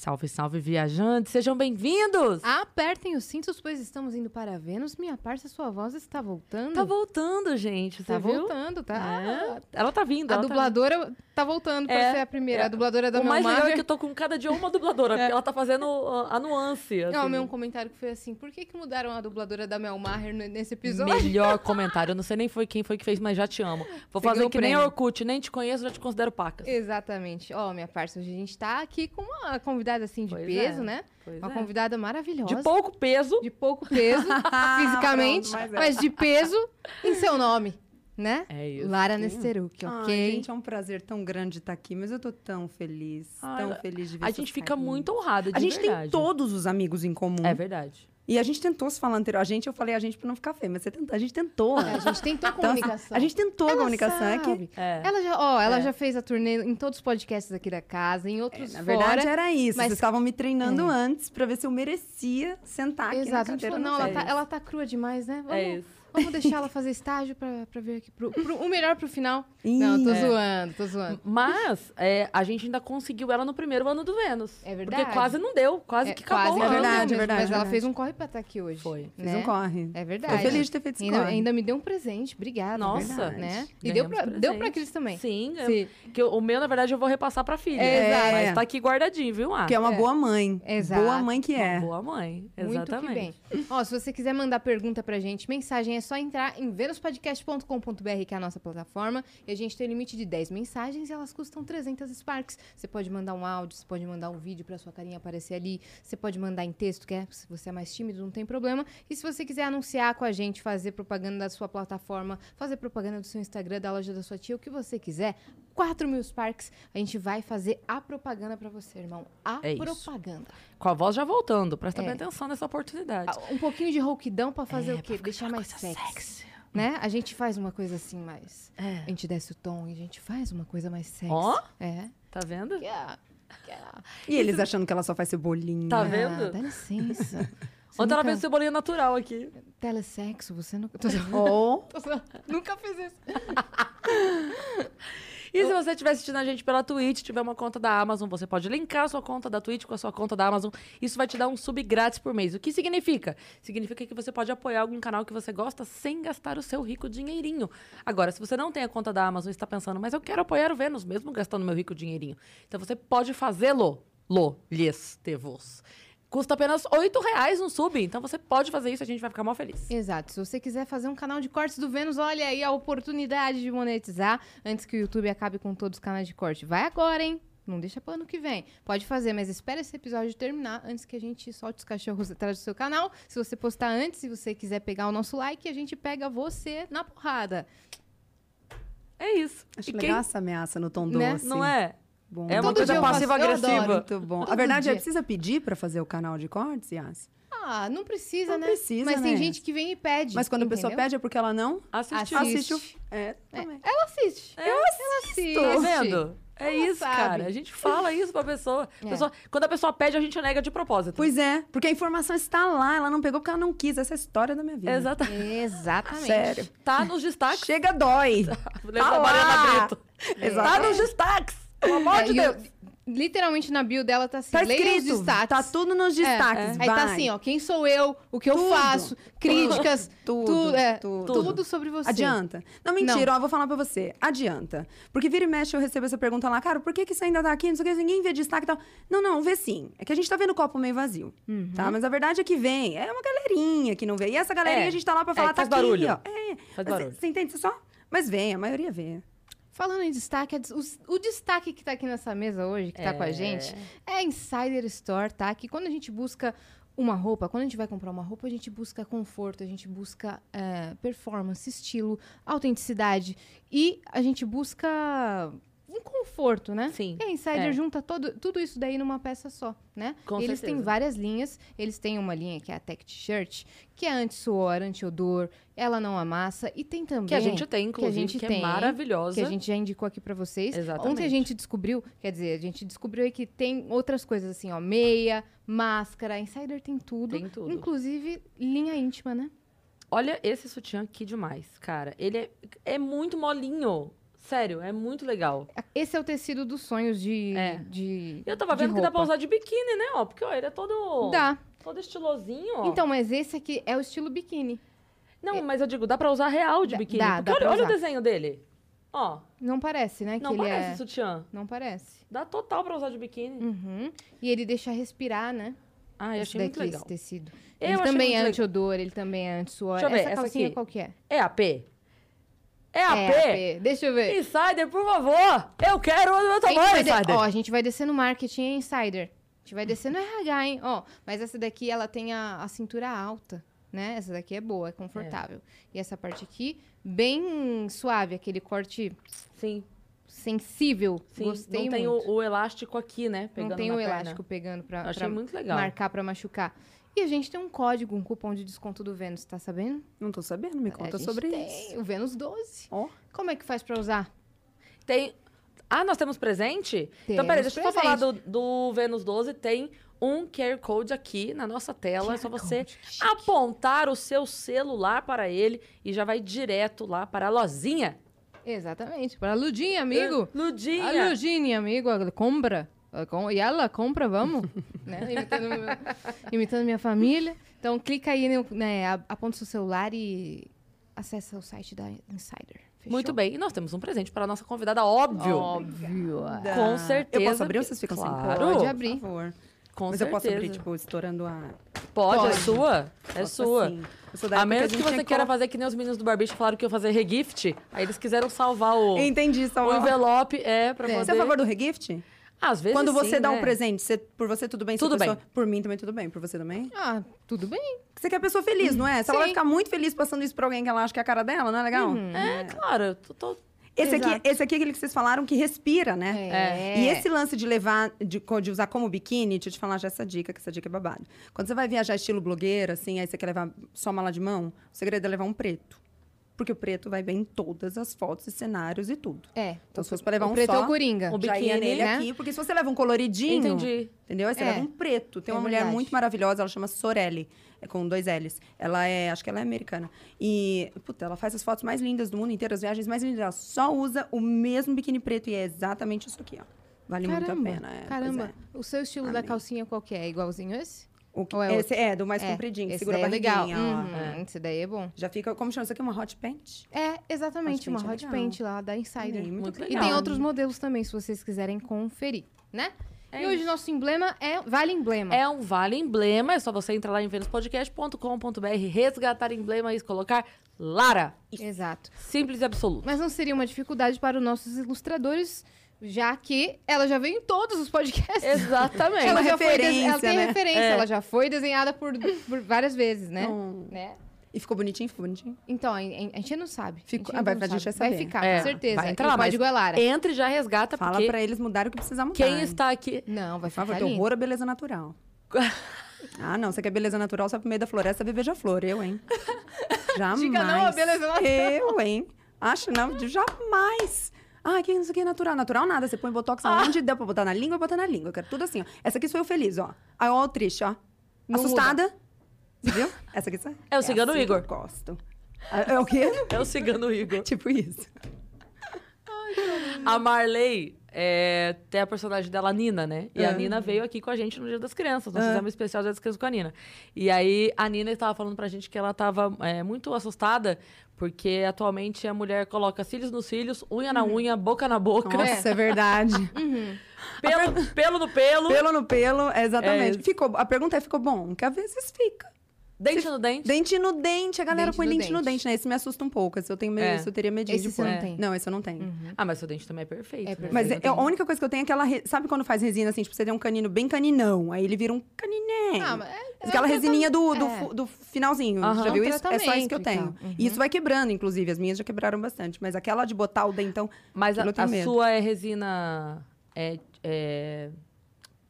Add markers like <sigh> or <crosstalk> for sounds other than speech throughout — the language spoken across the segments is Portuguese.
Salve, salve, viajantes! Sejam bem-vindos! Apertem os cintos, pois estamos indo para Vênus. Minha parça, sua voz está voltando. Tá voltando, gente. Tá viu? voltando, tá? É. Ela tá vindo. A tá dubladora tá, voltando pra É, ser a primeira. é. A dubladora da. O mais legal é que eu tô com cada dia uma dubladora, <laughs> porque ela tá fazendo a nuance. Não, assim. meu um comentário que foi assim: por que, que mudaram a dubladora da Mel Maher nesse episódio? Melhor comentário. Eu não sei nem foi quem foi que fez, mas já te amo. Vou Você fazer ganhou que nem prêmio. Orkut, nem te conheço, já te considero pacas. Exatamente. Ó, minha parça, hoje a gente tá aqui com uma convidada assim de Pois peso, é, né? Pois Uma é. convidada maravilhosa. De pouco peso. de pouco peso, <laughs> fisicamente, Pronto, mas é. mas de peso em seu nome, né? É isso. Lara Nesteruk, Ai, ok? gente, é um prazer tão grande estar aqui, mas eu tô tão feliz, Ai, tão feliz de ver A gente fica carinhos. muito honrada, de A gente verdade. tem todos os amigos em comum. É verdade. E a gente tentou se falar anterior. A gente, eu falei a gente pra não ficar feio, mas você tentou, a gente tentou. É, a gente tentou Então, assim, comunicação. a gente tentou a comunicação. É que, sabe. É. Ela já, ó, ela É. já fez a turnê em todos os podcasts aqui da casa, em é, outros na fora. verdade, era isso. mas- Vocês estavam me treinando É. antes pra ver se eu merecia sentar aqui na Exato. A gente cadeira. falou, na não, ela tá, ela tá crua demais, né? Vamos, É isso. Vamos deixar ela fazer estágio pra, pra ver aqui. Pro, pro- o melhor pro final. Não, tô É. zoando, tô zoando. Mas é, a gente ainda conseguiu ela no primeiro ano do Vênus. É verdade. Porque quase não deu, quase É, que acabou. quase É ano. deu verdade, mesmo, é verdade, Mas ela verdade. fez um corre pra estar aqui hoje. Foi. Né? um corre. É verdade. Tô feliz de ter feito esse ainda, corre. ainda me deu um presente. Obrigada. Nossa. verdade, né? E deu pra, deu pra. Cris também. Sim, eu- Sim. que o meu, na verdade, eu vou repassar pra filha. Exato. Mas tá aqui guardadinho, viu, Mar? Que é uma É. boa mãe. Exato. Boa mãe que é. Uma boa mãe. Muito Exatamente. que bem. Ó, se você quiser mandar pergunta pra gente, mensagem, é só entrar em venuspodcast.com.br, que é a nossa plataforma, e a gente tem limite de 10 mensagens e elas custam 300 Sparks. Você pode mandar um áudio, você pode mandar um vídeo pra sua carinha aparecer ali, você pode mandar em texto, que é, se você é mais tímido, não tem problema. E se você quiser anunciar com a gente, fazer propaganda da sua plataforma, fazer propaganda do seu Instagram, da loja da sua tia, o que você quiser, 4 mil Sparks, a gente vai fazer a propaganda pra você, irmão. A É isso. propaganda. Com a voz já voltando. Presta É. bem atenção nessa oportunidade. Ah, Um pouquinho de rouquidão pra fazer É, o quê? Deixar mais coisa sexy. Né? A gente faz uma coisa assim mais. É. A gente desce o tom e a gente faz uma coisa mais sexy. Ó. É. Tá vendo? Que é- E eles achando que ela só faz cebolinha. Tá Ah, vendo? dá licença. <laughs> Você Ontem ela nunca- fez cebolinha natural aqui. Telesexo, você nunca. <laughs> Tô. Oh, Tô nunca fiz isso. <laughs> E se você estiver assistindo a gente pela Twitch, tiver uma conta da Amazon, você pode linkar a sua conta da Twitch com a sua conta da Amazon. Isso vai te dar um sub grátis por mês. O que significa? Significa que você pode apoiar algum canal que você gosta sem gastar o seu rico dinheirinho. Agora, se você não tem a conta da Amazon e está pensando, mas eu quero apoiar o Vênus, mesmo gastando meu rico dinheirinho. Então você pode fazê-lo. Lo, lhes, te vos. Custa apenas 8 reais um sub. Então você pode fazer isso, a gente vai ficar mal feliz. Exato. Se você quiser fazer um canal de cortes do Vênus, olha aí a oportunidade de monetizar antes que o YouTube acabe com todos os canais de corte. Vai agora, hein? Não deixa pro ano que vem. Pode fazer, mas espera esse episódio terminar antes que a gente solte os cachorros <laughs> atrás do seu canal. Se você postar antes, se você quiser pegar o nosso like, a gente pega você na porrada. É isso. acho E legal essa ameaça no tom Né? doce. Não é? Bom. É uma Todo coisa eu eu passiva-agressiva. adoro. Muito bom. Todo a verdade é, dia. precisa pedir pra fazer o canal de cortes, Yas? Ah, não precisa, Não né? precisa, Mas tem né? gente que vem e pede. Mas quando a pessoa entendeu? pede é porque ela não Assistiu. Assiste. assiste o... É, também. Ela assiste. É, Ela assiste. Tá vendo? É Ela isso, sabe. cara. A gente fala isso pra pessoa. A <laughs> É. pessoa- Quando a pessoa pede, a gente nega de propósito. Pois é, porque a informação está lá, ela não pegou porque ela não quis. Essa é a história da minha vida. Exatamente. Exatamente. Sério. Tá nos destaques. Chega, dói. Tá Mariana lá. Brito. Tá Exatamente. nos destaques. Pelo amor É, de eu- Deus. literalmente na bio dela tá assim, Tá leia os escrito, destaques. tá tudo nos destaques, Aí tá assim, ó, quem sou eu, o que eu faço, críticas, <laughs> Tudo, tudo, é, tudo. tudo. sobre você. Adianta? Não, mentira, ó, vou falar pra você. Adianta. Porque vira e mexe eu recebo essa pergunta lá, cara, por que, que isso ainda tá aqui? Não sei o que, ninguém vê destaque e tal. Não, não, vê sim. É que a gente tá vendo o copo meio vazio, Uhum. tá? Mas a verdade é que vem. É uma galerinha que não vê. E essa galerinha É. a gente tá lá pra É, falar, faz tá aqui, barulho. ó. É. Faz Mas barulho. Você entende? Você só... Mas vem, a maioria vê. Falando em destaque, é o, destaque que tá aqui nessa mesa hoje, que tá com a É. gente, é a Insider Store, tá? Que quando a gente busca uma roupa, quando a gente vai comprar uma roupa, a gente busca conforto, a gente busca é, performance, estilo, autenticidade e a gente busca um conforto, né? Sim, E a Insider é. junta todo, tudo isso daí numa peça só, né? Com eles têm certeza. várias linhas. Eles têm uma linha que é a Tech T-shirt, que é anti-suor, anti-odor, ela não amassa. E tem também... Que a gente tem, inclusive, que, gente é tem, maravilhosa. Que a gente já indicou aqui pra vocês. Exatamente. Ontem a gente descobriu, quer dizer, a gente descobriu aí que tem outras coisas assim, ó, meia, máscara, Insider tem tudo. Tem tudo. Inclusive linha íntima, né? Olha esse sutiã aqui demais, cara. Ele é, é muito molinho. Sério, é muito legal. Esse é o tecido dos sonhos de. É. de Eu tava de vendo que dá pra roupa. usar de biquíni, né? Ó, porque ó, ele é todo. Dá. Todo estilosinho, ó. Então, mas esse aqui é o estilo biquíni. Não, mas eu digo, dá pra usar real de biquíni. dá, dá olha, olha o desenho dele. Ó, Não parece, né? não parece é... sutiã. Não parece. Dá total pra usar de biquíni. Uhum. E ele deixa respirar, né? Ah, eu esse achei muito daqui, legal. esse tecido. Eu ele também muito é anti-odor, ele também é anti-suor. Deixa eu ver, essa essa calcinha aqui. qual que é? É AP? É AP? É, AP. Deixa eu ver. Insider, por favor! Eu quero o meu tamanho, vai de- Insider! ó, a gente vai descer no marketing hein, Insider. A gente vai descer no RH, hein? Ó, mas essa daqui, ela tem a, a cintura alta, né? Essa daqui é boa, é confortável. E essa parte aqui, bem suave, aquele corte Sim, sensível. sim. Gostei não tem muito. o, o elástico aqui, né? Pegando Não tem o perna. elástico pegando pra, pra muito legal. marcar, pra machucar. E a gente tem um código, um cupom de desconto do Vênus, tá sabendo? Não tô sabendo, me A conta gente sobre tem isso. O Vênus 12. Ó. Como é que faz pra usar? Tem. Ah, nós temos presente? então, peraí, deixa eu só falar do, do Vênus 12. Tem um QR Code aqui na nossa tela. é só QR você Code, chique. apontar o seu celular para ele e já vai direto lá para a lozinha. Exatamente. Para a Ludinha, amigo. É, Ludinha. A Ludinha, amigo, ela compra. Com- E ela compra, vamos. <laughs> né? Imitando, meu- imitando minha família. Então, clica aí, no- né? a- aponta o seu celular e acessa o site da Insider. Fechou? Muito bem. E nós temos um presente para a nossa convidada, óbvio. Óbvio. Com certeza. Eu posso abrir ou vocês ficam sem? Claro. Pode abrir. Por favor. Com Mas certeza. eu posso abrir, tipo, estourando a... Pode, é Pode. sua. É Posso sua. assim. Sou da A menos a que você queira fazer que nem os meninos do Barbicha falaram que iam fazer regift. Aí eles quiseram salvar o, Entendi, o salvar. envelope. É, pra É. poder... Você é a favor do regift? Às vezes Quando você sim, dá um né? presente, você- por você tudo bem? Tudo pessoa- bem. Por mim também tudo bem. Por você também? Ah, tudo bem. Você quer a pessoa feliz, não é? Se ela vai Sim. ficar muito feliz passando isso pra alguém que ela acha que é a cara dela, não é legal? É, claro. Eu tô, tô- Esse, aqui, esse aqui é aquele que vocês falaram que respira, né? É. E esse lance de levar, de, de usar como biquíni, deixa eu te falar já essa dica, que essa dica é babado. Quando você vai viajar estilo blogueira, assim, aí você quer levar só mala de mão, o segredo é levar um preto. Porque o preto vai bem em todas as fotos e cenários e tudo. É. Então, se fosse pra levar um preto só, é o Coringa. O biquíni, nele né? aqui. Porque se você leva um coloridinho, Entendi. entendeu? Aí você É. leva um preto. Tem É uma mulher verdade. muito maravilhosa, ela chama Sorelli, é com dois L's. Ela é, acho que ela é americana. E, puta, ela faz as fotos mais lindas do mundo inteiro, as viagens mais lindas. Ela só usa o mesmo biquíni preto e é exatamente isso aqui, ó. Vale muito a Caramba, pena. É, caramba. é. O seu estilo da Amei. calcinha qual que é? Igualzinho esse? O que, Ou é esse é, do mais É, compridinho, que segura a daí é legal. barriguinha, ó. Uhum, Esse daí é bom. Já fica, como chama isso aqui? Uma hot pant? É, exatamente, Hot uma paint é hot legal. paint lá da Insider. Amei, muito Muito E legal. tem outros modelos também, se vocês quiserem conferir, né? É e hoje isso. nosso emblema é Vale Emblema. É um vale emblema, é só você entrar lá em venuspodcast.com.br, resgatar emblema e colocar Lara. Exato. Simples e absoluto. Mas não seria uma dificuldade para os nossos ilustradores, já que ela já veio em todos os podcasts. Exatamente. <laughs> ela uma já foi ela tem né? referência, É. ela já foi desenhada por, por várias vezes, né? Hum. né? E ficou bonitinho? Ficou bonitinho? Então, a, a- a gente não sabe. Ficou- a ah, vai- não a gente vai Vai saber. ficar, É, com certeza. vai entrar, mas código é Lara. Entre e já resgata, Fala porque pra eles mudarem o que precisa mudar. quem está aqui... Não, vai Por favor, ficar tem lindo. horror à beleza natural. <laughs> ah, não. Você quer beleza natural, sai pro meio da floresta ver beija-flor. Eu, hein? Jamais. <laughs> Diga não à beleza natural. Eu, hein? Acho não. Jamais. Ah, que isso aqui é natural. Natural nada. Você põe botox aonde der pra botar na língua, bota na língua. Eu quero tudo assim, ó. Essa aqui sou eu feliz, ó. Aí, ó, triste, ó. Não Assustada. Você viu? Essa aqui sai. <laughs> É o cigano assim Igor. Que eu gosto. Ah, É o quê? É o cigano Igor. <laughs> tipo isso. A Marley é, tem a personagem dela, a Nina, né? E a É. Nina veio aqui com a gente no Dia das Crianças. Nós É. fizemos um especial Dia das Crianças com a Nina. E aí, a Nina estava falando pra gente que ela estava muito assustada, porque atualmente a mulher coloca cílios nos cílios, unha na unha, boca na boca, Nossa, é <laughs> verdade. pelo, pelo no pelo, Pelo no pelo, é exatamente. É. Ficou, a pergunta é, ficou bom? Que às vezes fica. Dente no dente. Dente no dente, a galera Dente põe no dente no dente. dente, né? Esse me assusta um pouco. Esse eu tenho medo, É. esse eu teria medinho Esse de você pôr. não tem. Não, esse eu não tenho. Ah, mas seu dente também é perfeito. É né? perfeito. Mas é, tenho. a única coisa que eu tenho é aquela. re- Sabe quando faz resina assim? Tipo, você tem um canino bem caninão. Aí ele vira um caniné. Ah, mas é- Aquela é resininha do, do, é. do finalzinho. Aham. Já viu É isso? É só isso que eu tenho. Uhum. E isso vai quebrando, inclusive. As minhas já quebraram bastante. Mas aquela de botar o dentão. Mas a, a medo. sua é resina. É, é-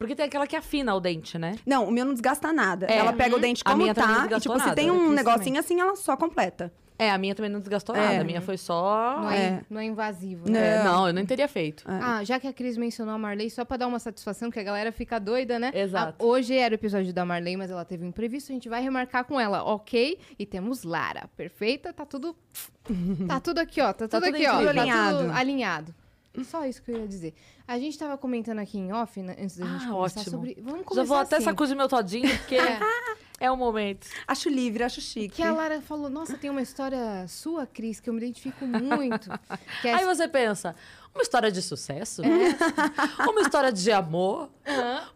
Porque tem aquela que afina o dente, né? Não, o meu não desgasta nada. É. Ela pega o dente A como não tá. E tipo, se nada. tem Eu um negocinho assim, ela só completa. É, a minha também não desgastou É. nada. A minha foi só. Não é, É. não é invasivo, Não. né? É, não, eu nem teria feito. Ah, já que a Cris mencionou a Marley, só pra dar uma satisfação, que a galera fica doida, né? Exato. Ah, hoje era o episódio da Marley, mas ela teve um imprevisto, a gente vai remarcar com ela, ok? E temos Lara, perfeita, tá tudo... <laughs> Tá tudo aqui, ó, tá tudo, tudo aqui, ó. incrível. Tá alinhado. Só isso que eu ia dizer. A gente tava comentando aqui em off, né, antes da gente Ah, começar ótimo. sobre... Vamos começar Já vou até assim. sacudir meu todinho, porque É. <laughs> é o momento. Acho livre, acho chique. Que a Lara falou, nossa, tem uma história sua, Cris, que eu me identifico muito. <laughs> Que é Aí você pensa, uma história de sucesso? É. uma história de amor?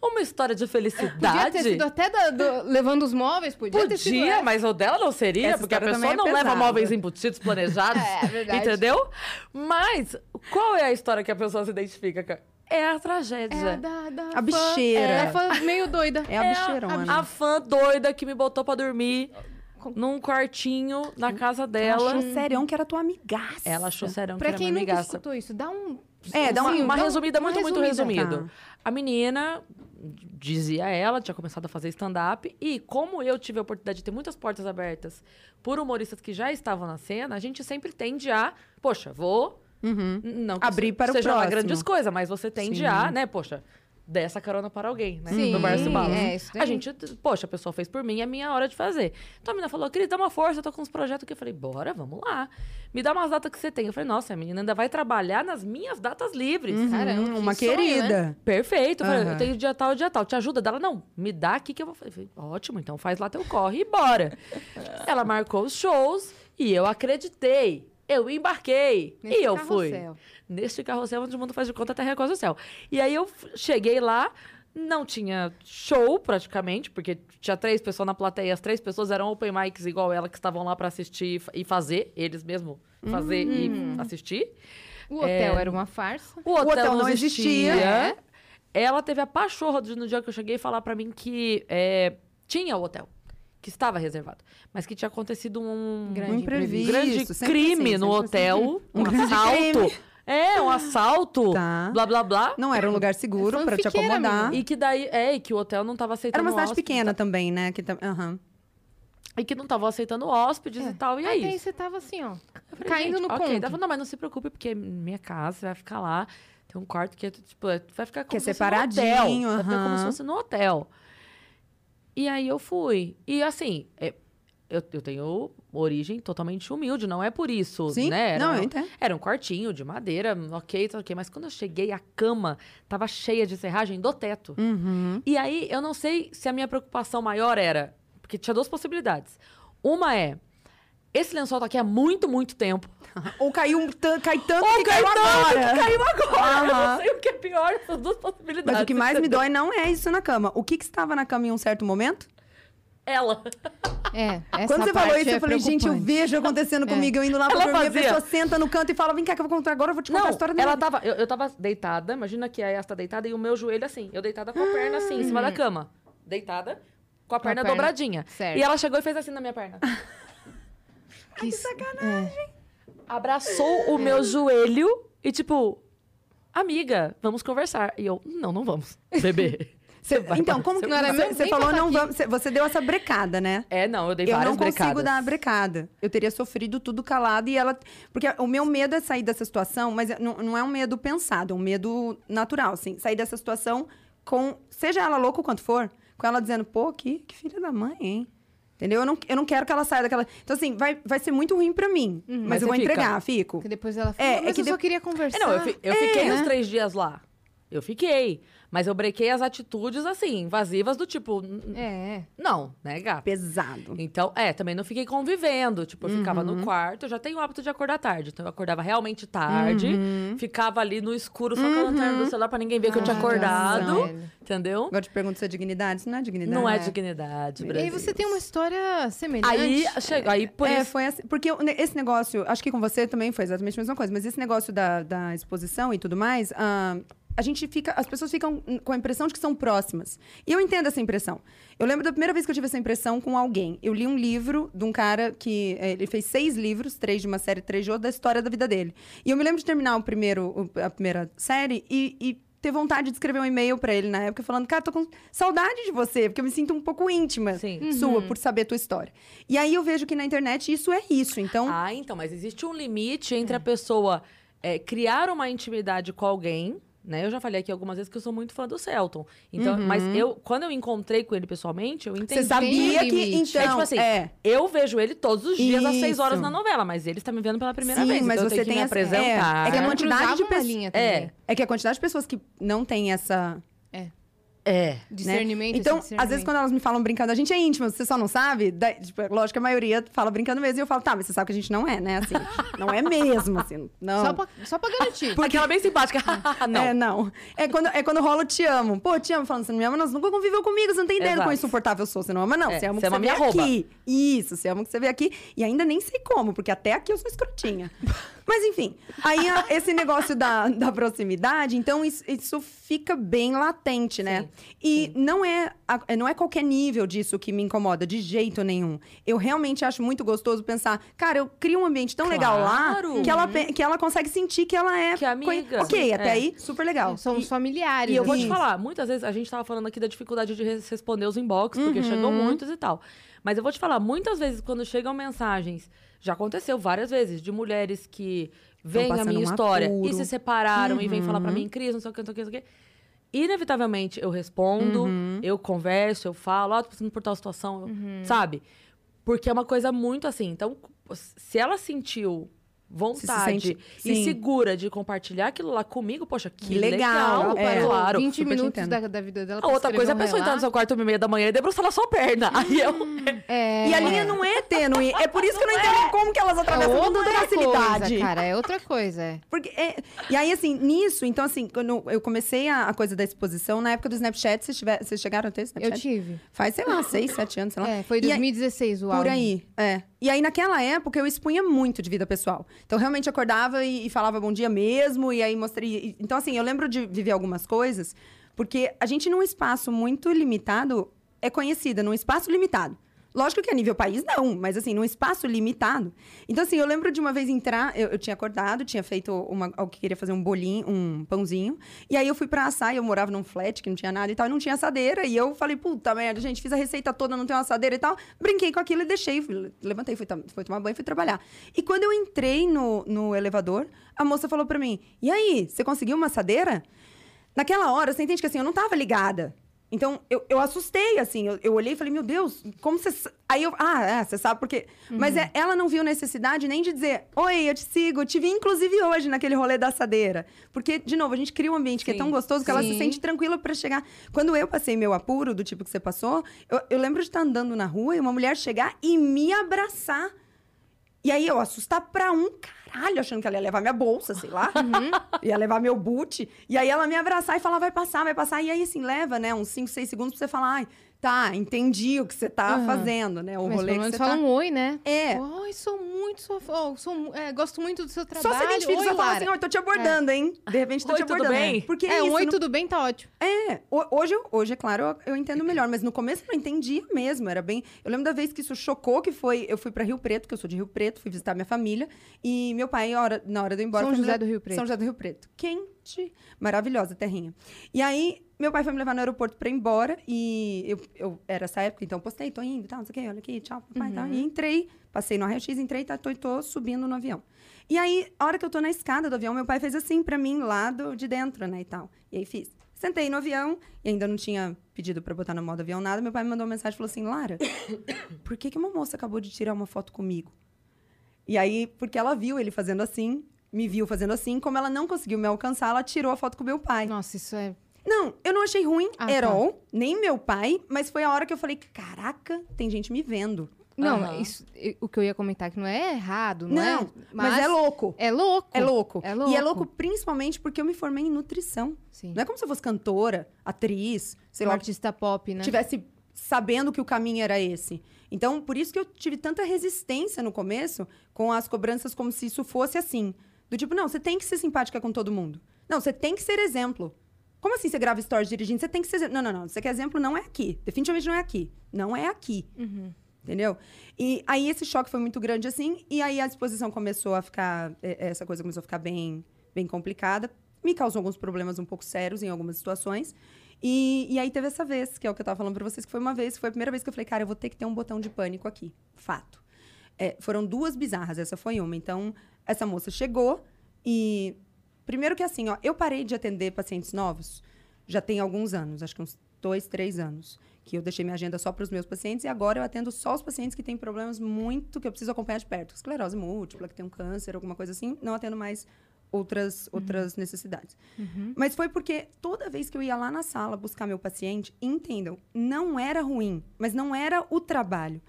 Uma história de Podia felicidade? ter sido até da- do- levando os móveis, podia, ter sido Podia, essa. mas o dela não seria, Essa porque a pessoa é não leva pesada. móveis embutidos planejados. É, verdade. Entendeu? Mas qual é a história que a pessoa se identifica? cara? É a tragédia. É a da, da A fã- bicheira. É a fã meio doida. É a É bicheirona. a, a fã doida que me botou pra dormir num quartinho na casa Ela dela. achou sério que era tua amigaça. Ela achou serão que Pra era quem minha nunca amigaça. escutou isso, dá um... É, dá uma, um- uma dá um- resumida, uma muito, muito resumida. resumido. A menina, dizia ela, tinha começado a fazer stand-up. E como eu tive a oportunidade de ter muitas portas abertas por humoristas que já estavam na cena, a gente sempre tende a, poxa, vou. Uhum. Não que Abrir para o seja uma próximo. grande coisa, mas você tende Sim. a, né, poxa, dar essa carona para alguém, né? Sim, no Márcio Balas. é, isso daí. a gente, poxa, a pessoa fez por mim, é minha hora de fazer. Então a menina falou, Cris, dá uma força, eu tô com uns projetos aqui. Eu falei, bora, vamos lá. Me dá umas datas que você tem. Eu falei, nossa, a menina ainda vai trabalhar nas minhas datas livres. Uhum, Caramba, que uma sonho, querida. Perfeito. Eu falei, Aham. eu tenho dia tal, dia tal. Te ajuda? Dela, não, me dá aqui que eu vou fazer. Eu falei, Ótimo, então faz lá teu corre e bora. Ela marcou os shows e eu acreditei. Eu embarquei. Nesse e eu fui. carrossel. Neste carrossel onde o mundo faz de conta até recorre o céu. E aí eu cheguei lá, não tinha show praticamente, porque tinha três pessoas na plateia, as três pessoas eram open mics igual ela, que estavam lá pra assistir e fa- fazer, eles mesmo fazer e assistir. O hotel era uma farsa. O hotel, hotel não não existia. existia. É. Ela teve a pachorra no dia que eu cheguei falar pra mim que é, tinha o hotel, que estava reservado, mas que tinha acontecido um Grande Um imprevisto. grande sempre crime assim, no sempre assim. hotel, um, Um <laughs> assalto. É, um assalto, Tá. blá blá blá. Não era um lugar seguro pra te acomodar. amiga. E que daí, é, e que o hotel não tava aceitando Era uma cidade hóspedes, pequena tá? também, né? Que tam- aham. E que não tava aceitando hóspedes e tal, e é aí isso. você tava assim, ó, falei, caindo no ok. conto. Ela falou, não, mas não se preocupe, porque é minha casa, você vai ficar lá. Tem um quarto que é, tipo, é- vai ficar como Que é se fosse no separadinho, hotel. Vai ficar como se fosse no hotel. E aí eu fui. E assim, é, eu, eu tenho origem totalmente humilde, não é por isso, Sim? né? Era, Não, eu entendo. era um quartinho de madeira, ok, ok. Mas quando eu cheguei, a cama tava cheia de serragem do teto. Uhum. E aí, eu não sei se a minha preocupação maior era. Porque tinha duas possibilidades. Uma é. Esse lençol tá aqui há muito, muito tempo. <laughs> Ou caiu um cai tanto Ou que caiu caiu tanto agora. que caiu agora. Eu Aham. não sei o que é pior essas duas possibilidades. Mas o que mais me dói não é isso na cama. O que que estava na cama em um certo momento? Ela. É, <laughs> essa Quando você falou isso, é eu falei, gente, eu vejo acontecendo comigo, eu indo lá pra Ela dormir, a pessoa senta no canto e fala, vem cá que eu vou contar agora, eu vou te contar Não, a história da ela minha vida." tava. Eu, eu tava deitada, imagina que a Yas tá deitada e o meu joelho assim. Eu deitada com a perna assim, em cima da cama. Deitada, com a perna perna- dobradinha. certo. E ela chegou e fez assim na minha perna. <laughs> Que sacanagem. Abraçou o meu joelho e, tipo, amiga, vamos conversar. E eu, não, não vamos. <laughs> Bebê. Vai Então, como que Não era você, mesmo? você Nem falou, não vamos, você- você deu essa brecada, né? É, não, eu dei Eu várias não consigo brecadas. dar a brecada. Eu teria sofrido tudo calado e ela. Porque o meu medo é sair dessa situação, mas é- não, não é um medo pensado, é um medo natural, assim. Sair dessa situação com. Seja ela louca o quanto for, com ela dizendo, pô, que, que filha da mãe, hein? Entendeu? Eu não, eu não quero que ela saia daquela. Então, assim, vai, vai ser muito ruim pra mim. mas, Mas eu vou fica. entregar, fico. Que depois ela falou, É, é mas que eu só de- queria conversar. É, não, eu, fi- eu fiquei né? os três dias lá. Eu fiquei. Mas eu brequei as atitudes, assim, invasivas do tipo, É, não, né, gata? Pesado. Então, é, também não fiquei convivendo. Tipo, eu ficava Uhum. no quarto, eu já tenho o hábito de acordar tarde. Então, eu acordava realmente tarde, Uhum. ficava ali no escuro, só com a lanterna do celular pra ninguém ver que eu tinha Ah, acordado. velho. Entendeu? Agora eu te pergunto se é dignidade. Isso não é dignidade. Não é dignidade, E Brasil. aí você tem uma história semelhante. Aí, chega, aí por é, isso. foi assim. Porque eu- esse negócio, acho que com você também foi exatamente a mesma coisa, mas esse negócio da, da exposição e tudo mais, ah, a gente fica. As pessoas ficam com a impressão de que são próximas. E eu entendo essa impressão. Eu lembro da primeira vez que eu tive essa impressão com alguém. Eu li um livro de um cara que. eh, ele fez seis livros, três de uma série, três de outra, da história da vida dele. E eu me lembro de terminar o primeiro, a primeira série e. e ter vontade de escrever um e-mail pra ele na época, falando, cara, tô com saudade de você, porque eu me sinto um pouco íntima Sim. sua por saber a tua história. E aí eu vejo que na internet isso é isso. Então, Ah, então, mas existe um limite entre a pessoa é, criar uma intimidade com alguém, né? Eu já falei aqui algumas vezes que eu sou muito fã do Celton. Então, mas eu, quando eu encontrei com ele pessoalmente, eu entendi. você sabia Tem que. limite. Então, É tipo assim, é. eu vejo ele todos os dias às seis Isso. horas na novela, mas ele está me vendo pela primeira Sim, vez. mas então eu você tenho que tem me essa- é, apresentar. é que a quantidade de pessoas- É. É que a quantidade de pessoas que não têm essa. É. né? Discernimento. Então, esse às vezes, discernimento. quando elas me falam brincando, a gente é íntimo, você só não sabe. Daí, tipo, lógico que a maioria fala brincando mesmo. E eu falo, tá, mas você sabe que a gente não é, né? Assim, <laughs> não é mesmo, assim. Não. Só pra, só pra garantir. Porque ela é bem simpática. <laughs> não. É, não. É quando, é quando rola o te amo. Pô, te amo. Falando, você não me ama, não, você nunca conviveu comigo, você não tem ideia do quão insuportável eu sou. Você não ama, não. É, você ama o você que ama você vê aqui. Isso, você ama o que você vê aqui. E ainda nem sei como, porque até aqui eu sou escrotinha. <laughs> Mas enfim, aí esse negócio da, da proximidade, então isso, isso fica bem latente, né? Sim, E não é, a- não é qualquer nível disso que me incomoda, de jeito nenhum. Eu realmente acho muito gostoso pensar, cara, eu crio um ambiente tão legal lá Claro. que ela, pe- que ela consegue sentir que ela é. Que é amiga. conhe- Ok, Sim, até é. aí, super legal. Somos familiares. E eu vou te falar, muitas vezes a gente tava falando aqui da dificuldade de res- responder os inbox, porque chegam muitos e tal. Mas eu vou te falar, muitas vezes quando chegam mensagens, já aconteceu várias vezes, de mulheres que veem a minha um história apuro. e se separaram e vêm falar pra mim, Cris, não sei o que, não sei o que, não sei o que. Inevitavelmente eu respondo, eu converso, eu falo, ó, tô passando por tal situação, eu- sabe? Porque é uma coisa muito assim. Então, se ela sentiu vontade sente- e segura de compartilhar aquilo lá comigo, poxa, que, legal, legal, é. claro. 20 super minutos da, da vida dela. A outra coisa é a pessoa entrar no seu quarto e meia da manhã e debruçar na sua perna. Aí eu. É... E a linha não é tênue. É por isso que eu não entendo como que elas é atravessam com tanta facilidade. coisa, cara. É outra coisa. É. Porque, é- e aí, assim, nisso, então, assim, quando eu comecei a, a coisa da exposição, na época do Snapchat, vocês, tiver, vocês chegaram a ter Eu Snapchat? tive. Faz, sei lá, seis, sete anos, sei lá. É, foi E aí- 2016 o Por álbum. aí, é. E aí, naquela época, eu expunha muito de vida pessoal. Então, realmente, acordava e, e falava bom dia mesmo, e aí mostrei... e- Então, assim, eu lembro de viver algumas coisas, porque a gente, num espaço muito limitado, é conhecida, num espaço limitado. Lógico que a nível país, não, mas assim, num espaço limitado. Então, assim, eu lembro de uma vez entrar, eu, eu tinha acordado, tinha feito uma, eu queria fazer um bolinho, um pãozinho, e aí eu fui pra assar, eu morava num flat que não tinha nada e tal, e não tinha assadeira, e eu falei, puta merda, gente, fiz a receita toda, não tem uma assadeira e tal, brinquei com aquilo e deixei, fui- levantei, fui, fui tomar banho e fui trabalhar. E quando eu entrei no, no elevador, a moça falou pra mim, e aí, você conseguiu uma assadeira? Naquela hora, você entende que assim, eu não tava ligada. Então, eu, eu assustei, assim. Eu, eu olhei e falei, meu Deus, como você. sa-" Aí eu. Ah, é, você sabe por quê. Mas é, ela não viu necessidade nem de dizer, oi, eu te sigo, eu te vi inclusive hoje naquele rolê da assadeira. Porque, de novo, a gente cria um ambiente que é Sim, tão gostoso que ela se sim. sente tranquila pra chegar. Quando eu passei meu apuro, do tipo que você passou, eu, eu lembro de estar andando na rua e uma mulher chegar e me abraçar. E aí eu assustar pra um caralho, achando que ela ia levar minha bolsa, sei lá. <laughs> Ia levar meu boot. E aí ela me abraçar e falar, vai passar, vai passar. E aí, assim, leva, né, uns 5, 6 segundos pra você falar, ai, tá, entendi o que você tá Aham. fazendo, né? O Mas rolê pelo que você fala tá... um oi, né? É. Oi, sou muito sua fã. Sou, mu- é, gosto muito do seu Só trabalho. se identifica, oi, só fala assim, oi, tô te abordando, hein? De repente tô Oi, te tudo abordando. bem? Porque É, um isso, oi, não- tudo bem, tá ótimo. É, ho- hoje, hoje é claro, eu, eu entendo melhor, mas no começo eu não entendia mesmo, era bem... Eu lembro da vez que isso chocou, que foi, eu fui pra Rio Preto, que eu sou de Rio Preto, fui visitar minha família, e meu pai, hora- na hora de eu ir embora... São José do Rio Preto. São José do Rio Preto. Quente, maravilhosa terrinha. E aí, meu pai foi me levar no aeroporto pra ir embora, e eu, eu era essa época, então postei, tô indo, tal, não sei o quê, olha aqui, tchau, papai, Uhum. tal. E entrei, passei no raio-x, entrei, tá, tô, tô subindo no avião. E aí, a hora que eu tô na escada do avião, meu pai fez assim pra mim, lá do, de dentro, né, e tal. E aí fiz. Sentei no avião, e ainda não tinha pedido pra botar no modo avião nada, meu pai me mandou uma mensagem e falou assim, Lara, <coughs> por que que uma moça acabou de tirar uma foto comigo? E aí, porque ela viu ele fazendo assim, me viu fazendo assim, como ela não conseguiu me alcançar, ela tirou a foto com meu pai. Nossa, isso é. Não, eu não achei ruim, Ah, at tá. all, nem meu pai, mas foi a hora que eu falei, caraca, tem gente me vendo. Não, Aham. isso, o que eu ia comentar que não é errado, não, Não, é? mas, é louco. É louco. É louco. É E é louco. louco principalmente porque eu me formei em nutrição. Sim. Não é como se eu fosse cantora, atriz, sei Um lá, artista pop, né? tivesse sabendo que o caminho era esse. Então, por isso que eu tive tanta resistência no começo com as cobranças como se isso fosse assim. Do tipo, não, você tem que ser simpática com todo mundo. Não, você tem que ser exemplo. Como assim você grava stories dirigindo? Você tem que ser. Não, não, não. Você quer exemplo, não é aqui. Definitivamente não é aqui. Não é aqui. Uhum. Entendeu? E aí esse choque foi muito grande assim, e aí a exposição começou a ficar, eh, essa coisa começou a ficar bem, bem complicada. me causou alguns problemas um pouco sérios em algumas situações. E, e aí teve essa vez, que é o que eu tava falando pra vocês, que foi uma vez, foi a primeira vez que eu falei, cara, eu vou ter que ter um botão de pânico aqui. Fato. É, foram duas bizarras, essa foi uma. Então, essa moça chegou e. Primeiro que assim, ó, eu parei de atender pacientes novos já tem alguns anos, acho que uns dois, três anos, que eu deixei minha agenda só para os meus pacientes e agora eu atendo só os pacientes que têm problemas muito que eu preciso acompanhar de perto, esclerose múltipla, que tem um câncer, alguma coisa assim, não atendo mais outras outras necessidades. Mas foi porque toda vez que eu ia lá na sala buscar meu paciente, entendam, não era ruim, mas não era o trabalho.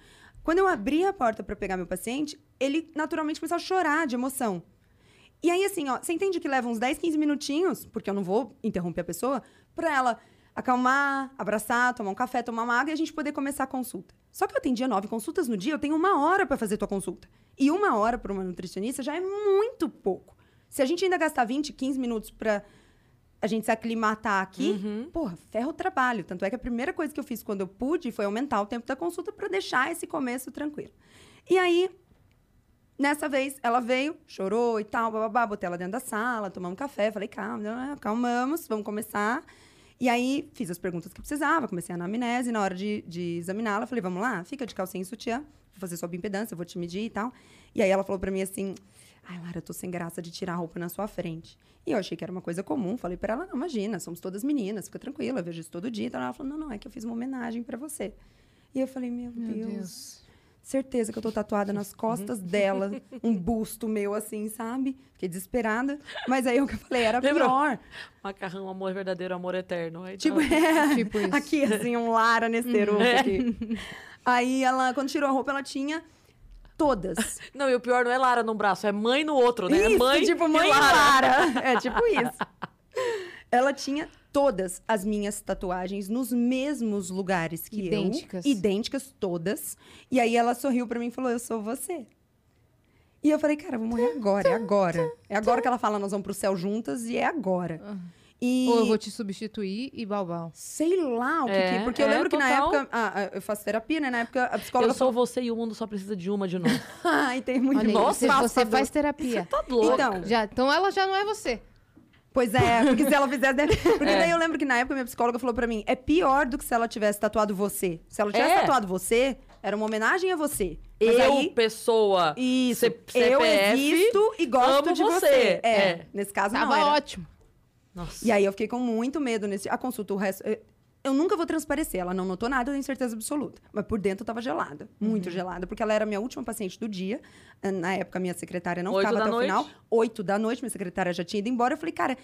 Quando eu abria a porta para pegar meu paciente, ele naturalmente começava a chorar de emoção. E aí, assim, ó, você entende que leva uns 10, 15 minutinhos, porque eu não vou interromper a pessoa, pra ela acalmar, abraçar, tomar um café, tomar uma água e a gente poder começar a consulta. Só que eu atendia nove consultas no dia, eu tenho uma hora pra fazer tua consulta. E uma hora para uma nutricionista já é muito pouco. Se a gente ainda gastar 20, 15 minutos pra a gente se aclimatar aqui, Uhum. porra, ferra o trabalho. Tanto é que a primeira coisa que eu fiz quando eu pude foi aumentar o tempo da consulta pra deixar esse começo tranquilo. E aí, Nessa vez, ela veio, chorou e tal, bababá, botei ela dentro da sala, tomamos um café, falei, calma, calmamos, vamos começar. E aí, fiz as perguntas que precisava, comecei a anamnese, na hora de, de examiná-la, falei, vamos lá, fica de calcinha e sutiã, vou fazer sua bioimpedância, vou te medir e tal. E aí, ela falou pra mim assim, ai, Lara, eu tô sem graça de tirar a roupa na sua frente. E eu achei que era uma coisa comum, falei pra ela, não, imagina, somos todas meninas, fica tranquila, vejo isso todo dia. Então, ela falou, não, não, é que eu fiz uma homenagem pra você. E eu falei, meu, Meu Deus Deus. Certeza que eu tô tatuada nas costas dela, <laughs> um busto meu assim, sabe? Fiquei desesperada. Mas aí o que eu falei era Lembrou? pior. Macarrão, amor verdadeiro, amor eterno. Aí Tipo, tá- <laughs> é, Tipo isso. aqui assim, um Lara Nesteroso É. aqui. Aí ela, quando tirou a roupa, ela tinha todas. Não, e o pior não é Lara num braço, é mãe no outro, né? É Isso, mãe tipo e mãe e Lara. Lara. É tipo isso. <laughs> Ela tinha todas as minhas tatuagens nos mesmos lugares que Idênticas. eu. Idênticas, todas. E aí ela sorriu pra mim e falou: Eu sou você. E eu falei, cara, eu vou morrer agora, é agora. É agora que ela fala, nós vamos pro céu juntas e é agora. E Ou eu vou te substituir e balbal. sei lá o que, É, que porque eu é, lembro que na época, ah, ah, eu faço terapia, né? Na época a psicóloga Eu sou você e o mundo só precisa de uma de nós. <laughs> Ai, tem muito Olha Nossa, <laughs> você, você faz terapia. Tá louco. Então, Já, então ela já não é você. Pois é, porque se ela fizesse. deve- Porque É. daí eu lembro que na época minha psicóloga falou pra mim: é pior do que se ela tivesse tatuado você. Se ela tivesse É. tatuado você, era uma homenagem a você. Mas eu, aí, pessoa. isso. C- eu CPF, existo e gosto amo de você. você. É, É. Nesse caso, Tava não. Era. ótimo. Nossa. E aí eu fiquei com muito medo nesse. A consulta, o resto. Eu, nunca vou transparecer. Ela não notou nada, eu tenho certeza absoluta. Mas por dentro eu tava gelada. Uhum. Muito gelada. Porque ela era a minha última paciente do dia. Na época, minha secretária não Oito ficava até o noite? final. Oito da noite, minha secretária já tinha ido embora. Eu falei, cara,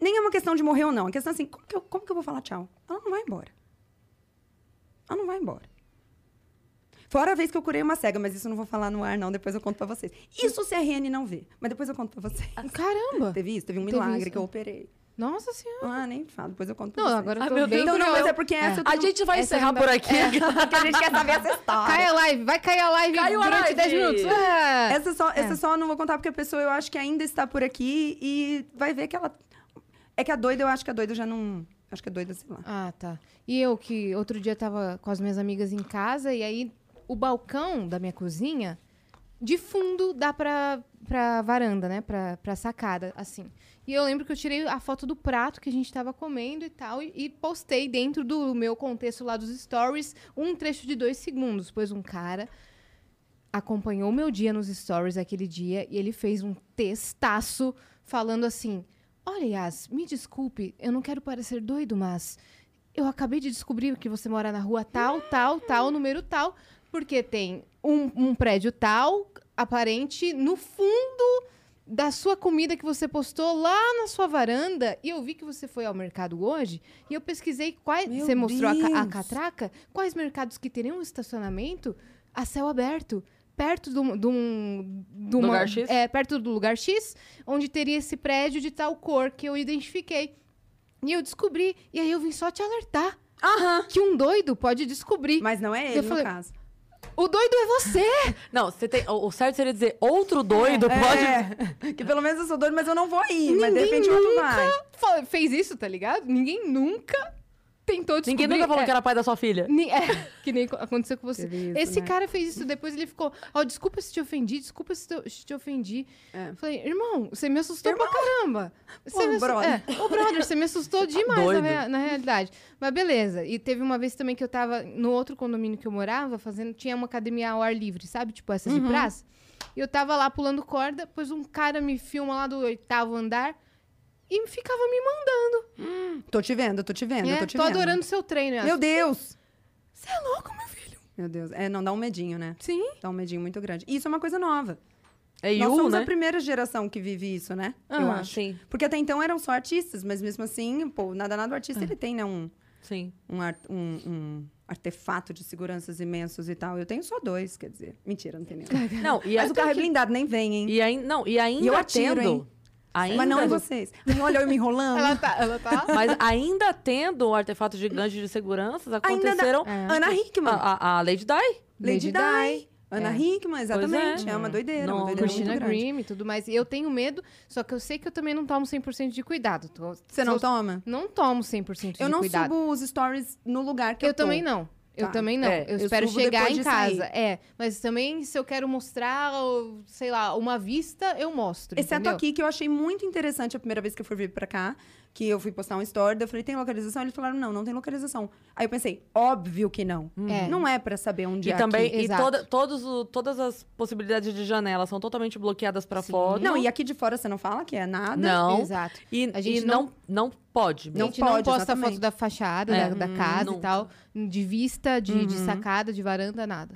nem é uma questão de morrer ou não. É questão assim, como que eu, como que eu vou falar tchau? Ela não vai embora. Ela não vai embora. Fora a vez que eu curei uma cega, mas isso eu não vou falar no ar, não. Depois eu conto pra vocês. Isso se a RN não vê. Mas depois eu conto pra vocês. Caramba. <laughs> Teve isso? Teve um Teve milagre isso. que eu operei. Nossa senhora. Ah, nem falo, depois eu conto pra Não, vocês. agora eu Ai, tô meu bem Deus, Não, não, mas é porque essa eu A gente vai Essa encerrar não dá- por aqui. Porque a gente quer saber essa história. Cai a live, vai cair a live Caiu a durante live. 10 minutos. É. Essa só, essa só eu não vou contar porque a pessoa eu acho que ainda está por aqui e vai ver que ela. É que a doida, eu acho que a doida já não. Acho que a doida, sei lá. Ah, tá. E eu que outro dia tava com as minhas amigas em casa e aí o balcão da minha cozinha, de fundo, dá pra, pra varanda, né? Pra, pra sacada, assim. E eu lembro que eu tirei a foto do prato que a gente tava comendo e tal, e, e postei dentro do meu contexto lá dos stories um trecho de dois segundos. Pois um cara acompanhou o meu dia nos stories aquele dia e ele fez um textaço falando assim: Olha, Yas, me desculpe, eu não quero parecer doido, mas eu acabei de descobrir que você mora na rua tal, tal, tal, número tal, porque tem um, um prédio tal, aparente, no fundo da sua comida que você postou lá na sua varanda. E eu vi que você foi ao mercado hoje e eu pesquisei quais. Meu você mostrou a, ca- a catraca? Quais mercados que teriam um estacionamento a céu aberto? Perto de um. de um- de uma- Lugar X? É, perto do lugar X, onde teria esse prédio de tal cor que eu identifiquei. E eu descobri. E aí eu vim só te alertar Aham. que um doido pode descobrir. Mas não é ele, Eu no falei- caso. O doido é você! Não, você tem. O certo seria dizer outro doido pode. É, <laughs> que pelo menos eu sou doido, mas eu não vou ir. mas de Ninguém repente o outro nunca vai. fez isso, tá ligado? Ninguém nunca tentou descobrir... Ninguém nunca falou é, que era pai da sua filha. Ni- É, <laughs> que nem aconteceu com você. Isso, Esse né? cara fez isso, depois ele ficou, ó, desculpa se te ofendi, desculpa se te, se te ofendi. É. Falei, irmão, você me assustou pra caramba. Você Pô, brother. É, ô, brother, você me assustou <laughs> demais na, na realidade. Mas beleza. E teve uma vez também que eu tava no outro condomínio que eu morava, fazendo, tinha uma academia ao ar livre, sabe? Tipo essas Uhum. de praça. E eu tava lá pulando corda, depois um cara me filma lá do oitavo andar e ficava me mandando. Tô te vendo, tô te vendo, É, tô te tô vendo. adorando seu treino. Meu Deus! Você é louco, meu filho? Meu Deus. É, não, dá um medinho, né? Sim. Dá um medinho muito grande. E isso é uma coisa nova. É Nós Yu, somos né? a primeira geração que vive isso, né? Eu Aham, acho. Sim, Porque até então eram só artistas, mas mesmo assim, pô, nada nada o Ah. artista ele tem, né, um, sim. um, ar- um- um artefato de seguranças imensos e tal. Eu tenho só dois, quer dizer. Mentira, não tem nenhum. Não, e, Mas o carro é blindado, nem vem, hein? e, aí, não, e ainda E eu atiro, tendo... hein? Ainda, Mas não em vocês. Olha, eu me enrolando. Ela tá, ela tá <laughs> Mas ainda tendo um artefato gigante de seguranças, Ainda aconteceram... É. Ana Hickman. A, a, a Lady Di. Lady Lady Di. Ana É. Hickman, exatamente. É. é. uma doideira, Não, uma doideira Christina muito grande. Grimm e tudo mais. E eu tenho medo, só que eu sei que eu também não tomo 100% de cuidado. Tô- Você não sou- toma? Não tomo 100% de Eu não cuidado. subo os stories no lugar que eu, Eu tô. também não. Eu Tá. também não. É, eu eu espero chegar em de casa. sair. É, mas também se eu quero mostrar, sei lá, uma vista, eu mostro. Exceto entendeu? aqui, que eu achei muito interessante a primeira vez que eu fui vir pra cá, que eu fui postar um story, daí eu falei, tem localização? Eles falaram, não, não tem localização. Aí eu pensei, óbvio que não. É. Não é pra saber onde E é também, aqui. e Exato. toda, todos o- todas as possibilidades de janela são totalmente bloqueadas pra Sim. foto. Não, e aqui de fora você não fala que é nada? Não. Exato. E, A gente e não, não pode. A Não gente pode, não posta exatamente. foto da fachada, É. da, da casa nunca. e tal, de vista, de, de Uhum. sacada, de varanda, nada.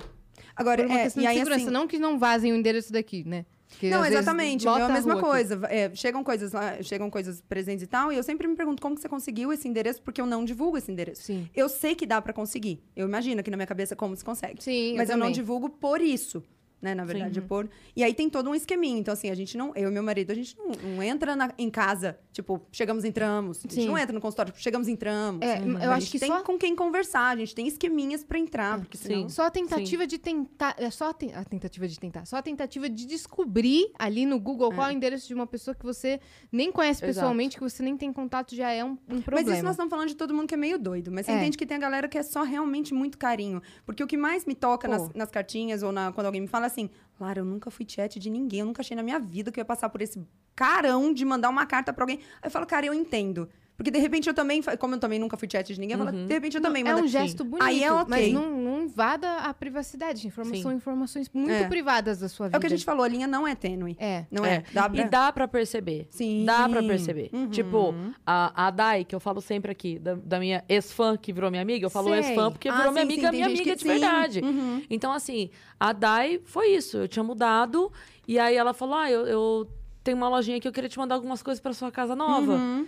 Agora, Por uma é, questão e de aí segurança, assim... não que não vazem o endereço daqui, né? Porque, Não, exatamente. É a mesma coisa. É, chegam coisas lá, chegam coisas presentes e tal, e eu sempre me pergunto como que você conseguiu esse endereço, porque eu não divulgo esse endereço. Sim. Eu sei que dá pra conseguir. Eu imagino aqui na minha cabeça como se consegue. Sim, Mas eu, não também. divulgo por isso. Né, na verdade, por. E aí tem todo um esqueminha. Então, assim, a gente não. Eu e meu marido, a gente não, não entra na- em casa, tipo, chegamos, entramos. A gente Sim. não entra no consultório, tipo, chegamos, entramos. É, Uhum. eu a acho gente que tem só- com quem conversar, a gente tem esqueminhas pra entrar, porque senão. Sim. Só a tentativa de tentar. É só a, ten- a tentativa de tentar. Só a tentativa de descobrir ali no Google qual é o endereço de uma pessoa que você nem conhece Exato. pessoalmente, que você nem tem contato, já é um, um Mas problema. isso nós estamos falando de todo mundo que é meio doido. Mas você É. entende que tem a galera que é só realmente muito carinho. Porque o que mais me toca nas, nas cartinhas ou na- quando alguém me fala assim, Lara, eu nunca fui chat de ninguém, eu nunca achei na minha vida que eu ia passar por esse carão de mandar uma carta pra alguém. Aí eu falo, cara, eu entendo. Porque de repente eu também, como eu também nunca fui chat de ninguém, falo, de repente eu também é mando. um gesto bonito, Aí é ok. mas não, não invada a privacidade. Informação, Sim. são informações muito É. privadas da sua vida. É o que a gente falou, a linha não é tênue. É. Não é? Dá pra... E dá pra perceber. Sim. Dá pra perceber. Uhum. Tipo, a, a Dai, que eu falo sempre aqui, da, da minha ex-fã que virou minha amiga, eu falo ex-fã porque Ah, virou minha sim, amiga, sim, minha amiga que- de sim. verdade. Uhum. Então, assim, a Dai foi isso. Eu tinha mudado, e aí ela falou: Ah, eu, eu tenho uma lojinha aqui, eu queria te mandar algumas coisas pra sua casa nova. Uhum.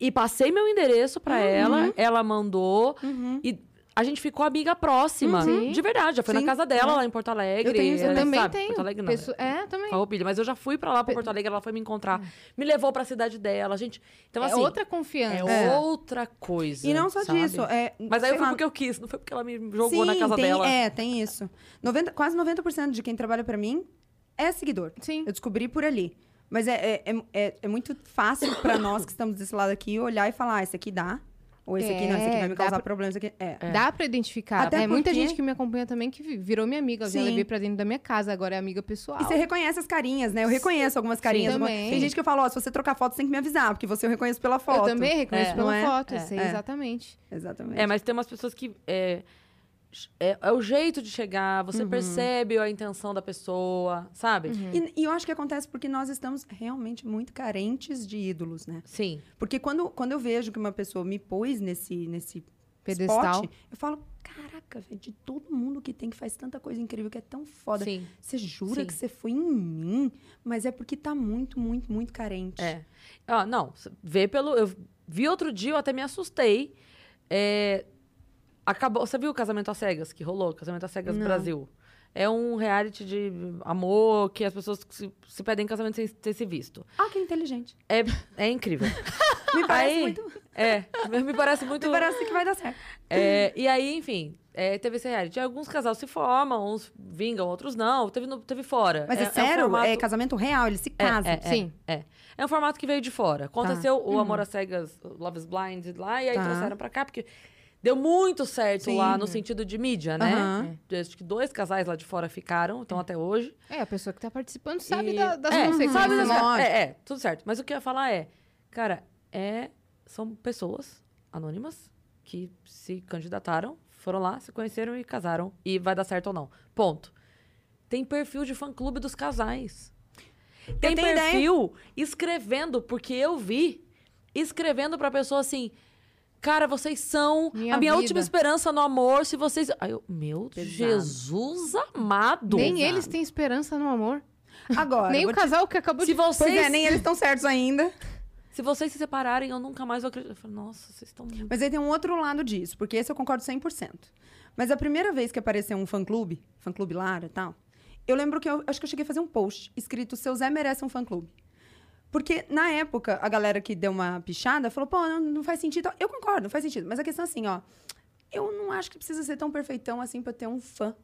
E passei meu endereço pra ela, ela mandou, Uhum. e a gente ficou amiga próxima. Uhum. De verdade, já fui Sim, na casa dela, é. lá em Porto Alegre. Eu tenho Eu eh, também sabe? tenho. Porto Alegre não. Pessoa- É, também. Farroupilha, mas eu já fui pra lá, pra Porto Alegre, ela foi me encontrar. Me levou pra cidade dela, gente. Então, é assim, outra confiança. é É. outra coisa. E não só sabe? disso. É, Mas aí sei foi lá, porque eu quis, não foi porque ela me jogou na Sim, casa tem, dela. É, tem isso. 90, quase 90% de quem trabalha pra mim é seguidor. Sim. Eu descobri por ali. Mas é, é, é, é- é muito fácil pra nós que estamos desse lado aqui olhar e falar, ah, esse aqui dá. Ou esse aqui não, esse aqui É, vai me causar pra- problema, esse aqui... É. Dá pra identificar. Até é muita porque- gente que me acompanha também que vi- virou minha amiga. Eu já Sim. levei pra dentro da minha casa, agora é amiga pessoal. E você reconhece as carinhas, né? Eu reconheço algumas carinhas. Sim, alguma- também. Tem gente que eu falo, ó, se você trocar foto, você tem que me avisar, porque você eu reconheço pela foto. Eu também reconheço É. pela é? foto, É. eu sei É. exatamente. Exatamente. É, mas tem umas pessoas que. É, é, o jeito de chegar, você Uhum. percebe a intenção da pessoa, sabe? E, e eu acho que acontece porque nós estamos realmente muito carentes de ídolos, né? Sim. Porque quando, quando eu vejo que uma pessoa me pôs nesse, nesse Pedestal. spot, eu falo, caraca, velho, de todo mundo que tem que faz tanta coisa incrível, que é tão foda. Sim. Você jura Sim. que você foi em mim? Mas é porque tá muito, muito, muito carente. É. Ah, não, vê pelo. Eu vi outro dia, eu até me assustei. É, acabou. Você viu o Casamento às Cegas que rolou? Casamento às Cegas Não. Brasil. É um reality de amor que as pessoas se, se pedem em casamento sem ter se visto. Ah, que inteligente. É, é incrível. <laughs> Me parece Aí- muito. É, me parece muito. <laughs> Me parece que vai dar certo. É, e aí, enfim, é, teve esse reality. Alguns casais se formam, uns vingam, outros não. Teve, no- teve fora. Mas é, um sério? É, formato- casamento real, eles se É, casam. é, é, Sim. É. É um formato que veio de fora. Aconteceu o Uhum. Amor às Cegas, o Love is Blind lá, e aí Tá. trouxeram pra cá, porque deu muito certo Sim. lá no sentido de mídia, né? Aham. Acho que dois casais lá de fora ficaram, então até hoje. É, a pessoa que tá participando sabe E- da- das é, consequências. sabe das-? Lógico. é, é, tudo certo. Mas o que eu ia falar é, cara, é, são pessoas anônimas que se candidataram, foram lá, se conheceram e casaram. E vai dar certo ou não. Ponto. Tem perfil de fã-clube dos casais. Tem tenho ideia. perfil escrevendo, porque eu vi, escrevendo pra pessoa assim... Cara, vocês são Minha a minha vida." última esperança no amor. Se vocês. Aí eu, meu Pesado. Jesus amado. Nem Pesado. eles têm esperança no amor. Agora, Nem o te- casal que acabou Se de... vocês, Pois é, nem eles estão certos ainda. se vocês se separarem, eu nunca mais vou acreditar. Eu falei, nossa, vocês estão muito. Mas aí tem um outro lado disso, porque esse eu concordo 100%. Mas a primeira vez que apareceu um fã-clube, fã-clube Lara e tal, eu lembro que eu acho que eu cheguei a fazer um post escrito Seu Zé merece um fã-clube. Porque, na época, a galera que deu uma pichada falou, pô, não, não faz sentido. Eu concordo, não faz sentido. Mas a questão é assim, ó. Eu não acho que precisa ser tão perfeitão assim pra ter um fã.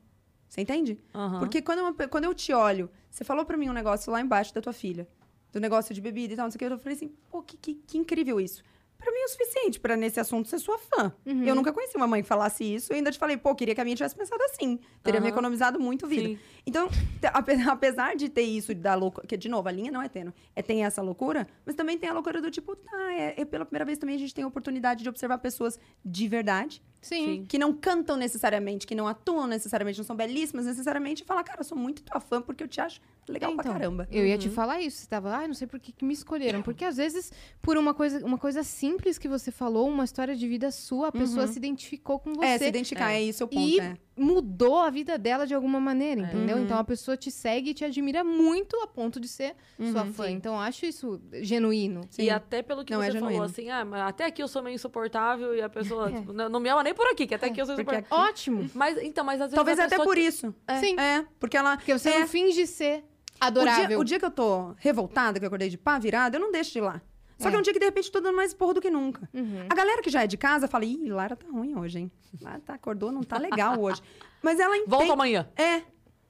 Você entende? Aham. Porque quando, uma quando eu te olho, você falou pra mim um negócio lá embaixo da tua filha, do negócio de bebida e tal, não sei o que, eu falei assim, pô, que, que, que incrível isso. Pra mim é o suficiente pra nesse assunto ser sua fã. Uhum. Eu nunca conheci uma mãe que falasse isso e ainda te falei, pô, queria que a minha tivesse pensado assim. Teria me Aham. economizado muito vida. Sim. Então, <laughs> apesar de ter isso da loucura, que de novo, a linha não é tênue, é tem essa loucura, mas também tem a loucura do tipo, tá, é, é pela primeira vez também a gente tem a oportunidade de observar pessoas de verdade, Sim. que não cantam necessariamente, que não atuam necessariamente, não são belíssimas necessariamente, e falar, cara, eu sou muito tua fã porque eu te acho legal É, pra caramba. Eu ia te falar isso. Você tava, ai, não sei por que, que me escolheram. <clears throat> Porque às vezes, por uma coisa, uma coisa simples que você falou, uma história de vida sua, a pessoa se identificou com você. É, se identificar, é, isso o ponto, e é. mudou a vida dela de alguma maneira, entendeu? Uhum. Então a pessoa te segue e te admira muito a ponto de ser sua Uhum, fã. sim. Então eu acho isso genuíno. E até pelo que Não, é você falou, assim, ah, mas até aqui eu sou meio insuportável e a pessoa É. tipo, não, não me ama nem por aqui, que até aqui eu sou insuportável. Ótimo. Mas, então, mas às vezes Talvez a até por que- isso. Sim. É, porque ela... Porque você é, não finge ser o dia, adorável. o dia que eu tô revoltada, que eu acordei de pá virada, eu não deixo de ir lá. Só É. que é um dia que, de repente, tô dando mais porra do que nunca. Uhum. A galera que já é de casa fala, ih, Lara tá ruim hoje, hein? Lara tá, acordou, não tá legal <laughs> hoje. Mas ela entende... Volta amanhã. É.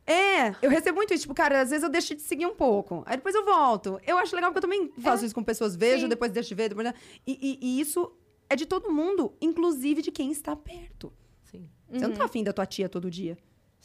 É, eu recebo muito isso. Tipo, cara, às vezes eu deixo de seguir um pouco. Aí depois eu volto. Eu acho legal porque eu também faço isso com pessoas. Vejo, Sim. depois deixo de ver. Depois... E, e- e isso é de todo mundo, inclusive de quem está perto. Sim. Você não tá afim da tua tia todo dia.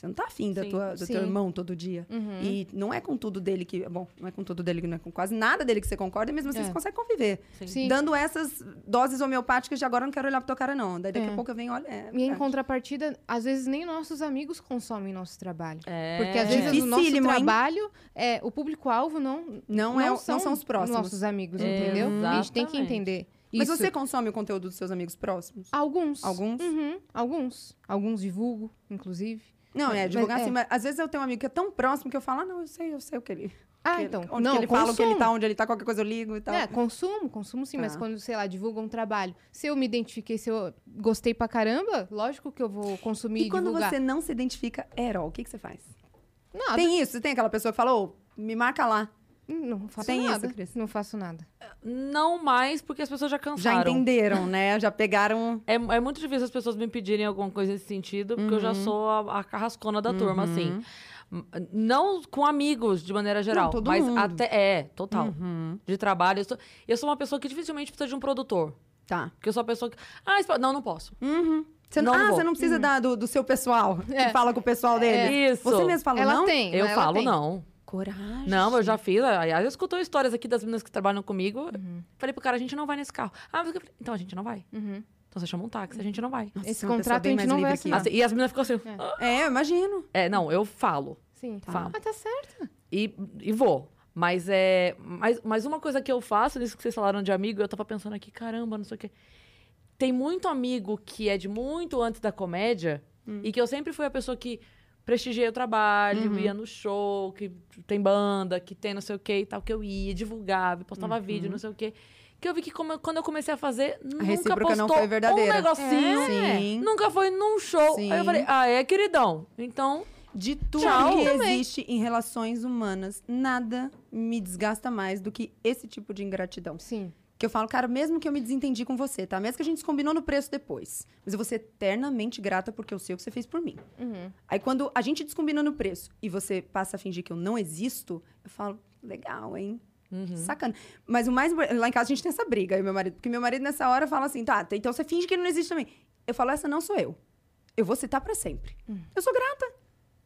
Você não tá afim da Sim. tua, do Sim. teu irmão todo dia. Uhum. E não é com tudo dele que. Bom, não é com tudo dele, não é com quase nada dele que você concorda, e mesmo assim É. você consegue conviver. Sim. Sim. Dando essas doses homeopáticas de agora eu não quero olhar pra tua cara, não. Daí daqui É. a pouco eu venho, olha. É, E em contrapartida, às vezes nem nossos amigos consomem nosso trabalho. É. Porque às vezes o nosso trabalho, é, o público-alvo não, Não, é, não são os próximos. nossos amigos, entendeu? A gente tem que Exatamente. entender. Mas isso. você consome o conteúdo dos seus amigos próximos? Alguns. Alguns? Uhum, alguns. Alguns divulgo, inclusive. Não, é, Mas- divulgar é. assim, mas às vezes eu tenho um amigo que é tão próximo que eu falo, ah, não, eu sei, eu sei o que ele. Ah, que- então. Onde não, ele fala, o que ele consumo. tá, onde ele tá, qualquer coisa eu ligo e tal. É, consumo, consumo sim, mas Tá. quando, sei lá, divulga um trabalho. Se eu me identifiquei, se eu gostei pra caramba, lógico que eu vou consumir e, e quando divulgar. você não se identifica at all, o que, que você faz? Nada. Tem isso? Você tem aquela pessoa que fala, ô, me marca lá. Não faço Tem isso, nada. Cris? não faço nada. Não mais, porque as pessoas já Já cansaram. entenderam, né? Já pegaram. <laughs> É, é muito difícil as pessoas me pedirem alguma coisa nesse sentido, porque eu já Uhum. sou a, a carrascona da turma, assim. M- Não com amigos, de maneira geral. todo mas mundo. até. É, total. Uhum. De trabalho. Eu sou, eu sou uma pessoa que dificilmente precisa de um produtor. Tá. Porque eu sou a pessoa que. Ah, não, não posso. Uhum. Você não, Não ah, vou. você não precisa da- do, do seu pessoal. É. Que fala com o pessoal dele. Isso. Você mesmo fala, ela não? tem. Eu falo, tem. não. Coragem. Não, eu já fiz. Aliás, eu escutou histórias aqui das meninas que trabalham comigo. Uhum. Falei pro cara, a gente não vai nesse carro. Ah, mas eu falei, então a gente não vai. Uhum. Então você chama um táxi, a gente não vai. Nossa, Esse contrato a gente não vai assinar. Assim, e as meninas ficam assim. É. "Ah". É, imagino. É, não, eu falo. Sim. Falo. Ah, tá certo. E, e vou. Mas é. Mas, mas uma coisa que eu faço, nisso que vocês falaram de amigo, eu tava pensando aqui, caramba, não sei o quê. Tem muito amigo que é de muito antes da comédia, e que eu sempre fui a pessoa que prestigiei o trabalho, ia no show, que tem banda, que tem não sei o quê e tal, que eu ia, divulgava, postava vídeo, não sei o quê. Que eu vi que como quando eu comecei a fazer, nunca postou não foi verdadeira. um negocinho. Sim. Nunca foi num show. Aí Sim. eu falei, ah, é, queridão. Então, De tudo Tchau. que Também. existe em relações humanas, nada me desgasta mais do que esse tipo de ingratidão. Sim. Que eu falo, cara, mesmo que eu me desentendi com você, tá? Mesmo que a gente combinou no preço depois. Mas eu vou ser eternamente grata porque eu sei o que você fez por mim. Uhum. Aí quando a gente descombina no preço e você passa a fingir que eu não existo, eu falo, legal, hein? Uhum. Sacana. Mas o mais. Lá em casa a gente tem essa briga, eu e meu marido. Porque meu marido nessa hora fala assim, tá, então você finge que ele não existe também. eu falo, essa não sou eu. Eu vou citar pra sempre. Eu sou grata.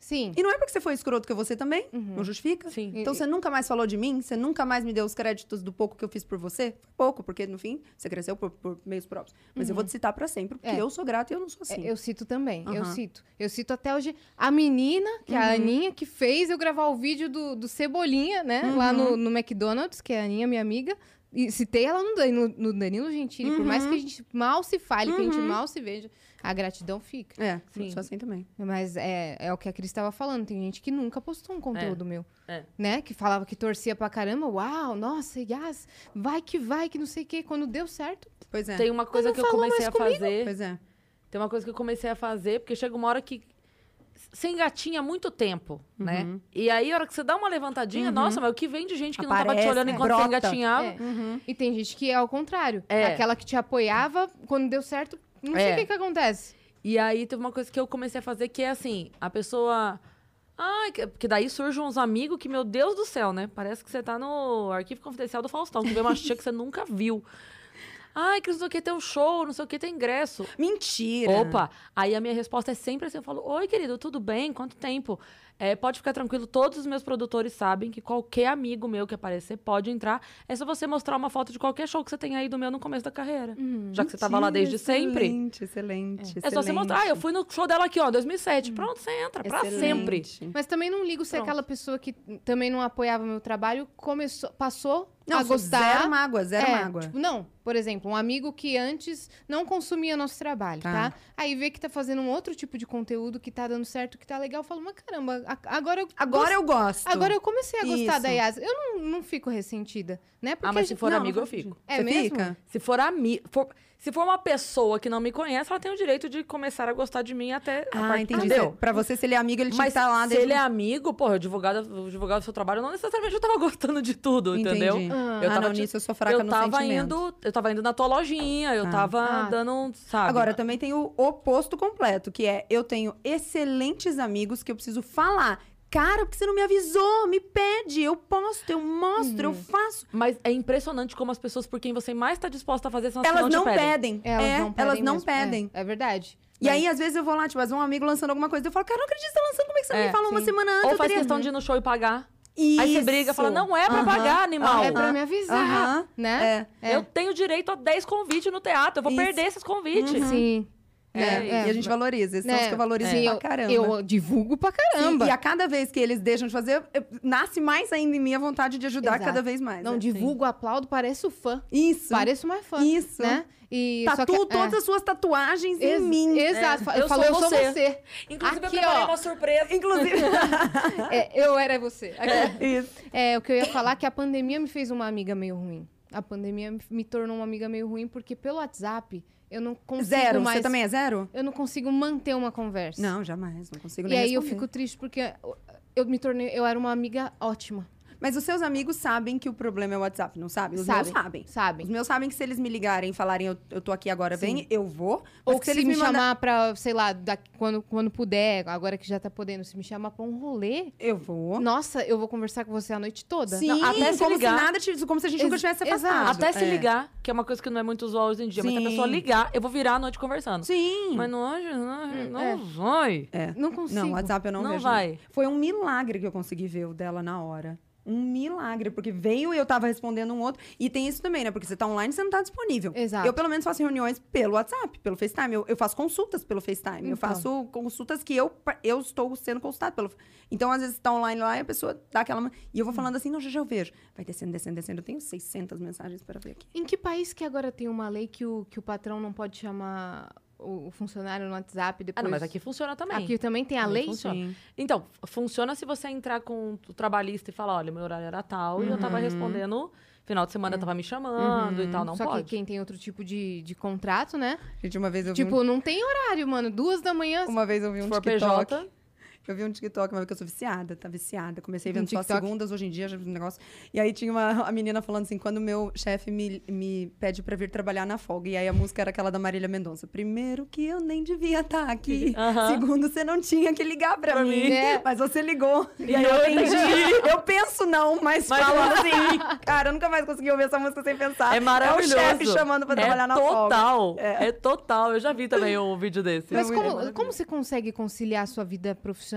Sim. E não é porque você foi escroto que eu vou ser também. Não justifica. Sim. Então você nunca mais falou de mim, você nunca mais me deu os créditos do pouco que eu fiz por você. Foi pouco, porque no fim você cresceu por, por meios próprios. Mas eu vou te citar pra sempre, porque É. eu sou grata e eu não sou É, assim. Eu cito também, eu Aham. cito. Eu cito até hoje a menina, que é a Aninha, que fez eu gravar o vídeo do, do Cebolinha, né? Lá no, no McDonald's, que é a Aninha, minha amiga. E citei ela no Danilo, no Danilo Gentili. Por mais que a gente mal se fale, que a gente mal se veja, a gratidão fica. É, Sim. sou assim também. Mas é, é o que a Cris estava falando. Tem gente que nunca postou um conteúdo meu. É. Né? Que falava que torcia pra caramba. Uau, nossa, Yas, vai que vai, que não sei o quê. Quando deu certo, Pois é. Tem uma coisa que eu comecei a comigo. fazer. Pois é. Tem uma coisa que eu comecei a fazer, porque chega uma hora que você engatinha muito tempo, né? Uhum. E aí, a hora que você dá uma levantadinha, nossa, mas o que vem de gente que não tava te Aparece, olhando né? enquanto você Brota. engatinhava. É. Uhum. E tem gente que é ao contrário. É. Aquela que te apoiava, quando deu certo, não sei É. o que, que acontece. E aí teve uma coisa que eu comecei a fazer que é assim, a pessoa. Ai, que- porque daí surgem uns amigos que, meu Deus do céu, né? Parece que você tá no arquivo confidencial do Faustão, que vê uma tia que você nunca viu. Ai, que não sei o que tem um show, não sei o que tem ingresso. Mentira. Opa! Aí a minha resposta é sempre assim: eu falo, oi, querido, tudo bem? Quanto tempo? É, pode ficar tranquilo, todos os meus produtores sabem que qualquer amigo meu que aparecer pode entrar. É só você mostrar uma foto de qualquer show que você tem aí do meu no começo da carreira. Já que você tava lá desde sempre. Excelente, excelente. É só você mostrar. Ah, eu fui no show dela aqui, ó, 2007. Pronto, você entra, pra sempre. Mas também não ligo se Pronto. aquela pessoa que também não apoiava meu trabalho começou, passou Não, a gostar. Zero mágoa, zero É, mágoa. tipo, não, por exemplo, um amigo que antes não consumia nosso trabalho, tá. Tá. Aí vê que tá fazendo um outro tipo de conteúdo que tá dando certo, que tá legal, fala, mas caramba, agora eu Agora gost- eu gosto. Agora eu comecei a gostar Isso. da Yas. Eu não, não fico ressentida, né? Porque Ah, mas se for Não, amigo, não eu fico. É Você mesmo? fica? Se for amigo. Se for uma pessoa que não me conhece, ela tem o direito de começar a gostar de mim até. a Ah, part- entendi. Entendeu? Pra você, se ele é amigo, ele tinha Mas que estar lá se desde ele é amigo, porra, o advogado, o advogado do seu trabalho, não necessariamente eu tava <laughs> gostando de tudo, entendeu? Entendi. Ah. Eu ah, tava não, nisso eu sou fraca eu no tava sentimento. indo, eu tava indo na tua lojinha, eu Ah. tava Ah. dando, um, sabe? Agora, também tem o oposto completo, que é eu tenho excelentes amigos que eu preciso falar. Cara, por que você não me avisou? Me pede, eu posto, eu mostro, eu faço. Mas é impressionante como as pessoas por quem você mais tá disposta a fazer são as Elas que não, não te pedem. pedem. Elas É, não pedem. elas não mesmo. pedem. É, é verdade. E aí, às vezes, eu vou lá, tipo, um amigo lançando alguma coisa, eu falo, cara, não acredito que você tá lançando, como é que você É, me falou uma semana antes? Ou Eu faz teria- questão de ir no show e pagar. Isso. Aí você briga, fala, não é pra Aham. pagar, animal. É pra me avisar, Aham. né? É. É. Eu tenho direito a 10 convites no teatro, eu vou Isso. perder esses convites. Sim. É, É, e a gente valoriza. Esses são os né? que eu valorizo Sim, pra eu, caramba. eu divulgo pra Sim, caramba. e a cada vez que eles deixam de fazer, eu- nasce mais ainda em mim a vontade de ajudar Exato. cada vez mais. Não, né? divulgo, aplaudo, pareço fã. Isso. Pareço mais fã. Isso. Né? E só Tatu que- todas é. as suas tatuagens Ex- em mim. Exato. É, Eu, eu falo, sou eu sou você. você. Inclusive, Aqui, eu preparei ó. uma surpresa. Inclusive. <laughs> É, eu era você. <laughs> É, o que eu ia falar é que a pandemia me fez uma amiga meio ruim. A pandemia me tornou uma amiga meio ruim porque pelo WhatsApp eu não consigo Zero. mais... Você também é zero? Eu não consigo manter uma conversa. Não, jamais. Não consigo E nem aí eu responder. fico triste porque eu me tornei... Eu era uma amiga ótima. Mas os seus amigos sabem que o problema é o WhatsApp, não sabem? Os Sabem. meus sabem. Sabem. Os meus sabem que se eles me ligarem e falarem eu, eu tô aqui agora, Sim. vem, eu vou. Mas Ou que se eles me mandar- chamar pra, sei lá, daqui- quando, quando puder, agora que já tá podendo, se me chamar pra um rolê, Eu vou. nossa, eu vou conversar com você a noite toda. Sim, Não, até se como ligar. se nada, tivesse- como se a gente nunca Ex- tivesse exato. afastado. Até se É. ligar, que é uma coisa que não é muito usual hoje em dia, mas se a Sim. pessoa ligar, eu vou virar a noite conversando. Sim. Mas não, hoje não, não é. vai. É. Não consigo. Não, WhatsApp eu não, Não vejo. vai. Foi um milagre que eu consegui ver o dela na hora. Um milagre, porque veio e eu tava respondendo um outro. E tem isso também, né? Porque você tá online e você não tá disponível. Exato. Eu, pelo menos, faço reuniões pelo WhatsApp, pelo FaceTime. Eu, eu faço consultas pelo FaceTime. Eu Então. faço consultas que eu, eu estou sendo consultado pelo. Então, às vezes, tá online lá e a pessoa dá aquela. E eu vou falando assim, não, já já eu vejo. Vai descendo, descendo, descendo. Eu tenho 600 mensagens para ver aqui. Em que país que agora tem uma lei que o, que o patrão não pode chamar o, o funcionário no WhatsApp Ah, depois? não, mas aqui funciona também. Aqui também tem a Também lei? funciona. Sim. Então, funciona se você entrar com o trabalhista e falar, olha, meu horário era tal, e eu tava respondendo, final de semana tava me chamando e tal, não Só pode. que quem tem outro tipo de, de contrato, né? Gente, uma vez eu vi Tipo, não tem horário, mano. Duas da manhã. um, uma vez eu vi um TikTok. PJ, Eu vi um TikTok, vez que eu sou viciada, tá viciada. Comecei vendo Um só segundas, hoje em dia já vi um negócio. E aí tinha uma a menina falando assim: quando o meu chefe me, me pede pra vir trabalhar na folga. E aí a música era aquela da Marília Mendonça. Primeiro que eu nem devia estar aqui. Aham. Segundo, você não tinha que ligar pra, Pra mim. mim. É. Mas você ligou. E aí eu eu entendi. entendi. Eu penso não, mas, Mas falo eu- assim. Cara, eu nunca mais consegui ouvir essa música sem pensar. É maravilhoso. É o chefe chamando pra trabalhar é na folga. total, É. total. Eu já vi também um vídeo desse. Mas muito como, como você consegue conciliar a sua vida profissional,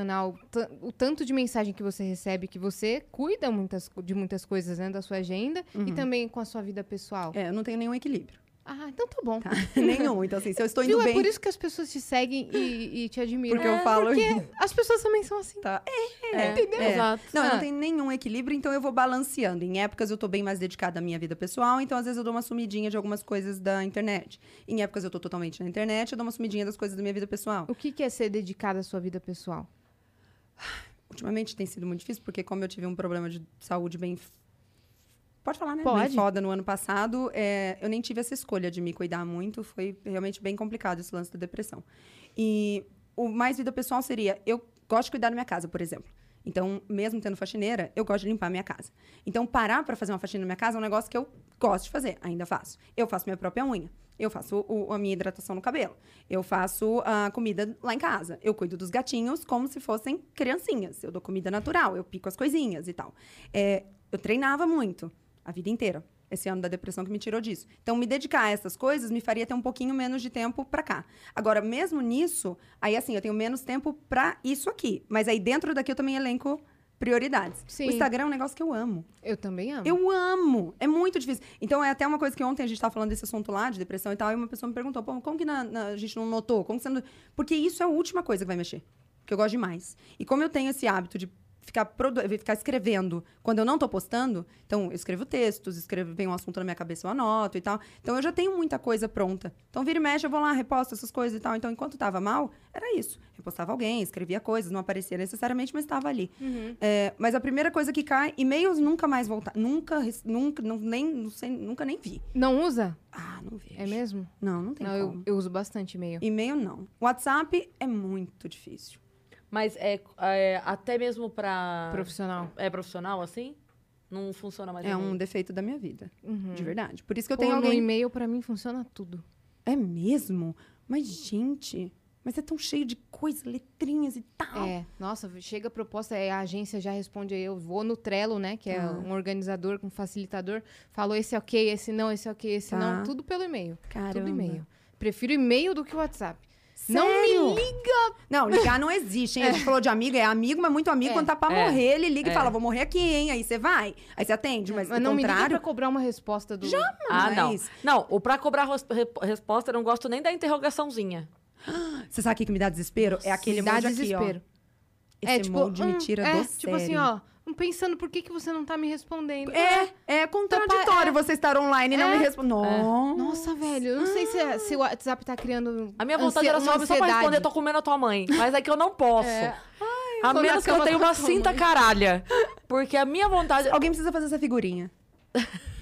t- o tanto de mensagem que você recebe, que você cuida muitas, de muitas coisas né, da sua agenda, e também com a sua vida pessoal? É, eu não tenho nenhum equilíbrio. Ah, então tá bom. <laughs> nenhum. Então, assim, se eu estou indo Viu? bem. É por isso que as pessoas te seguem e, e te admiram. Porque eu É, falo- Porque as pessoas também são assim. Tá. É, entendeu? Exato. Não, eu Ah. não tenho nenhum equilíbrio, então eu vou balanceando. Em épocas eu tô bem mais dedicada à minha vida pessoal, então às vezes eu dou uma sumidinha de algumas coisas da internet. Em épocas eu tô totalmente na internet, eu dou uma sumidinha das coisas da minha vida pessoal. O que que é ser dedicada à sua vida pessoal? Ultimamente tem sido muito difícil, porque como eu tive um problema de saúde bem. Pode falar, né? Pode. Bem foda no ano passado, é, eu nem tive essa escolha de me cuidar muito, foi realmente bem complicado esse lance da depressão. E o mais vida pessoal seria: eu gosto de cuidar da minha casa, por exemplo. Então, mesmo tendo faxineira, eu gosto de limpar a minha casa. Então, parar para fazer uma faxina na minha casa é um negócio que eu gosto de fazer, ainda faço. Eu faço minha própria unha. Eu faço o- a minha hidratação no cabelo. Eu faço a comida lá em casa. Eu cuido dos gatinhos como se fossem criancinhas. Eu dou comida natural, eu pico as coisinhas e tal. É, eu treinava muito a vida inteira. Esse ano da depressão que me tirou disso. Então, me dedicar a essas coisas me faria ter um pouquinho menos de tempo pra cá. Agora, mesmo nisso, aí assim, eu tenho menos tempo pra isso aqui. Mas aí dentro daqui eu também elenco prioridades. Sim. O Instagram é um negócio que eu amo. Eu também amo. Eu amo. É muito difícil. Então, é até uma coisa que ontem a gente estava falando desse assunto lá, de depressão e tal, e uma pessoa me perguntou, pô, como que na- na- a gente não notou? Como que você não... Porque isso é a última coisa que vai mexer. Porque eu gosto demais. E como eu tenho esse hábito de ficar, produ... ficar escrevendo quando eu não tô postando, então eu escrevo textos, escrevo, vem um assunto na minha cabeça, eu anoto e tal. Então, eu já tenho muita coisa pronta. Então, vira e mexe, eu vou lá, reposto essas coisas e tal. Então, enquanto tava mal, era isso. Repostava alguém, escrevia coisas, não aparecia necessariamente, mas estava ali. É, mas a primeira coisa que cai, e-mails nunca mais voltar. Nunca, nunca, não, nem, não sei, nunca nem vi. Não usa? Ah, não vejo. É mesmo? Não, não tem Não, eu, eu uso bastante e-mail. E-mail, não. WhatsApp é muito difícil. Mas é, é, até mesmo pra. Profissional. É profissional assim? Não funciona mais. É ou um defeito da minha vida. De verdade. Por isso que eu Pô, tenho no alguém... e-mail, pra mim, funciona tudo. É mesmo? Mas, gente... Mas é tão cheio de coisa, letrinhas e tal. É, nossa, chega a proposta, é, a agência já responde aí, eu vou no Trello, né, que é Ah. um organizador, um facilitador, falou esse é ok, esse não, esse é ok, esse Tá. não, tudo pelo e-mail. Caramba. Tudo e-mail. Prefiro e-mail do que o WhatsApp. Sério? Não me liga! Não, ligar não existe, hein? A gente falou de amigo, é amigo, mas muito amigo. É. Quando tá pra É. morrer, ele liga É. e fala, vou morrer aqui, hein? Aí você vai. Aí você atende, mas, Mas o não me liga contrário... pra cobrar uma resposta do... Ah, não. Mas- Não, o pra cobrar resposta, eu não gosto nem da interrogaçãozinha. Você sabe o que me dá desespero? é aquele Dá emoji aqui, desespero. ó. Esse é, tipo, emoji me hum, tira é, do tipo assim, sério. ó, pensando por que, que você não tá me respondendo. É, é contraditório é. você estar online e não É. me responder. Nossa. Nossa, velho, eu não sei se, se o WhatsApp tá criando. A minha vontade ansia- era só, só pra responder, tô comendo a tua mãe. Mas é que eu não posso. É. a tô na menos que eu tenha a uma cinta mãe. caralha. Porque a minha vontade... <laughs> Alguém precisa fazer essa figurinha. <laughs>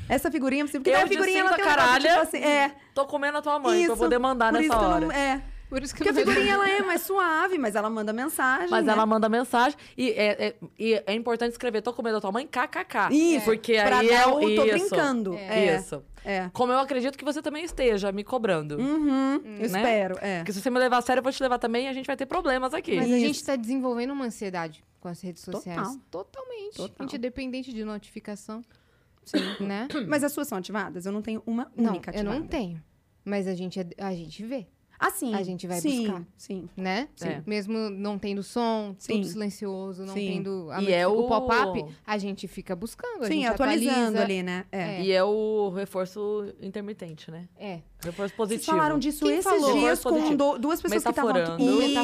Essa figurinha, precisa- porque Eu a figurinha ela cinta tem um negócio, caralha. tipo assim, é, Tô comendo a tua mãe isso. pra eu poder mandar nessa hora. não, é, Por isso que porque a eu não- figurinha ela é mais suave, mas ela manda mensagem. Mas né? ela manda mensagem e é, é- e é importante escrever, tô comendo a tua mãe, kkk. Isso, Porque pra aí é o tô isso. brincando. É. Isso. É. Como eu acredito que você também esteja me cobrando. Uhum, Né? eu espero, é. Porque se você me levar a sério, eu vou te levar também e a gente vai ter problemas aqui. Mas a Isso. gente tá desenvolvendo uma ansiedade com as redes Total. sociais. Totalmente. Total. A gente é dependente de notificação. Sim. Né? Mas as suas são ativadas? Eu não tenho uma Não, única eu ativada. não tenho. Mas a gente, é- a gente vê, Ah, sim. A gente vai sim, buscar. Sim. né? Sim. Mesmo não tendo som, Sim. tudo silencioso, não Sim. tendo a E é o o- pop-up, a gente fica buscando, a Sim, gente atualizando atualiza. ali, né? É. E é o reforço intermitente, né? É. Reforço Vocês positivo. falaram disso Quem esses falou? dias Reforço com positivo. do- duas pessoas que estavam aqui.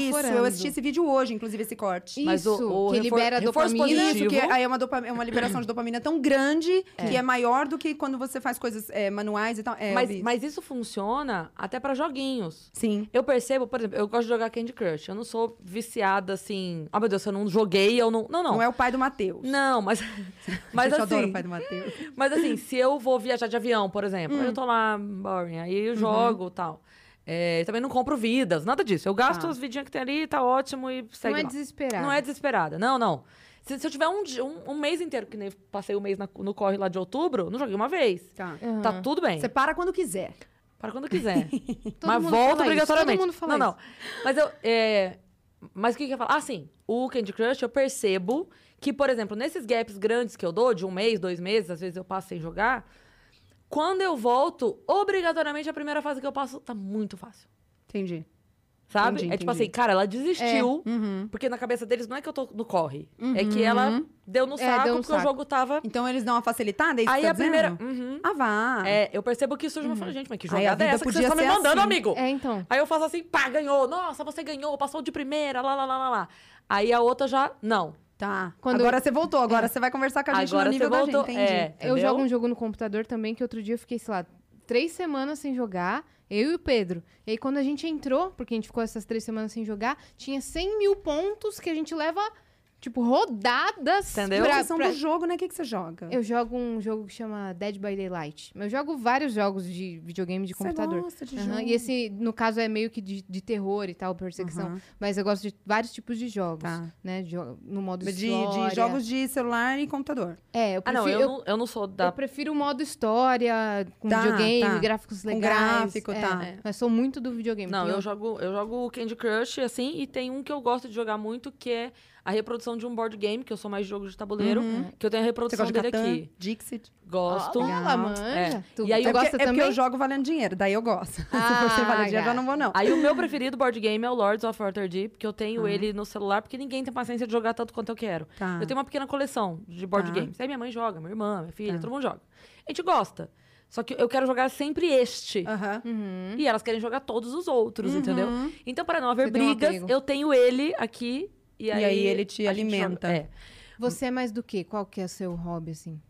Isso, eu assisti esse vídeo hoje, inclusive esse corte. Mas o- Isso, o que refor- libera reforço dopamina. Isso, que positivo- aí é uma, dopa- é uma liberação de dopamina tão grande que é maior do que quando você faz coisas é, manuais e tal. É, Mas, mas isso funciona até pra joguinhos. Sim. Eu percebo, por exemplo, eu gosto de jogar Candy Crush. Eu não sou viciada assim. Ah, meu Deus, se eu não joguei, eu não. Não, não. Não, é o pai do Matheus. Não, mas. <laughs> Mas eu assim. adoro o pai do Matheus. Mas assim, se eu vou viajar de avião, por exemplo, Hum. eu tô lá, boring, aí Uhum. jogo e tal. É, também não compro vidas, nada disso. Eu gasto Tá. as vidinhas que tem ali, tá ótimo e segue Não é lá. desesperado. Não é desesperada. Não, não. Se, se eu tiver um, um, um mês inteiro, que nem passei o mês na- no corre lá de outubro, não joguei uma vez. Tá. Aham. Tá tudo bem. Você para quando quiser. Para quando quiser. <laughs> Mas volta fala isso, obrigatoriamente. todo mundo fala não, não. Mas eu. é, Mas o que, que eu ia falar? Ah, sim. O Candy Crush, eu percebo que, por exemplo, nesses gaps grandes que eu dou, de um mês, dois meses, às vezes eu passo sem jogar. Quando eu volto, obrigatoriamente a primeira fase que eu passo tá muito fácil. Entendi. Sabe? Entendi, é tipo entendi. assim, cara, ela desistiu. Uhum. Porque na cabeça deles não é que eu tô no corre. É que ela deu no É, saco deu no porque o saco. jogo tava. Então eles dão uma facilitada, é isso que Aí tá a primeira. Uhum. Ah, vá. É, eu percebo que surge uma fala, gente, mas que jogada é essa que você tá me mandando, assim. amigo? É, então. Aí eu faço assim, pá, ganhou. Nossa, você ganhou, passou de primeira, lá, lá, lá, lá, lá. Aí a outra já, não. Tá. Quando agora eu- você voltou, agora você vai conversar com a gente Agora no nível você voltou, da gente, entendi. é. Eu jogo um jogo no computador também, que outro dia eu fiquei, sei lá, três semanas sem jogar, eu e o Pedro. E aí quando a gente entrou, porque a gente ficou essas três semanas sem jogar, tinha 100 mil pontos que a gente leva, tipo, rodadas. Entendeu? pra- são pra- do jogo, né? O que, que você joga? Eu jogo um jogo que chama Dead by Daylight. Eu jogo vários jogos de videogame de Você computador. gosta de Aham, jogo. E esse, no caso, é meio que de, de terror e tal, perseguição. Aham. Mas eu gosto de vários tipos de jogos, Tá. né? Jo- no modo De, história. de jogos de celular e computador. É, eu Ah, não, prefiro... eu, eu, não, eu não sou eu da. prefiro o modo história, com Tá, videogame, tá. gráficos Com legais. gráfico, é, tá. é. Mas sou muito do videogame. Não, eu um- jogo, eu jogo Candy Crush, assim, e tem um que eu gosto de jogar muito, que é a reprodução de um board game, que eu sou mais de jogo de tabuleiro, que eu tenho a Você reprodução dele Catan, aqui. Dixit? Gosto. Olha, ela Legal. manja. É. Tu, E aí eu- é porque, é porque eu jogo valendo dinheiro, daí eu gosto. <laughs> Se Ah, for sem valer dinheiro, eu não vou, não. Aí o meu preferido board game é o Lords of Waterdeep, que eu Ah. tenho ele no celular, porque ninguém tem paciência de jogar tanto quanto eu quero. Tá. Eu tenho uma pequena coleção de board Tá. games. Aí minha mãe joga, minha irmã, minha filha, Tá. todo mundo joga. A gente gosta. Só que eu quero jogar sempre este. Uhum. E elas querem jogar todos os outros, entendeu? Então, para não haver Você um brigas, apego. eu tenho ele aqui. E aí, aí ele te joga- alimenta. É. Você é mais do quê? Qual que é o seu hobby, assim?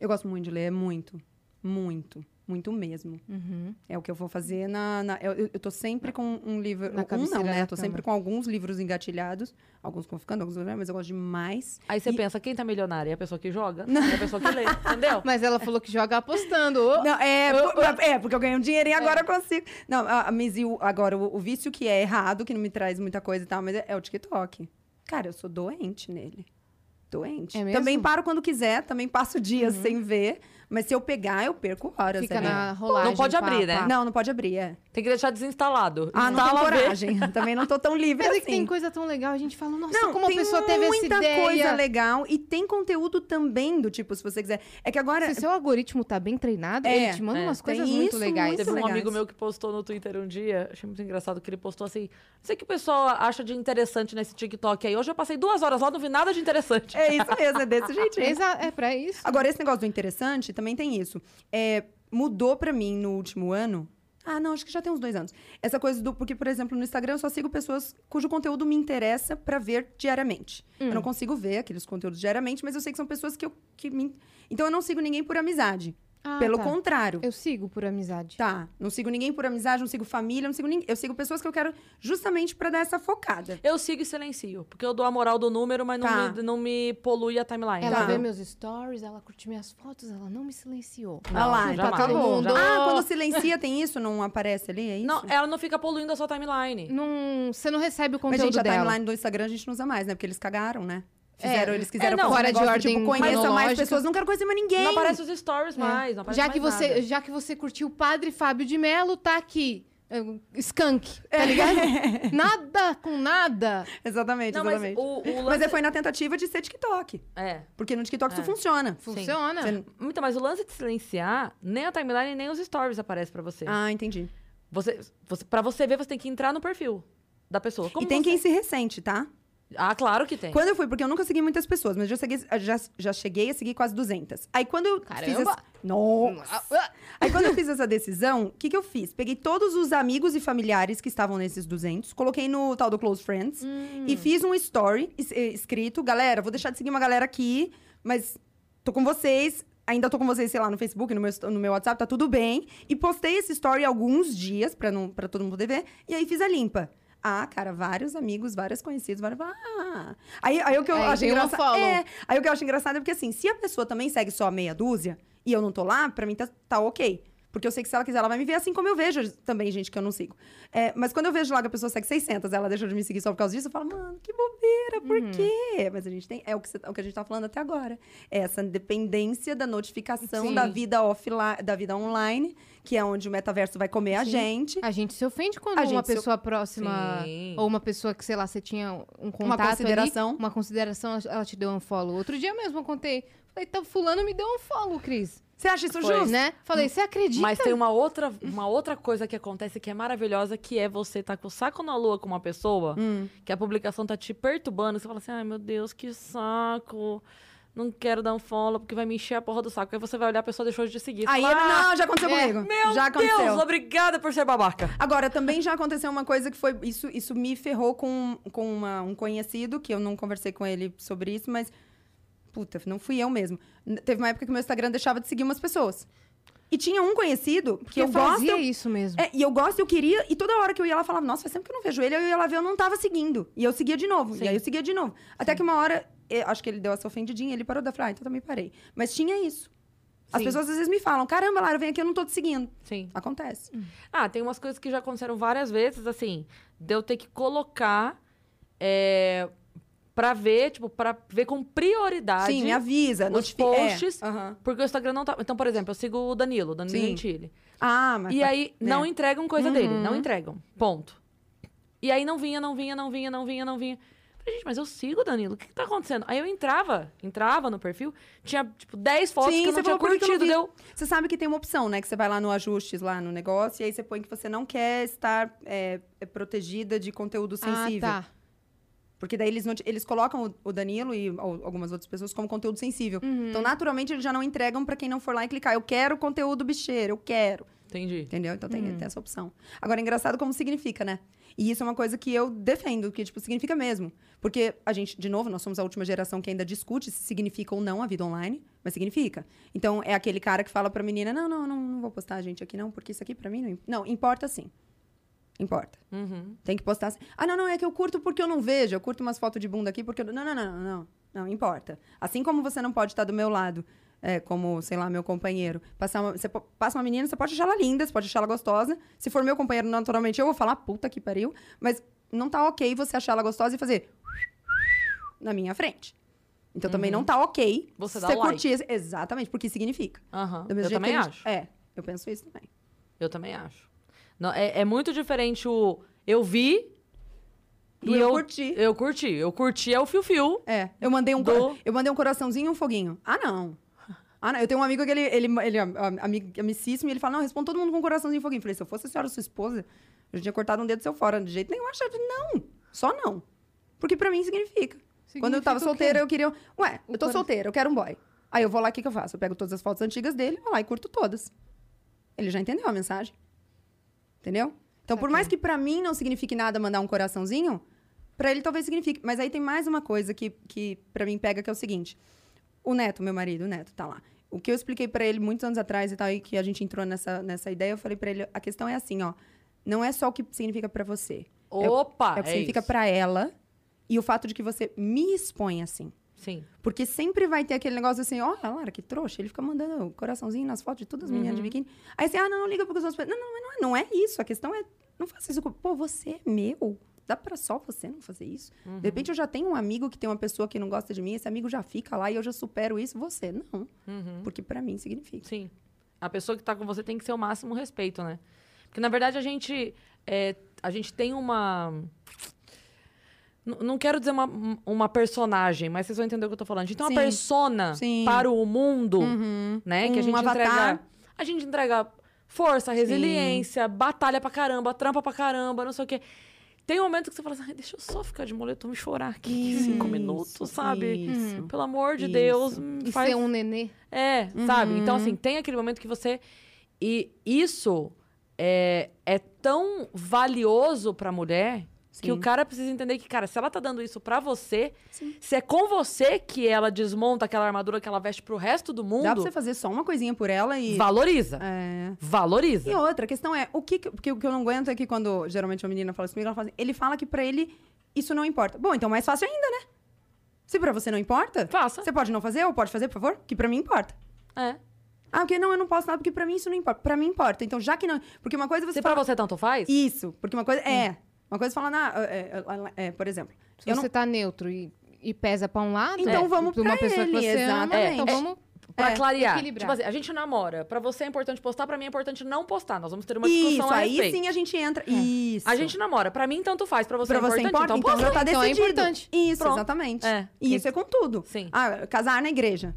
Eu gosto muito de ler, é muito. Muito. Muito mesmo. Uhum. É o que eu vou fazer na. na- eu, eu- tô sempre com um livro. Na um não, né? Eu tô sempre cama. com alguns livros engatilhados. Alguns vão ficando, alguns não, mas eu gosto demais. Aí você E- pensa, quem tá milionário? É a pessoa que joga? É a pessoa que lê, <laughs> entendeu? Mas ela falou que joga apostando. <laughs> Não, é, por- é, porque eu ganho um dinheiro e agora eu consigo. Não, a, a, mas e o- agora, o, o vício que é errado, que não me traz muita coisa e tal, mas é, é o TikTok. Cara, eu sou doente nele. Doente. É? Também paro quando quiser, também passo dias sem ver. Mas se eu pegar, eu perco horas. Fica ali. na rolagem. Não pode pá, abrir, né? pá. Não, não pode abrir, é. Tem que deixar desinstalado. Ah, não tenho vê. coragem. Também não tô tão <laughs> livre Mas é assim. que tem coisa tão legal, a gente fala, nossa, Não, como a tem pessoa teve essa muita ideia. coisa legal e tem conteúdo também do tipo, se você quiser. É que agora Se seu algoritmo tá bem treinado, É, ele te manda é. umas Tem coisas muito isso, legais. muito Teve um amigo meu que postou no Twitter um dia, achei muito engraçado que ele postou assim: não sei o que o pessoal acha de interessante nesse TikTok aí. Hoje eu passei duas horas lá, não vi nada de interessante. é isso mesmo, é desse <laughs> jeitinho. É pra isso. Agora, esse negócio do interessante também tem isso. É, mudou pra mim no último ano. Ah, não, acho que já tem uns dois anos. Essa coisa do. Porque, por exemplo, no Instagram eu só sigo pessoas cujo conteúdo me interessa pra ver diariamente. Eu não consigo ver aqueles conteúdos diariamente, mas eu sei que são pessoas que eu. Que me... Então eu não sigo ninguém por amizade. Ah, Pelo tá. contrário. Eu sigo por amizade. Tá, não sigo ninguém por amizade, não sigo família, não sigo ninguém. Eu sigo pessoas que eu quero justamente pra dar essa focada. Eu sigo e silencio, porque eu dou a moral do número, mas não, Tá. me, não me polui a timeline. Ela Tá. vê meus stories, ela curte minhas fotos, ela não me silenciou. Olha lá, Não, então jamais, todo mundo-. Ah, quando <laughs> silencia tem isso? Não aparece ali? É isso? Não, ela não fica poluindo a sua timeline. Não, você não recebe o Mas, conteúdo gente, a dela. timeline do Instagram a gente não usa mais, né? Porque eles cagaram, né? Fizeram, É. eles quiseram É, não, fazer um fora de negócio ordem tipo, conheça mais pessoas, não quero conhecer mais ninguém. Não aparece os stories mais, não aparece já mais que você, nada. já que você curtiu o Padre Fábio de Melo, tá aqui. É, Skunk, tá ligado? <laughs> nada com nada. Exatamente, Não, mas exatamente. o, o Mas lance... é, foi na tentativa de ser TikTok. É. Porque no TikTok isso É. funciona. Funciona. Você- Então, mas o lance de silenciar, nem a timeline, nem os stories aparecem pra você. Ah, entendi. Você, você. Pra você ver, você tem que entrar no perfil da pessoa. Como e tem você... quem se ressente, tá? Ah, claro que tem. Quando eu fui, porque eu nunca segui muitas pessoas, mas eu já, segui- já, já cheguei a seguir quase 200. Aí quando eu fiz Caramba! essa... Nossa! Aí quando eu fiz essa decisão, o que, que eu fiz? Peguei todos os amigos e familiares que estavam nesses 200, coloquei no tal do Close Friends Hum. e fiz um story eh, escrito, galera, vou deixar de seguir uma galera aqui, mas tô com vocês, ainda tô com vocês, sei lá, no Facebook, no meu, no meu WhatsApp, tá tudo bem. E postei esse story alguns dias pra, não, pra todo mundo poder ver, e aí fiz a limpa. Ah, cara, vários amigos, vários conhecidos, vários... Ah. Aí, aí o que eu Aí acho engraçado... É, aí o que eu acho engraçado é porque, assim, se a pessoa também segue só meia dúzia, e eu não tô lá, pra mim tá, tá ok. Porque eu sei que se ela quiser, ela vai me ver assim como eu vejo também, gente, que eu não sigo. É, mas quando eu vejo lá que a pessoa segue 600, ela deixou de me seguir só por causa disso, eu falo, mano, que bobeira, por Uhum. quê? Mas a gente tem. É o que, é o que a gente tá falando até agora. É essa dependência da notificação Sim. da vida offline, da vida online, que é onde o metaverso vai comer a Sim. gente. A gente se ofende quando A uma gente se pessoa próxima Sim. ou uma pessoa que, sei lá, você tinha um Uma contato consideração. ali, uma consideração, ela te deu um follow. Outro dia mesmo eu contei. Falei, tá, fulano me deu um follow, Cris. Você acha isso Foi. justo? Né? Falei, você acredita? Mas tem uma outra, uma outra coisa que acontece que é maravilhosa, que é você tá com o saco na lua com uma pessoa, Hum. que a publicação tá te perturbando, você fala assim, ai meu Deus, que saco. Não quero dar um follow, porque vai me encher a porra do saco. Aí você vai olhar, a pessoa deixou de seguir. Aí, fala, "Ah, não, já aconteceu É. comigo. Meu já aconteceu. Deus, obrigada por ser babaca. Agora, também já aconteceu uma coisa que foi. Isso, isso me ferrou com, com uma- um conhecido, que eu não conversei com ele sobre isso, mas. Puta, não fui eu mesmo. Teve uma época que meu Instagram deixava de seguir umas pessoas. E tinha um conhecido que eu gosto. fazia eu- isso mesmo. É, e eu gosto, eu queria, e toda hora que eu ia lá, eu falava, nossa, faz tempo que eu não vejo ele, eu ia lá ver, eu não tava seguindo. E eu seguia de novo, Sim. e aí eu seguia de novo. Até que uma hora, eu acho que ele deu essa ofendidinha, ele parou da falar, ah, então também parei. Mas tinha isso. As Sim. pessoas às vezes me falam, caramba, Lara, vem aqui, eu não tô te seguindo. Sim. Acontece. Ah, tem umas coisas que já aconteceram várias vezes, assim, de eu ter que colocar é, pra ver, tipo, pra ver com prioridade. Sim, me avisa. os notifi- é, posts, aham. Porque o Instagram não tá. Então, por exemplo, eu sigo o Danilo, Danilo Sim. Gentili. Ah, mas... E aí né? não entregam coisa Uhum. dele, não entregam. Ponto. E aí não vinha, não vinha, não vinha, não vinha, não vinha. Falei, gente, mas eu sigo o Danilo, o que, que tá acontecendo? Aí eu entrava, entrava no perfil, tinha, tipo, 10 fotos Sim, que eu você não tinha não curtido, deu. Você sabe que tem uma opção, né? Que você vai lá no ajustes, lá no negócio, e aí você põe que você não quer estar é, é, protegida de conteúdo sensível. Ah, tá. Porque daí eles, eles colocam o, Danilo e al- algumas outras pessoas como conteúdo sensível. Uhum. Então, naturalmente, eles já não entregam pra quem não for lá e clicar. Eu quero conteúdo bicheiro, eu quero. Entendi. Entendeu? Então Uhum. tem, tem essa opção. Agora, é engraçado como significa, né? E isso é uma coisa que eu defendo, que, tipo, significa mesmo. Porque a gente, de novo, nós somos a última geração que ainda discute se significa ou não a vida online, mas significa. Então, é aquele cara que fala pra menina, não, não, não, não vou postar a gente aqui não, porque isso aqui pra mim não... Não, importa sim. Importa. Uhum. Tem que postar assim. Ah, não, não, é que eu curto porque eu não vejo. Eu curto umas fotos de bunda aqui porque eu... Não, não, não, não, não. Não, importa. Assim como você não pode estar do meu lado, é, como, sei lá, meu companheiro. Passar uma, você passa uma menina, você pode achar ela linda, você pode achar ela gostosa. Se for meu companheiro, naturalmente, eu vou falar, puta que pariu. Mas não tá ok você achar ela gostosa e fazer... Na minha frente. Então também não tá ok Uhum. Você você like. curtir... esse- Exatamente, porque significa. Mesmo Eu também gente- acho. É, eu penso isso também. Eu também acho. Não, é, é muito diferente o eu vi e eu eu curti. Eu curti. Eu curti é o fio-fio. É, eu mandei um, Do- eu mandei um coraçãozinho e um foguinho. Ah, não. Ah, não. Eu tenho um amigo que ele, ele, ele é ami- amicíssimo e ele fala, não, responde todo mundo com um coraçãozinho foguinho. Eu falei, se eu fosse a senhora sua esposa, eu já tinha cortado um dedo seu fora. De jeito nenhum, eu achava, não. Só não. Porque pra mim significa. Quando eu tava Significa o solteira, eu queria... Ué, eu tô solteira, eu quero um boy. Aí eu vou lá, o que que eu faço? Eu pego todas as fotos antigas dele, vou lá e curto todas. Ele já entendeu a mensagem. Entendeu? Então, por mais que pra mim não signifique nada mandar um coraçãozinho, pra ele talvez signifique. Mas aí tem mais uma coisa que, que para mim pega, que é o seguinte. O Neto, meu marido, o Neto, tá lá. O que eu expliquei pra ele muitos anos atrás e tal, e que a gente entrou nessa, nessa ideia, eu falei pra ele, a questão é assim, ó. Não é só o que significa pra você. Opa! é o que significa pra ela e o fato de que você me expõe assim. Sim. Porque sempre vai ter aquele negócio assim, ó, Lara, que trouxa. Ele fica mandando coraçãozinho nas fotos de todas as meninas de biquíni. Aí você, ah, não, não liga porque os outros... Não, não, não, é- não é isso. A questão é, não faça isso. com- Pô, você é meu. Dá pra só você não fazer isso? De repente eu já tenho um amigo que tem uma pessoa que não gosta de mim, esse amigo já fica lá e eu já supero isso. Você, não. Uhum. Porque pra mim significa. Sim. A pessoa que tá com você tem que ser o máximo respeito, né? Porque, na verdade, a gente, é, a gente tem uma... N- Não quero dizer uma, uma personagem, mas vocês vão entender o que eu tô falando. A gente tem uma Sim. persona Sim. para o mundo, Uhum. né? Que a Um gente avatar. entrega... A gente entrega força, resiliência, batalha pra caramba, trampa pra caramba, não sei o quê. Tem um momento que você fala assim, "Ai, deixa eu só ficar de moletom e chorar aqui <laughs> cinco minutos, Isso, sabe? Isso. Pelo amor de Isso. Deus, hum, E faz ser um nenê. é, sabe? Então, Uhum. assim, tem aquele momento que você. E isso é, é tão valioso pra mulher que Sim. o cara precisa entender que, cara, se ela tá dando isso pra você, Sim. se é com você que ela desmonta aquela armadura que ela veste pro resto do Dá mundo, pra você fazer só uma coisinha por ela e... valoriza. É... Valoriza. E outra, a questão é, o que, que- porque o que eu não aguento é que quando geralmente uma menina fala isso comigo, ela fala assim, ele fala que pra ele isso não importa. Bom, então mais fácil ainda, né? Se pra você não importa, Faça. você pode não fazer ou pode fazer, por favor? Que pra mim importa. É. Ah, porque não, eu não posso nada, porque pra mim isso não importa. Pra mim importa. Então, já que não. Porque uma coisa você Se fala. pra você tanto faz, Isso, porque uma coisa. É. Uma coisa falando, ah, é, é, é, por exemplo. Se eu você não- tá neutro e, e pesa pra um lado, Então é, vamos pra uma pessoa que ele, você ama, exatamente. então É. vamos... pra É, clarear. equilibrar. Tipo assim, a gente namora. Pra você é importante postar, pra mim é importante não postar. Nós vamos ter uma Isso, discussão a aí respeito. sim a gente entra. Isso. A gente namora. Pra mim, tanto faz. Pra você Pra é você importante, importa? então Então, posta. já tá Então é importante. Isso, Pronto. exatamente. É. E isso é com tudo. Sim. Ah, casar na igreja.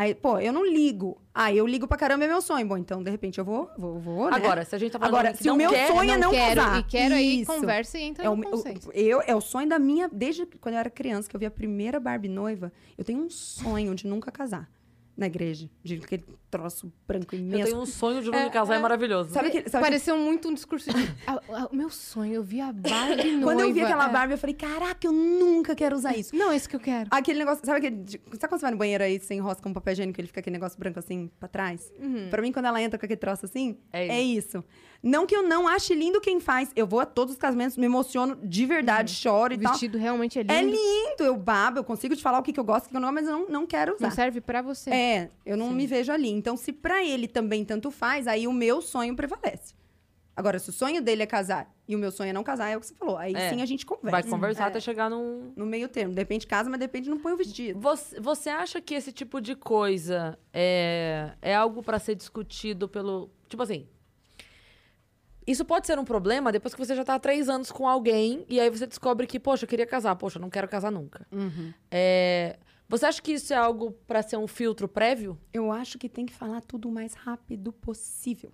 Aí, pô, eu não ligo. Ah, eu ligo pra caramba, é meu sonho. Bom, então, de repente, eu vou, vou, vou né? Agora, se a gente tá falando Agora, que se o não meu quer, sonho é não quero casar. e quero aí, Isso. conversa e entra É o, no o- eu, é o sonho da minha, desde quando eu era criança, que eu vi a primeira Barbie noiva. Eu tenho um sonho de nunca casar na igreja. De aquele troço branco Eu imenso. tenho um sonho de não É, casar, é, é. maravilhoso. Sabe aquele, sabe Pareceu muito um discurso de... <laughs> Ah, ah, o meu sonho, eu vi a Barbie noiva. <laughs> Quando eu vi aquela é. Barbie, eu falei, caraca, eu nunca quero usar isso. Não, é isso que eu quero. Aquele negócio, sabe aquele. de- Sabe quando você vai no banheiro aí, você enrosca um papel higiênico, ele fica aquele negócio branco assim pra trás? Pra mim, quando ela entra com aquele troço assim, É é, isso. Não que eu não ache lindo quem faz. Eu vou a todos os casamentos, me emociono de verdade, choro O e tal. vestido realmente é lindo. É lindo, eu babo, eu consigo te falar o que, que eu gosto, o que eu não mas eu não, não quero usar. Não serve pra você. É, eu não me vejo ali. Então, se pra ele também tanto faz, aí o meu sonho prevalece. Agora, se o sonho dele é casar e o meu sonho é não casar, é o que você falou. Aí É. sim a gente conversa. Vai conversar É, até chegar num. No meio termo. De repente casa, mas de repente não põe o vestido. Você, você acha que esse tipo de coisa é, é algo pra ser discutido pelo. Tipo assim. Isso pode ser um problema depois que você já tá há três anos com alguém e aí você descobre que, poxa, eu queria casar, poxa, eu não quero casar nunca. É, você acha que isso é algo pra ser um filtro prévio? Eu acho que tem que falar tudo o mais rápido possível.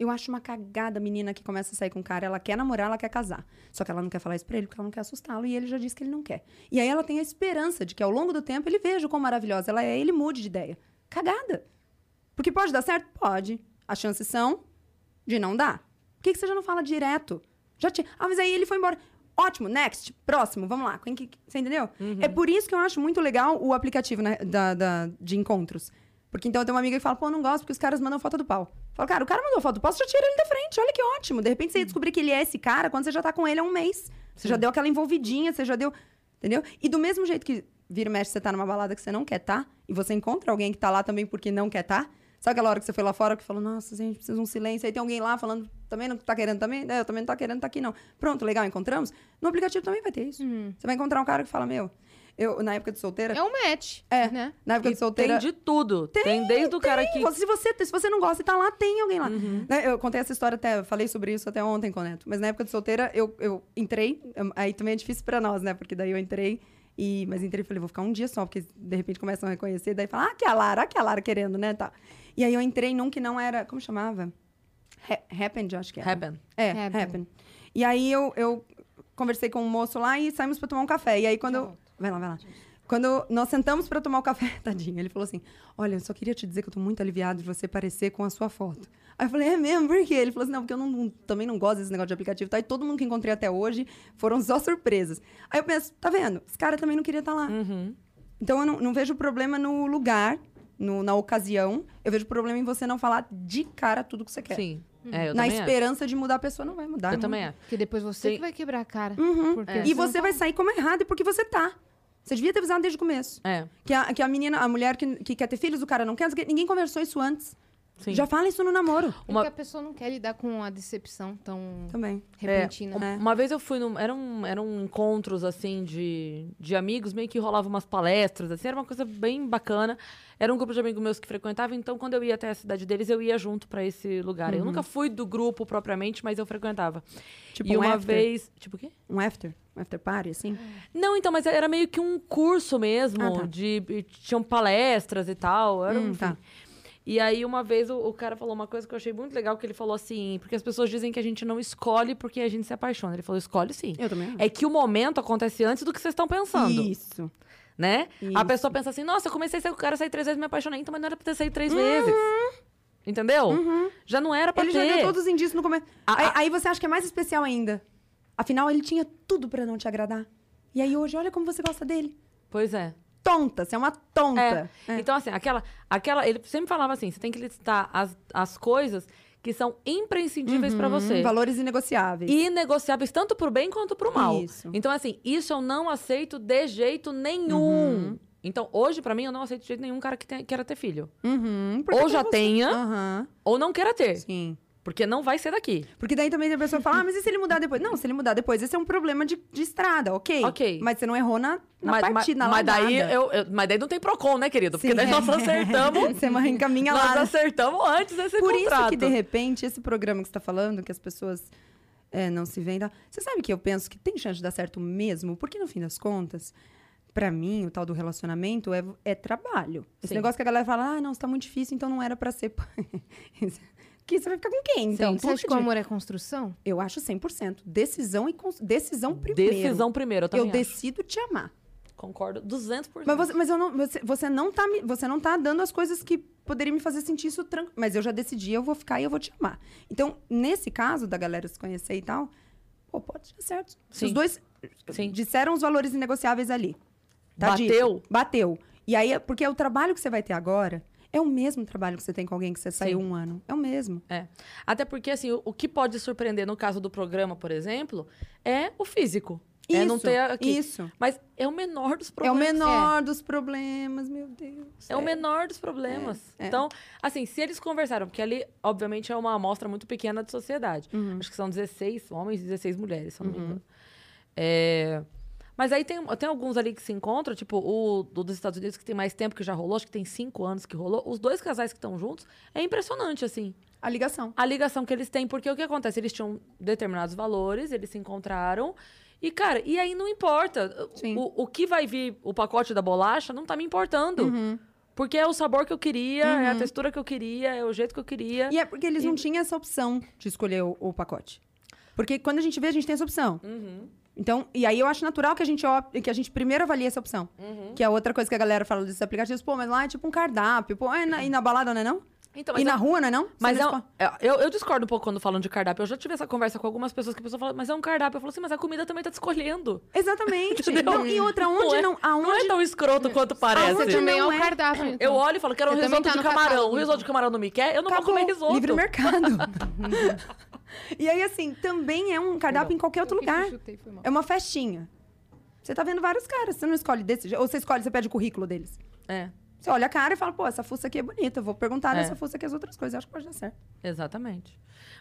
Eu acho uma cagada a menina que começa a sair com o cara, ela quer namorar, ela quer casar. Só que ela não quer falar isso pra ele porque ela não quer assustá-lo e ele já disse que ele não quer. E aí ela tem a esperança de que ao longo do tempo ele veja quão maravilhosa ela é e ele mude de ideia. Cagada. Porque pode dar certo? Pode. As chances são de não dar. Por que, que você já não fala direto? Já tinha. Ah, mas aí ele foi embora. Ótimo, next, próximo, vamos lá. Você entendeu? É por isso que eu acho muito legal o aplicativo né, da, da- de encontros. Porque então eu tenho uma amiga que fala, pô, eu não gosto porque os caras mandam foto do pau. Eu falo, cara, o cara mandou foto do pau, você já tira ele da frente, olha que ótimo. De repente você ia descobrir que ele é esse cara quando você já tá com ele há um mês. Você já deu aquela envolvidinha, você já deu. Entendeu? E do mesmo jeito que vira e mexe, você tá numa balada que você não quer tá, e você encontra alguém que tá lá também porque não quer tá. Sabe aquela hora que você foi lá fora que falou, nossa, gente, precisa de um silêncio. Aí tem alguém lá falando, também não tá querendo também? É, eu também não tá querendo tá aqui, não. Pronto, legal, encontramos. No aplicativo também vai ter isso. Você vai encontrar um cara que fala, meu, eu, na época de solteira. É um match. É. Né? Na época E de solteira. Tem de tudo. Tem, desde o cara que. Se você, se você não gosta e tá lá, tem alguém lá. Uhum. Né, Eu contei essa história até, falei sobre isso até ontem com o Neto. Mas na época de solteira, eu, eu entrei, aí também é difícil pra nós, né? Porque daí eu entrei, e, mas entrei e falei, vou ficar um dia só, porque de repente começam a reconhecer, daí fala, ah, que a Lara, ah, que a Lara querendo, né? Tá. E aí eu entrei num que não era, como chamava? Ha- Happened, eu acho que era. Happen. É, Happen. Happen. E aí eu, eu conversei com um moço lá e saímos pra tomar um café. E aí quando eu... Vai lá, vai lá. Quando nós sentamos pra tomar o café, <laughs> tadinho, ele falou assim: Olha, eu só queria te dizer que eu tô muito aliviado de você parecer com a sua foto. Aí eu falei: É mesmo? Por quê? Ele falou assim: Não, porque eu não- não- também não gosto desse negócio de aplicativo. Tá? E todo mundo que encontrei até hoje foram só surpresas. Aí eu penso: Tá vendo? Esse cara também não queria estar lá. Uhum. Então eu não, não vejo problema no lugar, no- na ocasião. Eu vejo problema em você não falar de cara tudo que você quer. Sim. É, eu na esperança de mudar a pessoa, não vai mudar. Eu não também acho. Porque depois você Sim. que vai quebrar a cara. Uhum. Porque É. E você tá- vai sair como errado porque você tá. Você devia ter avisado desde o começo. É. Que a, que a menina, a mulher que, que quer ter filhos, o cara não quer, ninguém conversou isso antes. Sim. Já fala isso no namoro. Porque Uma- a pessoa não quer lidar com a decepção tão Também. repentina. É, É. Uma vez eu fui num. Eram, eram encontros, assim, de, de amigos, meio que rolava umas palestras, assim, era uma coisa bem bacana. Era um grupo de amigos meus que frequentava, então quando eu ia até a cidade deles, eu ia junto pra esse lugar. Eu nunca fui do grupo propriamente, mas eu frequentava. Tipo e um uma after. vez. Tipo o quê? Um after. Um after party, assim. Não, então, mas era meio que um curso mesmo, Ah, tá. de. Tinham palestras e tal. Era, Hum, enfim. tá. E aí, uma vez, o, o cara falou uma coisa que eu achei muito legal, que ele falou assim, porque as pessoas dizem que a gente não escolhe porque a gente se apaixona. Ele falou, escolhe sim. Eu também. É que o momento acontece antes do que vocês estão pensando, Isso. né? A Isso. pessoa pensa assim, nossa, eu comecei a sair com o cara, saí três vezes, me apaixonei, então, mas não era pra ter saído Uhum. três vezes. Entendeu? Já não era pra Ele ter. já deu todos os indícios no começo. A- aí, a- aí você acha que é mais especial ainda. Afinal, ele tinha tudo pra não te agradar. E aí hoje, olha como você gosta dele. Pois é. Tonta, você é uma tonta. É. Então, assim, aquela, aquela. Ele sempre falava assim: você tem que listar as, as coisas que são imprescindíveis pra você. Valores inegociáveis. E negociáveis tanto pro bem quanto pro mal. Isso. Então, assim, isso eu não aceito de jeito nenhum. Então, hoje, pra mim, eu não aceito de jeito nenhum cara que tenha- queira ter filho. Uhum, Ou já você- tenha, Aham, ou não queira ter. sim. Porque não vai ser daqui. Porque daí também a pessoa fala, ah, mas e se ele mudar depois? Não, se ele mudar depois, esse é um problema de, de estrada, ok? Ok. Mas você não errou na, na mas, partida, na mas, mas daí eu, eu- mas daí não tem Procon, né, querido? Porque Sim. daí nós acertamos. <laughs> Você encaminha nós lá. acertamos antes desse Por contrato. isso que, de repente, esse programa que você tá falando, que as pessoas é, não se vendam. Você sabe que eu penso que tem chance de dar certo mesmo? Porque, no fim das contas, pra mim, o tal do relacionamento é, é trabalho. Esse Sim. negócio que a galera fala, ah, não, isso tá muito difícil, então não era pra ser. <laughs> que você vai ficar com quem? Então, Você acha que o amor é construção? Eu acho 100%. Decisão e cons- decisão primeiro. Decisão primeiro, eu Eu também acho. decido te amar. Concordo 200%. Mas, você, mas eu não, você, você não tá me- você não tá dando as coisas que poderiam me fazer sentir isso tranquilo. Mas eu já decidi, eu vou ficar e eu vou te amar. Então, nesse caso da galera se conhecer e tal, pô, pode dar certo. Se Sim. os dois Sim. disseram os valores inegociáveis ali. Tá Bateu? dito. Bateu. E aí, é- porque o trabalho que você vai ter agora é o mesmo trabalho que você tem com alguém que você saiu um ano. É o mesmo. É. Até porque, assim, o, o que pode surpreender no caso do programa, por exemplo, é o físico. é não Isso, ter aqui. Isso. Mas é o menor dos É o problemas. menor dos problemas, meu Deus. É o menor dos problemas. É, é. Então, assim, se eles conversaram, porque ali, obviamente, é uma amostra muito pequena de sociedade. Uhum. Acho que são 16 homens e 16 mulheres, se não me engano. É, Mas aí tem, tem alguns ali que se encontram, tipo o do- dos Estados Unidos, que tem mais tempo que já rolou, acho que tem cinco anos que rolou. Os dois casais que estão juntos, é impressionante, assim. A ligação. a ligação que eles têm, porque o que acontece? Eles tinham determinados valores, eles se encontraram. E, cara, e aí não importa. Sim. O, o que vai vir, o pacote da bolacha, não tá me importando. Uhum. Porque é o sabor que eu queria, é a textura que eu queria, é o jeito que eu queria. E é porque eles não tinham essa opção de escolher o, o pacote. Porque quando a gente vê, a gente tem essa opção. Uhum. Então, e aí eu acho natural que a gente, op- que a gente primeiro avalie essa opção. Uhum. Que é outra coisa que a galera fala desses aplicativos. Pô, mas lá é tipo um cardápio. Pô, é na, e na balada, não é não? Então, e mas na é- rua, não é não? Mas não é, é- eu, eu discordo um pouco quando falam de cardápio. Eu já tive essa conversa com algumas pessoas que a pessoa fala, mas é um cardápio. Eu falo assim, mas a comida também tá te escolhendo. Exatamente. <laughs> Não, e outra, onde Não é- não... Aonde... Não é tão escroto quanto parece. Aonde também é o é? cardápio. Eu então. olho e falo, quero um risoto tá de no camarão. catálogo, O risoto de camarão não me quer? Eu não Acabou. vou comer risoto. Livre mercado. <laughs> e aí, assim, também é um cardápio Perdão. em qualquer outro lugar. chutei, foi mal. É uma festinha. Você tá vendo vários caras. Você não escolhe desse jeito. Ou você escolhe, você pede o currículo deles. É, Você olha a cara e fala, pô, essa fuça aqui é bonita. Eu vou perguntar É. dessa fuça aqui as outras coisas. Eu acho que pode dar certo. exatamente.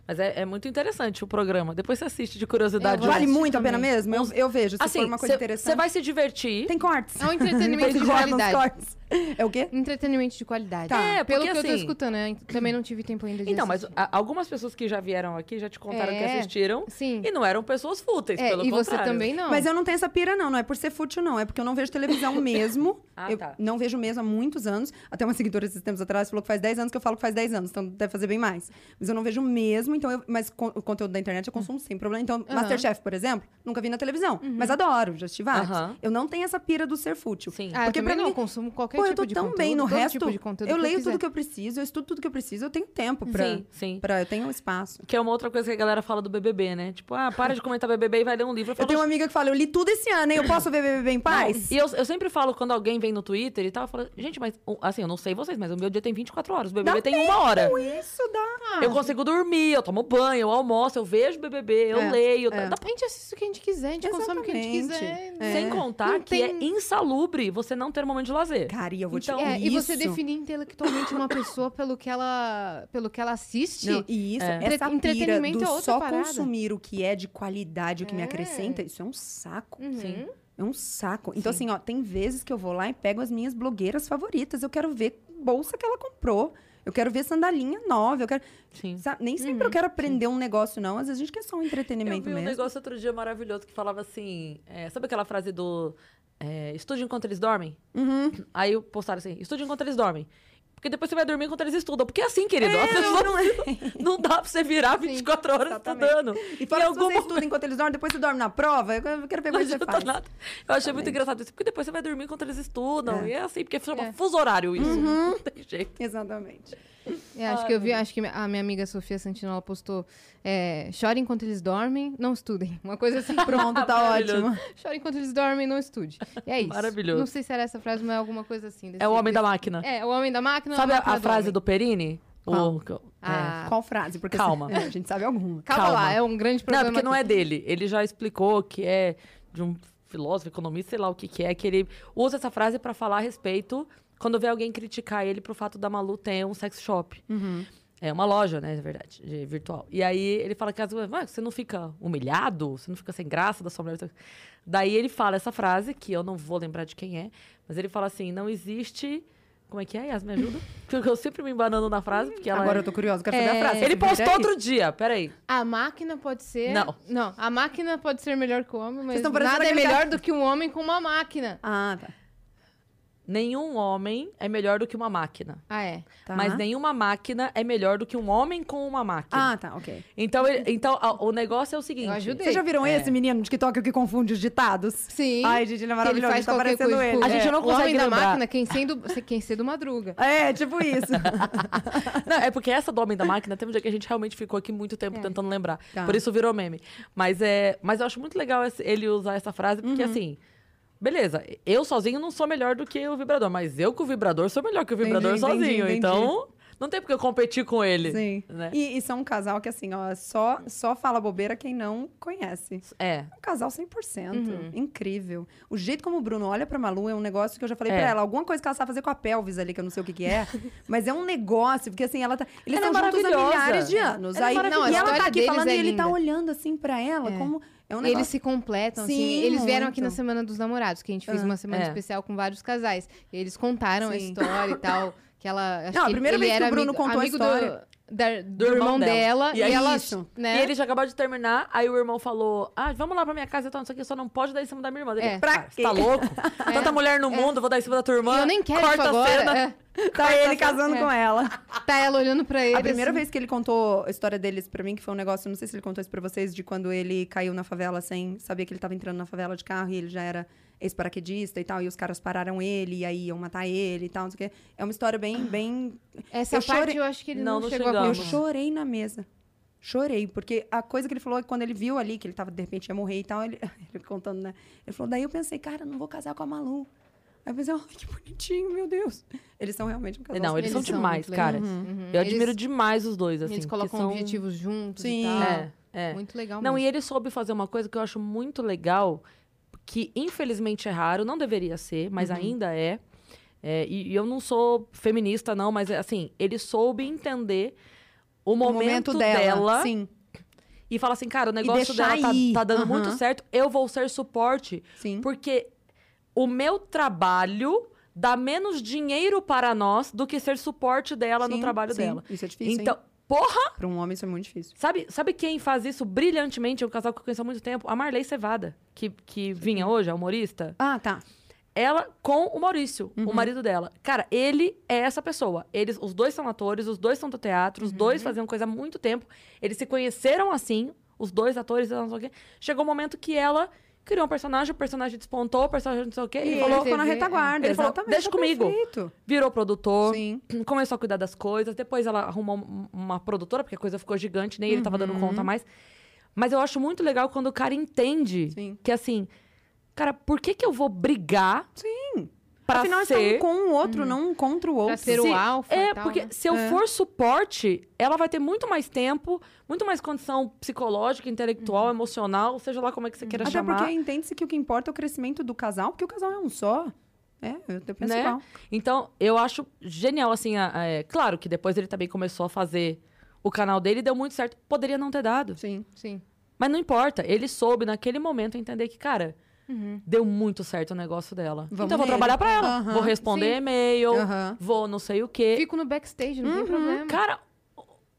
Mas é, é muito interessante o programa. Depois você assiste de curiosidade. Vale muito a pena também. mesmo? Eu, eu vejo, se assim, for uma coisa você interessante. vai se divertir. Tem cortes. É um <laughs> entretenimento de Tem cortes nos qualidade. <laughs> É o quê? Entretenimento de qualidade. Tá. É, Pelo porque que eu tô assim- escutando, né? <clears throat> Também não tive tempo ainda de Então, mas assistir. a- algumas pessoas que já vieram aqui já te contaram que É. assistiram. Sim. E não eram pessoas fúteis, É, pelo e você contrário. também não. Mas eu não tenho essa pira, não. Não é por ser fútil, não. É porque eu não vejo televisão <laughs> mesmo. Ah, eu tá. não vejo mesmo há muitos anos. Até uma seguidora esses tempos atrás falou que faz 10 anos que eu falo que faz 10 anos. Então deve fazer bem mais. Mas eu não vejo mesmo. Então eu- mas con- o conteúdo da internet eu consumo sem problema. Então, Masterchef, por exemplo, nunca vi na televisão. Mas adoro, já vários. Aham. Eu não tenho essa pira do ser fútil. Sim. Ah, Porque eu também pra não mim- consumo qualquer Pô, eu tipo tô de tão conteúdo. bem no resto. tipo de conteúdo eu leio quiser. tudo que eu preciso, eu estudo tudo que eu preciso, eu tenho tempo pra. Sim, sim. pra eu tenho um espaço. Que é uma outra coisa que a galera fala do BBB, né? Tipo, ah, para de comentar BBB e vai ler um livro. Eu Eu falo, tenho uma amiga que fala, eu li tudo esse ano, hein? Eu posso ver BBB em paz? E eu, eu sempre falo, quando alguém vem no Twitter e tal, eu falo, gente, mas, assim, eu não sei vocês, mas o meu dia tem 24 horas, o BBB Dá tem uma hora. Isso dá. Eu consigo dormir, eu tomo banho, eu almoço, eu vejo BBB, eu É, leio. é. dá- A gente assiste o que a gente quiser, a gente consome o que a gente Exatamente. quiser. É. Sem contar Não que tem- é insalubre você não ter momento de lazer. Cara, e eu vou Então- te É, e você isso- definir intelectualmente uma pessoa pelo que ela, pelo que ela assiste. Não, e isso, É. essa entretenimento do é outra só parada. consumir o que é de qualidade, o que me É. acrescenta, isso é um saco. Uhum. Sim. É um saco. Então, Sim. assim, ó, tem vezes que eu vou lá e pego as minhas blogueiras favoritas. Eu quero ver bolsa que ela comprou. Eu quero ver sandalinha nova. Eu quero. Sim. Sabe? Nem sempre eu quero aprender um negócio, não. Às vezes a gente quer só um Eu entretenimento vi um mesmo. negócio outro dia maravilhoso que falava assim: é, sabe aquela frase do é, estude enquanto eles dormem? Uhum. Aí eu postaram assim: estude enquanto eles dormem. Porque depois você vai dormir enquanto eles estudam. Porque é assim, querido. As pessoas- não, é. não dá pra você virar 24 horas exatamente. estudando. E fora que se você algum estuda enquanto eles dormem, depois você dorme na prova, eu quero ver Não como você faz. nada. Eu achei muito engraçado isso, porque depois você vai dormir enquanto eles estudam. É. E é assim, porque chama É. fuso horário isso. Uhum. <laughs> Não tem jeito. Exatamente. É, acho Ai, que eu vi, acho que a minha amiga Sofia Santino, ela postou é, chora enquanto eles dormem, não estudem. Uma coisa assim. <laughs> Pronto, tá ótimo. Chora enquanto eles dormem, não estude. E é isso. Maravilhoso. Não sei se era essa frase, mas é alguma coisa assim. desse- É o homem da desse- máquina. É, o homem da máquina. Sabe a, máquina a frase do Perini? Qual? O- é, Ah, Qual frase? Porque Calma. é, a gente sabe alguma. calma, calma. lá, é um grande Não, problema. porque não é dele. Ele já explicou que é de um filósofo, economista, sei lá o que que é, que ele usa essa frase pra falar a respeito quando vê alguém criticar ele pro fato da Malu ter um sex shop. É uma loja, né, na verdade, de virtual. E aí ele fala que vezes, "Ah, você não fica humilhado, você não fica sem graça da sua mulher. Daí ele fala essa frase, que eu não vou lembrar de quem é, mas ele fala assim: não existe. Como é que é, Yas? Me ajuda? <laughs> Porque eu sempre me embanando na frase, porque ela. Agora é- eu tô curiosa, quero saber É, a frase. Ele postou aí? outro dia, peraí. A máquina pode ser. Não. Não, a máquina pode ser melhor que o homem, mas nada é melhor do que um homem com uma máquina. Ah, tá. Nenhum homem é melhor do que uma máquina. Ah, é. Tá. Mas nenhuma máquina é melhor do que um homem com uma máquina. Ah, tá, ok. Então, ele- então a- o negócio é o seguinte. Eu ajudei. Vocês já viram É. esse menino no TikTok que confunde os ditados? Sim. Ai, gente, ele é maravilhoso. faz tá qualquer parecendo coisa. ele. A gente é, não o homem consegue da lembrar. máquina, quem cedo, quem cedo madruga. É, tipo isso. <laughs> Não, é porque essa do Homem da Máquina teve um dia que a gente realmente ficou aqui muito tempo É. tentando lembrar. Tá. Por isso virou meme. Mas, é, mas eu acho muito legal esse- ele usar essa frase, porque Uhum. assim. Beleza, eu sozinho não sou melhor do que o vibrador, mas eu com o vibrador sou melhor que o vibrador Entendi, entendi, sozinho. entendi. Então, não tem porque eu competir com ele. Sim. Né? E, e são um casal que, assim, ó, só, só fala bobeira quem não conhece. É. Um casal 100%. Uhum. Incrível. O jeito como o Bruno olha pra Malu é um negócio que eu já falei É. pra ela. Alguma coisa que ela sabe fazer com a pelvis ali, que eu não sei o que que é. <laughs> mas é um negócio, porque assim, ela tá... Eles Ela é estão juntos há milhares de anos. Ela é Aí, e Não, a ela tá aqui falando é e ele tá olhando assim pra ela, É. como... É um Eles se completam, assim. Sim, Eles vieram aqui na muito. Semana dos Namorados, que a gente fez Ah, uma semana é. especial com vários casais. E eles contaram a Sim. história e tal. <laughs> Que ela. Não, a primeira vez que o Bruno amigo, contou a história. Do, da- do, irmão dela. E E, aí ela. isso. Né? E ele já acabou de terminar, aí o irmão falou: Ah, vamos lá pra minha casa e tal, não sei o que, só não pode dar em cima da minha irmã. Ele, É. Pra "Cara, você quê?" tá louco? <laughs> Tanta mulher no mundo, vou dar em cima da tua irmã. E eu nem quero corta isso a agora. cena. é. Tá ele casando É. com ela. Tá ela olhando pra ele. A primeira assim. vez que ele contou a história deles pra mim, que foi um negócio, não sei se ele contou isso pra vocês, de quando ele caiu na favela sem saber que ele tava entrando na favela de carro e ele já era ex-paraquedista e tal, e os caras pararam ele e aí iam matar ele e tal, não sei o quê. É uma história bem, bem... Essa eu parte chorei- eu acho que ele não, Não, não chegou a Eu chorei na mesa. Chorei, porque a coisa que ele falou é que quando ele viu ali, que ele tava, de repente, ia morrer e tal, ele, <laughs> ele contando, né? Ele falou, daí eu pensei, cara, não vou casar com a Malu. Aí eu pensei, <laughs> ai, que bonitinho, meu Deus. Eles são realmente um casal. Não, eles, Eles são são demais, cara. legais. Uhum. Eu admiro Eles- demais os dois, assim. Eles colocam são... objetivos juntos Sim. e tal. É, é. Muito legal Não, e ele soube fazer uma coisa que eu acho muito legal, que infelizmente é raro, não deveria ser, mas Uhum. ainda é. É, e, e eu não sou feminista, não, mas assim, ele soube entender o O momento, dela, Sim, e falar assim, cara, o negócio dela tá, tá dando Aham. muito certo, eu vou ser suporte, sim. porque o meu trabalho dá menos dinheiro para nós do que ser suporte dela no Sim, trabalho sim. dela. Isso é difícil, Então, porra! Para um homem isso é muito difícil. Sabe, sabe quem faz isso brilhantemente? É um casal que eu conheço há muito tempo. A Marley Cevada, que, que vinha hoje, a humorista. Ah, tá. Ela com o Maurício, Uhum. o marido dela. Cara, ele é essa pessoa. Eles, os dois são atores, os dois são do teatro, os Uhum. dois faziam coisa há muito tempo. Eles se conheceram assim, os dois atores, não sei o quê. Chegou um momento que ela criou um personagem, o personagem despontou, o personagem não sei o quê. E E ele falou, ficou na retaguarda, ele falou, exatamente. "Deixa tá comigo." Perfeito. virou produtor, Sim. <clears throat> começou a cuidar das coisas. Depois ela arrumou um- uma produtora, porque a coisa ficou gigante, nem ele tava dando Uhum. conta mais. Mas eu acho muito legal quando o cara entende Sim. que assim, cara, por que que eu vou brigar Sim. pra Afinal, ser... com o outro, não contra o outro. Pra ser o Se- alfa É, e tal, porque né? se eu É. for suporte, ela vai ter muito mais tempo, muito mais condição psicológica, intelectual, emocional, seja lá como é que você queira Até chamar. porque entende-se que o que importa é o crescimento do casal, porque o casal é um só. É, eu eu penso Né? igual. Então, eu acho genial, assim, a- a- é, claro que depois ele também começou a fazer o canal dele e deu muito certo. Poderia não ter dado. Sim. Sim. Mas não importa, ele soube naquele momento entender que, cara, deu muito certo o negócio dela. Vamos então vou nele. trabalhar pra ela. Aham. Vou responder Sim. e-mail, Aham. vou não sei o quê. Fico no backstage, não Uhum. tem problema. Cara,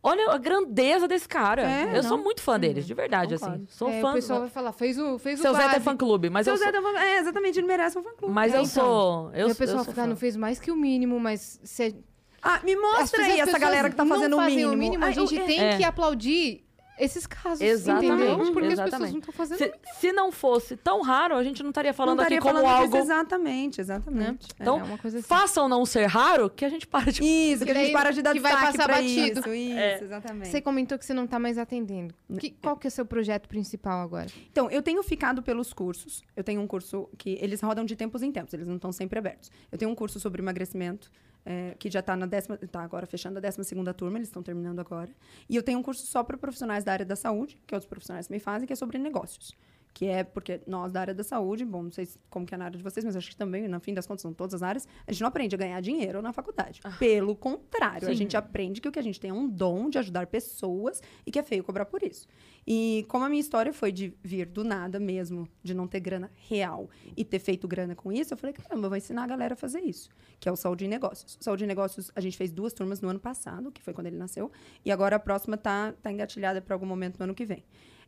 olha a grandeza desse cara. É, eu sou não. muito fã deles, de verdade, Concordo. assim. Sou É, fã. o pessoal vai falar, fez o, fez o Seu Zé tem básico. fã clube, mas Seu eu Zé sou, da- é, exatamente, ele merece um fã-clube. mas É, eu então. sou, eu, e o pessoal eu sou fica, fã. não fez mais que o mínimo, mas se Ah, me mostra aí essa galera que tá fazendo o mínimo. o mínimo, a eu- gente é- tem É. que aplaudir esses casos, Exatamente, entendeu? Porque as pessoas exatamente. não estão fazendo Se, se não fosse tão raro, a gente não estaria falando não estaria aqui como falando algo. disso, exatamente, exatamente. É. Então, é uma coisa assim. Faça ou não ser raro, que a gente para de. Isso, que a gente para de dar que vai passar pra batido. Isso, isso, É. exatamente. Você comentou que você não tá mais atendendo. Que- qual que é o seu projeto principal agora? Então, eu tenho ficado pelos cursos. Eu tenho um curso que eles rodam de tempos em tempos, eles não estão sempre abertos. Eu tenho um curso sobre emagrecimento, é, que já está na décima. Tá agora fechando a décima segunda turma, eles estão terminando agora. E eu tenho um curso só para profissionais da área da saúde, que outros profissionais também fazem, que é sobre negócios. Que é porque nós da área da saúde, bom, não sei se- como que é na área de vocês, mas acho que também, no fim das contas, são todas as áreas, a gente não aprende a ganhar dinheiro na faculdade. Pelo contrário, a Sim. gente aprende que o que a gente tem é um dom de ajudar pessoas e que é feio cobrar por isso. E como a minha história foi de vir do nada mesmo, de não ter grana real e ter feito grana com isso, eu falei, caramba, eu vou ensinar a galera a fazer isso, que é o Saúde em Negócios. Saúde em Negócios, a gente fez duas turmas no ano passado, que foi quando ele nasceu, e agora a próxima tá, tá engatilhada para algum momento no ano que vem.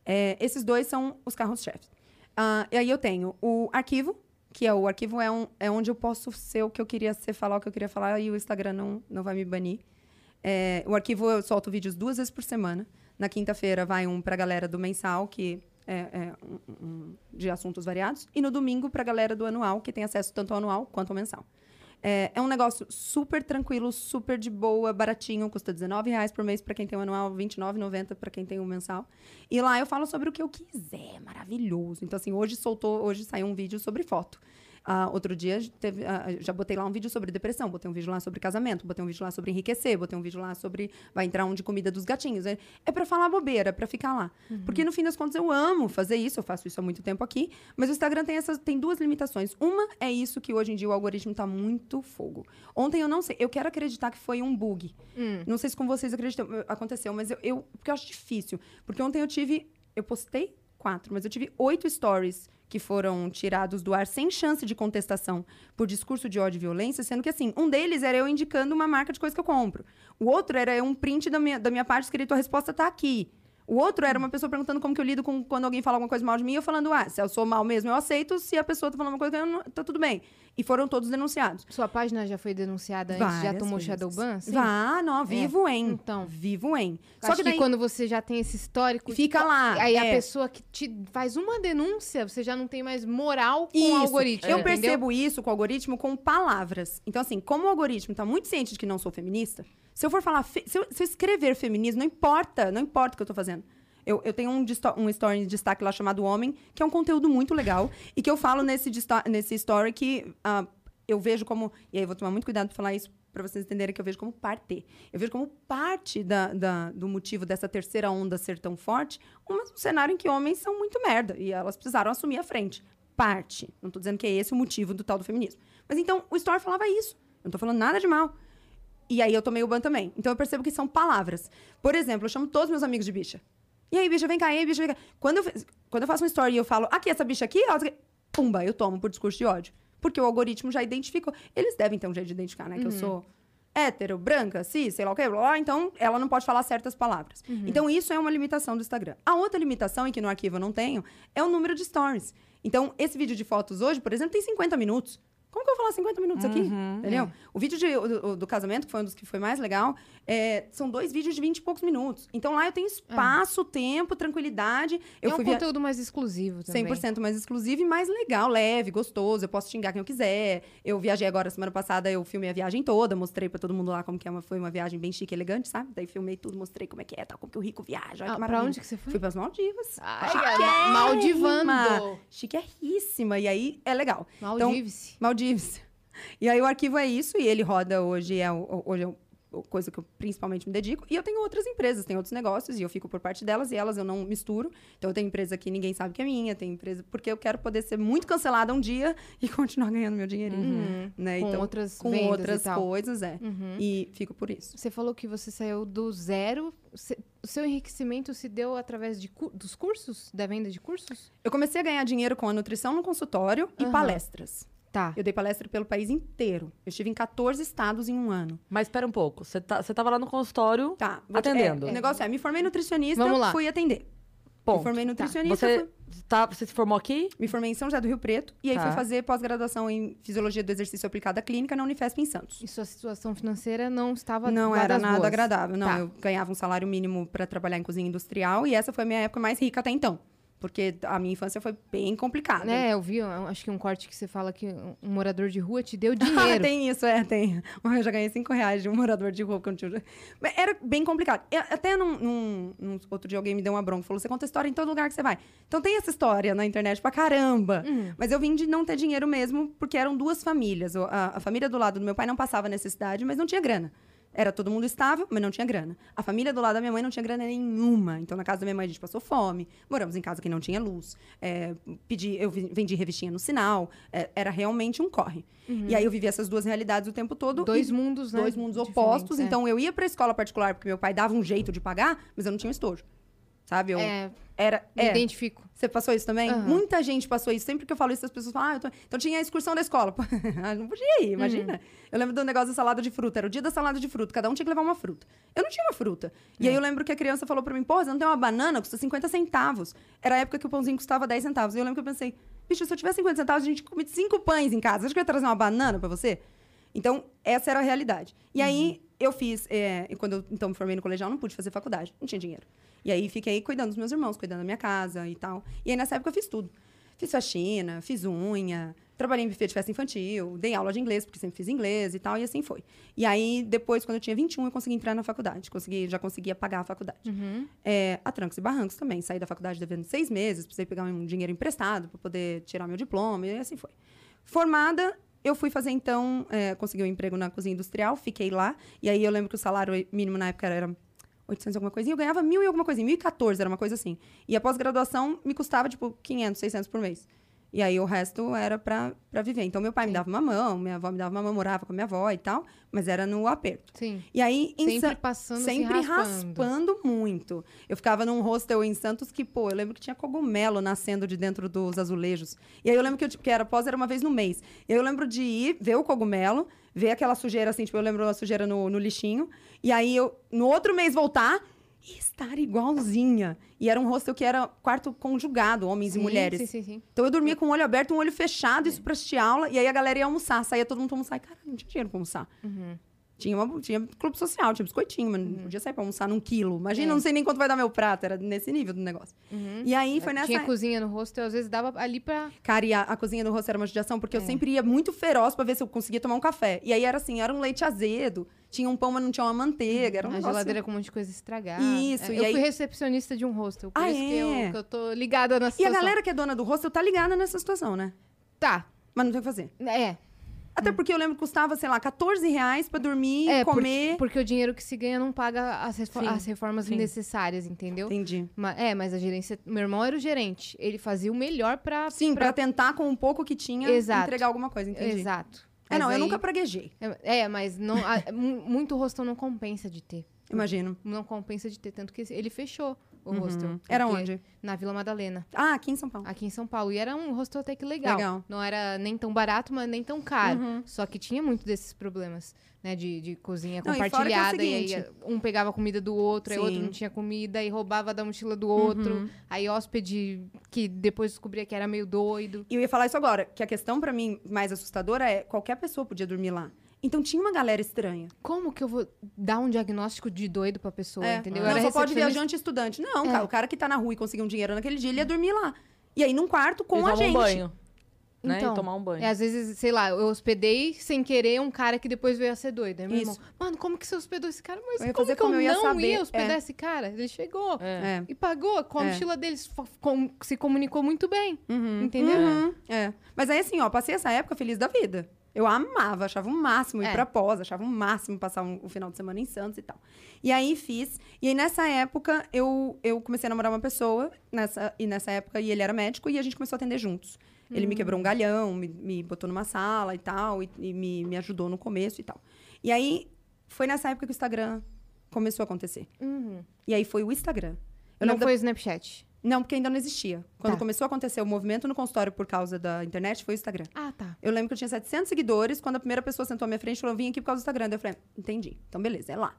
É, esses dois são os carros-chefes. Ah, e aí eu tenho o arquivo, que é o arquivo é, um, é onde eu posso ser o que eu queria ser, falar o que eu queria falar, e o Instagram não, não vai me banir. É, o arquivo eu solto vídeos duas vezes por semana. Na quinta-feira vai um pra galera do mensal, que é, é um- um- de assuntos variados. E no domingo pra galera do anual, que tem acesso tanto ao anual quanto ao mensal. É, é um negócio super tranquilo, super de boa, baratinho, custa R$19,00 por mês para quem tem o anual, R$29,90 para quem tem o mensal. E lá eu falo sobre o que eu quiser, maravilhoso. Então, assim, hoje soltou, hoje saiu um vídeo sobre foto. Ah, outro dia teve, ah, já botei lá um vídeo sobre depressão, botei um vídeo lá sobre casamento, botei um vídeo lá sobre enriquecer, botei um vídeo lá sobre. Vai entrar um de comida dos gatinhos. É, é para falar bobeira, para ficar lá. Porque no fim das contas eu amo fazer isso, eu faço isso há muito tempo aqui, mas o Instagram tem, essas, tem duas limitações. Uma é isso que hoje em dia o algoritmo tá muito fogo. Ontem eu não sei, eu quero acreditar que foi um bug. Não sei se com vocês acreditam, aconteceu, mas eu, eu. Porque eu acho difícil. Porque ontem eu tive. Eu postei quatro, mas eu tive oito stories que foram tirados do ar sem chance de contestação por discurso de ódio e violência, sendo que, assim, um deles era eu indicando uma marca de coisa que eu compro. O outro era um print da minha, da minha parte escrito a resposta tá aqui. O outro era uma pessoa perguntando como que eu lido com quando alguém fala alguma coisa mal de mim, eu falando, ah, se eu sou mal mesmo, eu aceito, se a pessoa tá falando uma coisa, eu não, tá tudo bem. E foram todos denunciados. Sua página já foi denunciada antes? Já Várias tomou vezes. Shadowban? Sim? Vá, não, vivo em. Então. Vivo em. Acho que, quando você já tem esse histórico... Fica lá, Aí a é. pessoa que te faz uma denúncia, você já não tem mais moral com Isso. o algoritmo, Eu entendeu? percebo isso com o algoritmo com palavras. Então, assim, como o algoritmo está muito ciente de que não sou feminista, se eu for falar, fe- se, eu, se eu escrever feminismo, não importa, não importa o que eu tô fazendo. Eu, eu tenho um, um story de destaque lá chamado Homem, que é um conteúdo muito legal, e que eu falo nesse, nesse story que ah, eu vejo como. E aí vou tomar muito cuidado para falar isso para vocês entenderem que eu vejo como parte. Eu vejo como parte da, da- do motivo dessa terceira onda ser tão forte, um cenário em que homens são muito merda e elas precisaram assumir a frente. Parte. Não tô dizendo que é esse o motivo do tal do feminismo. Mas então, o Story falava isso. Eu não tô falando nada de mal. E aí eu tomei o ban também. Então eu percebo que são palavras. Por exemplo, eu chamo todos meus amigos de bicha. E aí, bicha, vem cá, e aí, bicha, vem cá. Quando eu, quando eu faço um story e eu falo, aqui, essa bicha aqui, ela... pumba, eu tomo por discurso de ódio. Porque o algoritmo já identificou. Eles devem ter um jeito de identificar, né? Que eu sou hétero, branca, cis, sei lá o quê, blá, blá, então ela não pode falar certas palavras. Então isso é uma limitação do Instagram. A outra limitação, e que no arquivo eu não tenho, é o número de stories. Então, esse vídeo de fotos hoje, por exemplo, tem 50 minutos. Como que eu vou falar 50 minutos aqui? Entendeu? O vídeo de- o- o- do, casamento, que foi um dos que foi mais legal, é, são dois vídeos de 20 e poucos minutos. Então lá eu tenho espaço, tempo, tranquilidade. Eu é um fui via- conteúdo mais exclusivo também. 100% mais exclusivo e mais legal, leve, gostoso. Eu posso xingar quem eu quiser. Eu viajei agora, semana passada, eu filmei a viagem toda, mostrei pra todo mundo lá como que é uma, foi uma viagem bem chique e elegante, sabe? Daí filmei tudo, mostrei como é que é, tal, como que o rico viaja. Olha Ah, pra onde que você foi? Fui pras Maldivas. Ai, Chiquérrima. Maldivando. Chiquérrima. E aí, é legal. Maldive-se. Maldivas. E aí o arquivo é isso, e ele roda hoje, é, hoje é o- coisa que eu principalmente me dedico. E eu tenho outras empresas, tenho outros negócios, e eu fico por parte delas, e elas eu não misturo. Então eu tenho empresa que ninguém sabe que é minha, tem empresa. Porque eu quero poder ser muito cancelada um dia <laughs> e continuar ganhando meu dinheirinho. Né? Com então, outras com e outras coisas, é. E fico por isso. Você falou que você saiu do zero. O seu enriquecimento se deu através de cu- dos cursos? Da venda de cursos? Eu comecei a ganhar dinheiro com a nutrição no consultório e Aham. palestras. Tá. Eu dei palestra pelo país inteiro. Eu estive em 14 estados em um ano. Mas espera um pouco. Você tá, você tava lá no consultório Tá. atendendo. é, o negócio é, me formei nutricionista, Vamos lá. fui atender. Ponto. Me formei nutricionista, Você, fui- tá, você se formou aqui? me formei em São José do Rio Preto e aí Tá. fui fazer pós-graduação em Fisiologia do Exercício Aplicada Clínica na Unifesp em Santos. E sua situação financeira não estava Não era nada boas. agradável, não. Tá. Eu ganhava um salário mínimo para trabalhar em cozinha industrial e essa foi a minha época mais rica até então. Porque a minha infância foi bem complicada. É, eu vi, eu acho que um corte que você fala que um morador de rua te deu <laughs> Ah, dinheiro. tem isso, é, tem. <laughs> Eu já ganhei cinco reais de um morador de rua. Quando tinha... Mas Era bem complicado. Eu- até num, num- num- Outro dia alguém me deu uma bronca. Falou, você conta história em todo lugar que você vai. Então tem essa história na internet pra caramba. Hum. Mas eu vim de não ter dinheiro mesmo, porque eram duas famílias. A, a família do lado do meu pai não passava necessidade, mas não tinha grana. Era todo mundo estável, mas não tinha grana. A família do lado da minha mãe não tinha grana nenhuma. Então, na casa da minha mãe, a gente passou fome. Moramos em casa que não tinha luz. É, pedi, eu vendi revistinha no sinal. É, era realmente um corre. E aí, eu vivi essas duas realidades o tempo todo. Uhum. Dois mundos, né? dois mundos opostos. é. Então, eu ia pra escola particular porque meu pai dava um jeito de pagar, mas eu não tinha estojo. Sabe? Eu É, era... me É, identifico. você passou isso também? Aham. Muita gente passou isso. Sempre que eu falo isso, as pessoas falam, ah, eu tô... então tinha a excursão da escola. Pô, <laughs> não podia ir, imagina. Uhum. Eu lembro do negócio da salada de fruta. Era o dia da salada de fruta. Cada um tinha que levar uma fruta. Eu não tinha uma fruta. E É. aí eu lembro que a criança falou pra mim, pô, você não tem uma banana? Custa 50 centavos. Era a época que o pãozinho custava 10 centavos. E eu lembro que eu pensei, bicho, se eu tivesse 50 centavos, a gente come cinco pães em casa. Acho que eu ia trazer uma banana pra você? Então, essa era a realidade. E aí, eu fiz... é, e quando eu, então, me formei no colegial, não pude fazer faculdade. Não tinha dinheiro. E aí, fiquei cuidando dos meus irmãos, cuidando da minha casa e tal. E aí, nessa época, eu fiz tudo. Fiz faxina, fiz unha, trabalhei em buffet de festa infantil, dei aula de inglês, porque sempre fiz inglês e tal, e assim foi. E aí, depois, quando eu tinha 21, eu consegui entrar na faculdade. Consegui, já conseguia pagar a faculdade. Uhum. É, a trancos e barrancos também. Saí da faculdade devendo seis meses, precisei pegar um dinheiro emprestado para poder tirar meu diploma, e assim foi. Formada, eu fui fazer, então, é, consegui um emprego na cozinha industrial, fiquei lá, e aí eu lembro que o salário mínimo na época era 800 e alguma coisinha, eu ganhava mil e alguma coisinha, 1.014, era uma coisa assim. E a pós-graduação me custava, tipo, 500, 600 por mês. E aí o resto era pra, pra viver. Então, meu pai me dava uma mão, minha avó me dava uma mão, morava com a minha avó e tal, mas era no aperto. Sim. E aí, em Sempre Sa- passando, se sempre raspando. raspando muito. Eu ficava num hostel em Santos que, pô, eu lembro que tinha cogumelo nascendo de dentro dos azulejos. E aí eu lembro que, eu, tipo, que era pós, era uma vez no mês. E eu lembro de ir ver o cogumelo, ver aquela sujeira assim, tipo, eu lembro a sujeira no, no lixinho. E aí eu, no outro mês, voltar e estar igualzinha. E era um hostel que era quarto conjugado, homens Sim, e mulheres. Sim, sim, sim. Então eu dormia com o olho aberto, um olho É. fechado, isso pra assistir aula. E aí a galera ia almoçar, saía todo mundo almoçar. E, cara, não tinha dinheiro pra almoçar. Uhum. Tinha, uma, tinha clube social, tinha biscoitinho, mas não podia sair pra almoçar num quilo. Imagina, não sei nem quanto vai dar meu prato, era nesse nível do negócio. E aí foi nessa. É. Tinha cozinha no hostel, às vezes dava ali pra. Cara, e a, a cozinha do rosto era uma judiação, porque eu É. sempre ia muito feroz pra ver se eu conseguia tomar um café. E aí era assim, era um leite azedo, tinha um pão, mas não tinha uma manteiga, era um a negócio... geladeira com um monte de coisa estragada. Isso, É, e eu aí- fui recepcionista de um hostel, por Ah, isso que, é? eu, que eu tô ligada na E a situação. galera que é dona do rosto tá ligada nessa situação, né? Tá, Mas não tem o que fazer. é. Até porque eu lembro que custava, sei lá, 14 reais pra dormir, é comer. Porque, porque o dinheiro que se ganha não paga as, refo- Sim, as reformas sim. necessárias, entendeu? Entendi. Ma- é, mas a gerência. Meu irmão era o gerente. Ele fazia o melhor pra. Sim, pra tentar com o pouco que tinha Exato. entregar alguma coisa, entendi. Exato. É, não, Mas eu aí- nunca praguejei, É, é, mas não, a- <laughs> mu- muito hostel não compensa de ter. imagino. Não compensa de ter, tanto que ele fechou o Uhum. hostel. Era onde? Na Vila Madalena, Ah, aqui em São Paulo. aqui em São Paulo. E era um hostel até que legal. Legal. Não era nem tão barato, mas nem tão caro. Uhum. Só que tinha muito desses problemas, né? De, de cozinha Não, e fora que é compartilhada. E, aí seguinte- um pegava a comida do outro, aí outro Sim. não tinha comida, e roubava da mochila do outro. Uhum. Aí hóspede que depois descobria que era meio doido. E eu ia falar isso agora, que a questão pra mim mais assustadora é qualquer pessoa podia dormir lá. Então tinha uma galera estranha. Como que eu vou dar um diagnóstico de doido pra pessoa, É. entendeu? Não, Eu era só pode viajante estudante. Não, É. cara, o cara que tá na rua e conseguiu um dinheiro naquele dia, ele ia dormir lá. E aí num quarto com e a tomar gente. um banho. Né? Então, e tomar um banho. É, às vezes, sei lá, eu hospedei sem querer um cara que depois veio a ser doido. Aí meu Isso. irmão, mano, como que você hospedou esse cara? Mas Eu como fazer que eu como eu ia não saber. ia hospedar É. esse cara? Ele chegou É. É. e pagou com a É. mochila deles, com- se comunicou muito bem, Uhum. entendeu? Uhum. É. Mas aí, assim, ó, passei essa época feliz da vida. Eu amava, achava o máximo ir É. pra pós, achava o máximo passar um, o final de semana em Santos e tal. E aí fiz. E aí nessa época eu, eu comecei a namorar uma pessoa, nessa, e nessa época, e ele era médico, e a gente começou a atender juntos. Ele me quebrou um galhão, me, me botou numa sala e tal, e, e me, me ajudou no começo e tal. E aí foi nessa época que o Instagram começou a acontecer. Uhum. E aí foi o Instagram. Eu Não lembro da- foi o Snapchat. Não, porque ainda não existia. Quando Tá. começou a acontecer o movimento no consultório por causa da internet, foi o Instagram. Ah, tá. Eu lembro que eu tinha 700 seguidores. Quando a primeira pessoa sentou à minha frente, falou: Eu vim aqui por causa do Instagram. Daí eu falei: Entendi. Então, beleza, é lá.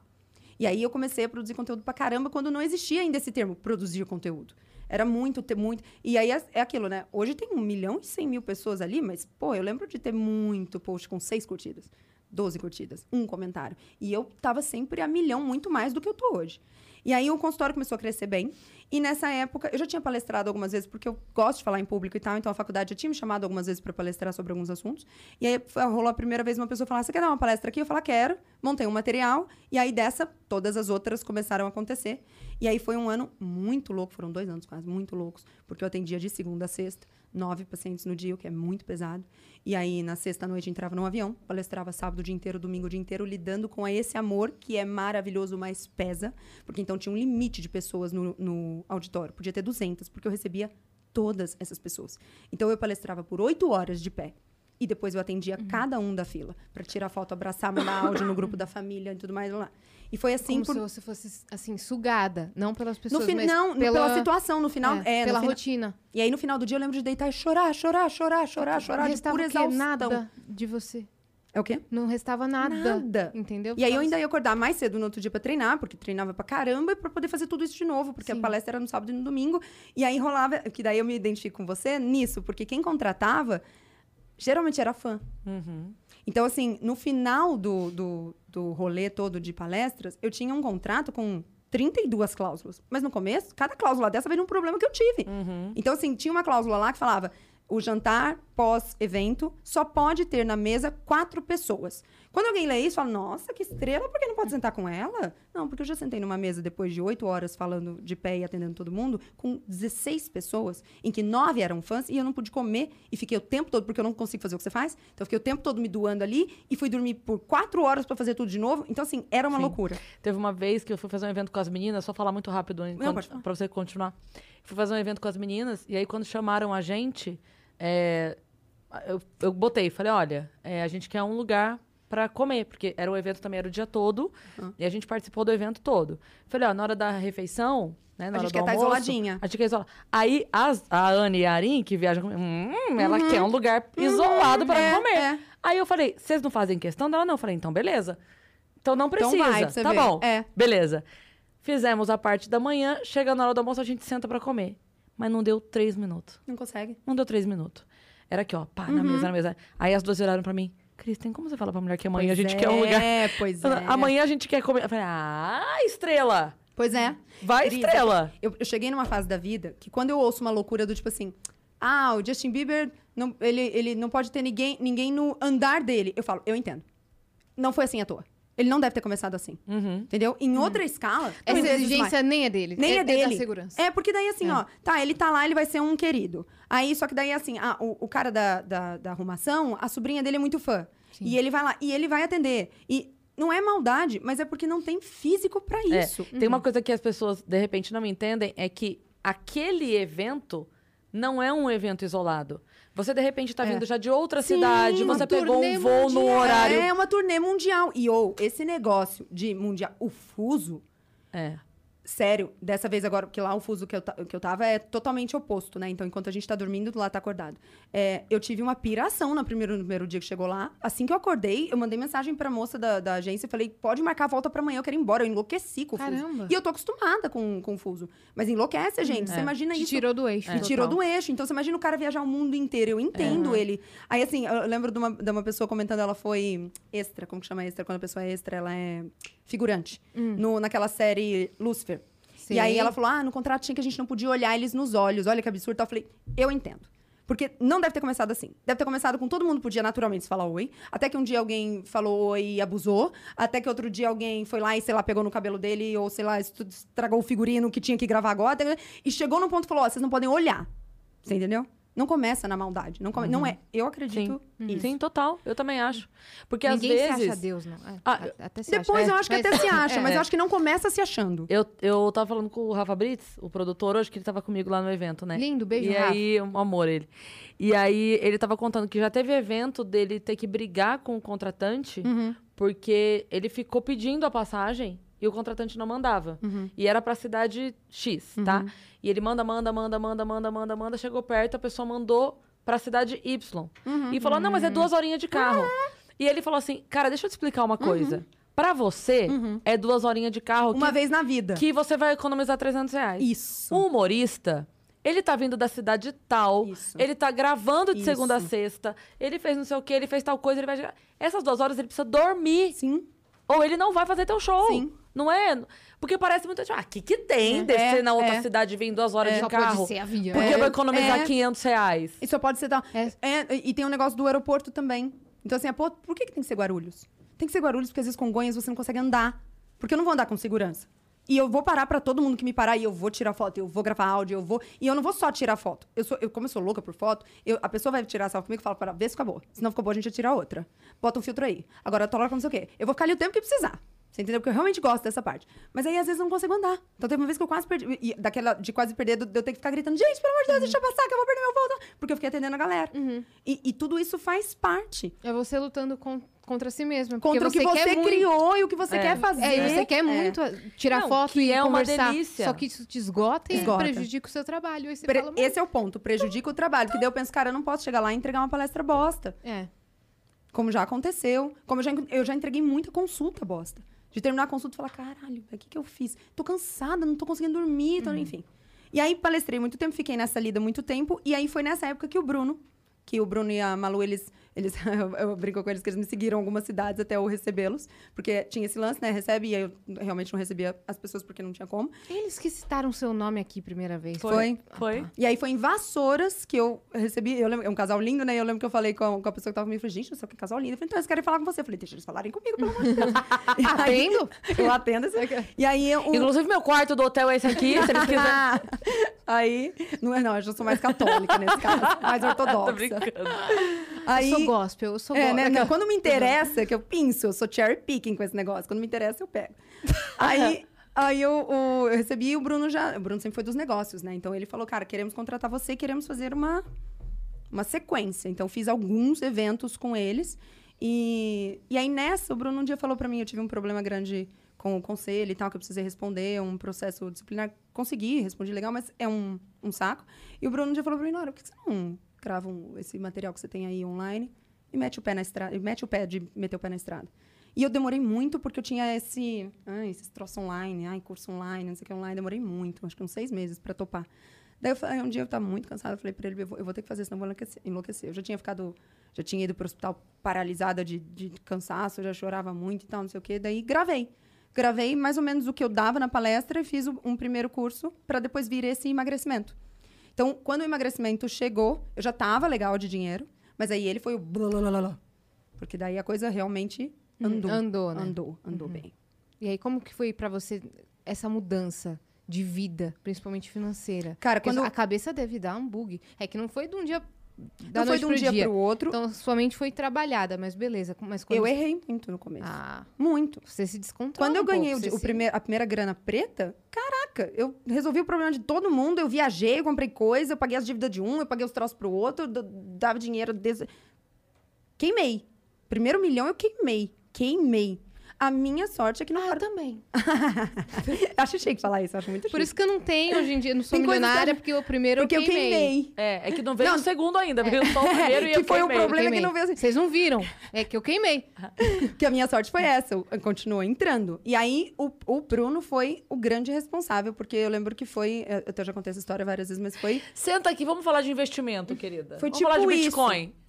E aí eu comecei a produzir conteúdo pra caramba quando não existia ainda esse termo, produzir conteúdo. Era muito, ter muito. E aí é, é aquilo, né? Hoje tem um milhão e cem mil pessoas ali, mas, pô, eu lembro de ter muito post com seis curtidas, 12 curtidas, um comentário. E eu tava sempre a milhão, muito mais do que eu tô hoje. E aí o consultório começou a crescer bem. E nessa época, eu já tinha palestrado algumas vezes, porque eu gosto de falar em público e tal, então a faculdade já tinha me chamado algumas vezes para palestrar sobre alguns assuntos. E aí rolou a primeira vez uma pessoa falar: Você quer dar uma palestra aqui? Eu falei: Quero. Montei um material. E aí dessa, todas as outras começaram a acontecer. E aí foi um ano muito louco, foram dois anos quase, muito loucos, porque eu atendia de segunda a sexta, nove pacientes no dia, o que é muito pesado. E aí, na sexta-noite, entrava num avião, palestrava sábado o dia inteiro, domingo o dia inteiro, lidando com esse amor que é maravilhoso, mas pesa. Porque então tinha um limite de pessoas no, no auditório. Podia ter 200, porque eu recebia todas essas pessoas. Então, eu palestrava por oito horas de pé. E depois eu atendia cada um da fila, para tirar foto, abraçar, mandar áudio no grupo da família e tudo mais lá. E foi assim Como por se você fosse, assim, sugada. Não pelas no pessoas, fin- mas não, pela, pela situação, no final. é, É, no pela fina- rotina. E aí, no final do dia, eu lembro de deitar e chorar, chorar, chorar, chorar, chorar, de restava pura o quê? exaustão. Nada de você. É o quê? Não restava nada. Nada. Entendeu? E aí eu ainda ia acordar mais cedo no outro dia pra treinar, porque treinava pra caramba, e pra poder fazer tudo isso de novo, porque Sim. a palestra era no sábado e no domingo. E aí rolava, que daí eu me identifico com você nisso, porque quem contratava geralmente era fã. Uhum. Então, assim, no final do, do, do rolê todo de palestras, eu tinha um contrato com 32 cláusulas. Mas no começo, cada cláusula dessa veio de um problema que eu tive. Uhum. Então, assim, tinha uma cláusula lá que falava: o jantar pós-evento só pode ter na mesa quatro pessoas. Quando alguém lê isso, fala: nossa, que estrela, por que não pode sentar com ela? Não, porque eu já sentei numa mesa depois de oito horas falando de pé e atendendo todo mundo, com 16 pessoas, em que nove eram fãs e eu não pude comer e fiquei o tempo todo, porque eu não consigo fazer o que você faz. Então, eu fiquei o tempo todo me doando ali e fui dormir por quatro horas para fazer tudo de novo. Então, assim, era uma Sim. loucura. Teve uma vez que eu fui fazer um evento com as meninas, só falar muito rápido pra você continuar. Fui fazer um evento com as meninas, e aí quando chamaram a gente, é, eu, eu botei, falei, olha, é, a gente quer um lugar pra comer, porque era o evento também, era o dia todo, Uhum. e a gente participou do evento todo. Falei, ó, na hora da refeição, né, na A hora gente do quer estar almoço, isoladinha. A gente quer isolar. Aí as- a Anne e a Arin, que viajam comigo, hum, ela quer um lugar isolado para é, comer. é. Aí eu falei, vocês não fazem questão dela? Não. Eu falei, então beleza. Então não Então precisa. vai, pra você tá ver. bom. É. Beleza. Fizemos a parte da manhã, chega na hora do almoço, a gente senta pra comer. Mas não deu três minutos. Não consegue. Não deu três minutos. Era aqui, ó, pá, na Uhum. mesa, na mesa. Aí as duas olharam pra mim. Cris, tem como você falar pra mulher que amanhã a gente quer um lugar. É, pois é. Amanhã a gente quer comer. Eu falei, ah, estrela! Pois é. Vai, Cris, estrela! Eu, eu cheguei numa fase da vida que quando eu ouço uma loucura do tipo assim, ah, o Justin Bieber, não, ele, ele não pode ter ninguém, ninguém no andar dele. Eu falo, eu entendo. Não foi assim à toa. Ele não deve ter começado assim. Uhum. Entendeu? Em outra escala. Essa exigência nem é dele. nem é, dele. da segurança. É, porque daí assim, É. ó, tá, ele tá lá, ele vai ser um querido. Aí, só que daí assim, ah, o, o cara da, da, da arrumação, a sobrinha dele é muito fã. Sim. E ele vai lá, e ele vai atender. E não é maldade, mas é porque não tem físico pra É, isso. Tem uma coisa que as pessoas, de repente, não entendem, é que aquele evento não é um evento isolado. Você, de repente, tá É. vindo já de outra Sim, cidade, você pegou um voo no mundial. horário. É uma turnê mundial. E, ou, esse negócio de mundial, o fuso, É. sério, dessa vez agora, porque lá o fuso que eu, que eu tava é totalmente oposto, né? Então, enquanto a gente tá dormindo, lá tá acordado. É, eu tive uma piração no primeiro, no primeiro dia que chegou lá. Assim que eu acordei, eu mandei mensagem pra moça da, da agência e falei, pode marcar a volta pra amanhã, eu quero ir embora. Eu enlouqueci com o fuso. Caramba. E eu tô acostumada com, com o fuso. Mas enlouquece, gente. Você É. imagina Te isso. tirou do eixo. Me tirou do eixo. Então, você imagina o cara viajar o mundo inteiro. Eu entendo ele. Aí, assim, eu lembro de uma, de uma pessoa comentando, ela foi extra. Como que chama extra? Quando a pessoa é extra, ela é figurante. No, naquela série Lucifer. Sei. E aí ela falou, ah, no contrato tinha que a gente não podia olhar eles nos olhos. Olha que absurdo. Eu falei, eu entendo. Porque não deve ter começado assim. Deve ter começado com todo mundo podia naturalmente se falar oi. Até que um dia alguém falou oi e abusou. Até que outro dia alguém foi lá e, sei lá, pegou no cabelo dele. Ou, sei lá, estragou o figurino que tinha que gravar agora. E chegou num ponto e falou, ó, vocês não podem olhar. Você entendeu? Não começa na maldade. Não, come- não é. Eu acredito nisso. Sim, total. Eu também acho. Porque Ninguém às se vezes. acha Deus, não. É, Ah, a- até se Depois acha. eu acho que Mas- até se acha, <laughs> mas é. eu acho que não começa se achando. Eu, eu tava falando com o Rafa Brits, o produtor, hoje, que ele tava comigo lá no evento, né? Lindo, beijo, E Rafa. aí, um amor ele. E aí, ele tava contando que já teve evento dele ter que brigar com o contratante, Uhum. porque ele ficou pedindo a passagem e o contratante não mandava. Uhum. E era pra cidade X, tá? E ele manda, manda, manda, manda, manda, manda, manda. Chegou perto, a pessoa mandou pra cidade Y. Uhum. E falou, não, mas é duas horinhas de carro. E ele falou assim, cara, deixa eu te explicar uma coisa. Pra você, é duas horinhas de carro Uma que, vez na vida. que você vai economizar 300 reais. Isso. O humorista, ele tá vindo da cidade tal, Isso. ele tá gravando de Isso. segunda a sexta, ele fez não sei o que, ele fez tal coisa, ele vai... Essas duas horas ele precisa dormir. Sim. Ou ele não vai fazer teu show. Sim. Não é? Porque parece muito... Ah, o que que tem É, descer na outra é. cidade e vir duas horas Só de carro? pode ser avião. Porque É, eu vou economizar é. 500 reais. E só pode ser tal. É. É, e tem um negócio do aeroporto também. Então, assim, é, pô, por que, que tem que ser Guarulhos? Tem que ser Guarulhos porque às vezes Congonhas você não consegue andar. Porque eu não vou andar com segurança. E eu vou parar pra todo mundo que me parar e eu vou tirar foto, eu vou gravar áudio, eu vou. E eu não vou só tirar foto. Eu sou, eu, como eu sou louca por foto, eu- a pessoa vai tirar essa foto comigo e fala, para, vê se ficou boa. Se não ficou boa, a gente vai tirar outra. Bota um filtro aí. Agora eu tô lá com não sei o quê. Eu vou ficar ali o tempo que precisar. Você entendeu? Porque eu realmente gosto dessa parte. Mas aí, às vezes, eu não consigo andar. Então, teve uma vez que eu quase perdi. E daquela de quase perder, de eu ter que ficar gritando: gente, pelo amor de Deus, deixa eu passar, que eu vou perder meu voo. Porque eu fiquei atendendo a galera. E, e tudo isso faz parte. É você lutando con- contra si mesma. porque Contra o que você quer muito- criou e o que você É. quer fazer. É, e você quer muito tirar Não, foto que e é uma conversar. delícia. Só que isso te esgota e Esgota. prejudica o seu trabalho. Aí você Pre- fala, Esse é o ponto. Prejudica o trabalho. Que daí eu penso, cara, eu não posso chegar lá e entregar uma palestra bosta. É. Como já aconteceu. Como eu já, eu já entreguei muita consulta bosta. De terminar a consulta e falar, caralho, o que, que eu fiz? Tô cansada, não tô conseguindo dormir, tô... enfim. E aí palestrei muito tempo, fiquei nessa lida muito tempo. E aí foi nessa época que o Bruno, que o Bruno e a Malu, eles. Eles <laughs> eu, eu brinco com eles que eles me seguiram algumas cidades até eu recebê-los. Porque tinha esse lance, né? Recebe, e aí eu realmente não recebia as pessoas porque não tinha como. Eles que citaram seu nome aqui primeira vez. Foi. Foi. E aí foi em Vassouras que eu recebi. Eu lembro, é um casal lindo, né? Eu lembro que eu falei com a, com a pessoa que tava comigo. Eu falei, gente, não sei o que casal lindo. Eu falei, então eles querem falar com você. Eu falei, deixa eles falarem comigo, pelo amor de Deus. <laughs> Aí- Atendo? <laughs> eu atendo. Esse... E aí eu. Inclusive, meu quarto do hotel é esse aqui, se eles quiserem. aí. Não é, não, eu já sou mais católica nesse caso. Mais Tô ortodoxa. brincando. Aí, Eu gospel, eu sou É, né? Não, quando me interessa, que eu pinço, eu sou cherry picking com esse negócio. Quando me interessa, eu pego. <laughs> Aí, aí eu, eu recebi o Bruno já. O Bruno sempre foi dos negócios, né? Então ele falou, cara, queremos contratar você, queremos fazer uma, uma sequência. Então fiz alguns eventos com eles. E, e aí nessa, o Bruno um dia falou pra mim, eu tive um problema grande com o conselho e tal, que eu precisei responder, um processo disciplinar. Consegui, respondi legal, mas é um, um saco. E o Bruno um dia falou pra mim, Nora, por que você não grava um- esse material que você tem aí online e mete o pé na estrada, mete o pé de meter o pé na estrada. E eu demorei muito porque eu tinha esse, ai, esses troços online, ai, curso online, não sei o que online, demorei muito, acho que uns seis meses pra topar. Daí eu falei, um dia eu tava muito cansada, eu falei pra ele, eu vou, eu vou ter que fazer, senão eu vou enlouquecer, enlouquecer. Eu já tinha ficado, já tinha ido pro hospital paralisada de, de cansaço, eu já chorava muito e tal, não sei o quê. Daí gravei. Gravei mais ou menos o que eu dava na palestra e fiz o- um primeiro curso para depois vir esse emagrecimento. Então, quando o emagrecimento chegou, eu já tava legal de dinheiro, mas aí ele foi o blalalala. Porque daí a coisa realmente andou. Andou, né? Andou, andou bem. E aí, como que foi pra você essa mudança de vida, principalmente financeira? Cara, Porque quando- a cabeça deve dar um bug. É que não foi de um dia da Não foi noite de um dia, dia. pro outro. Então, sua mente foi trabalhada, mas beleza. Mas quando... eu errei muito no começo. Ah, Muito. você se descontrola Quando eu um pouco, ganhei o, você di- o se- primeiro, a primeira grana preta, caraca, eu resolvi o problema de todo mundo, eu viajei, eu comprei coisa, eu paguei as dívidas de um, eu paguei os troços pro outro, eu d- dava dinheiro desde... Queimei. Primeiro milhão eu queimei. Queimei. A minha sorte é que não... Ah, eu também. <laughs> acho chique falar isso, acho muito chique. Por isso que eu não tenho hoje em dia, não sou Tem que milionária, eu- porque o primeiro Porque eu queimei. É, é que não veio Não. o segundo ainda, veio só o <laughs> primeiro e que eu foi o queimei. problema que Queimei. não veio assim. Vocês não viram. É que eu queimei. <laughs> que a minha sorte foi essa, eu- eu continuou entrando. E aí, o, o Bruno foi o grande responsável, porque eu lembro que foi, eu já contei essa história várias vezes, mas foi Senta aqui, vamos falar de investimento, querida. Foi vamos tipo falar de isso.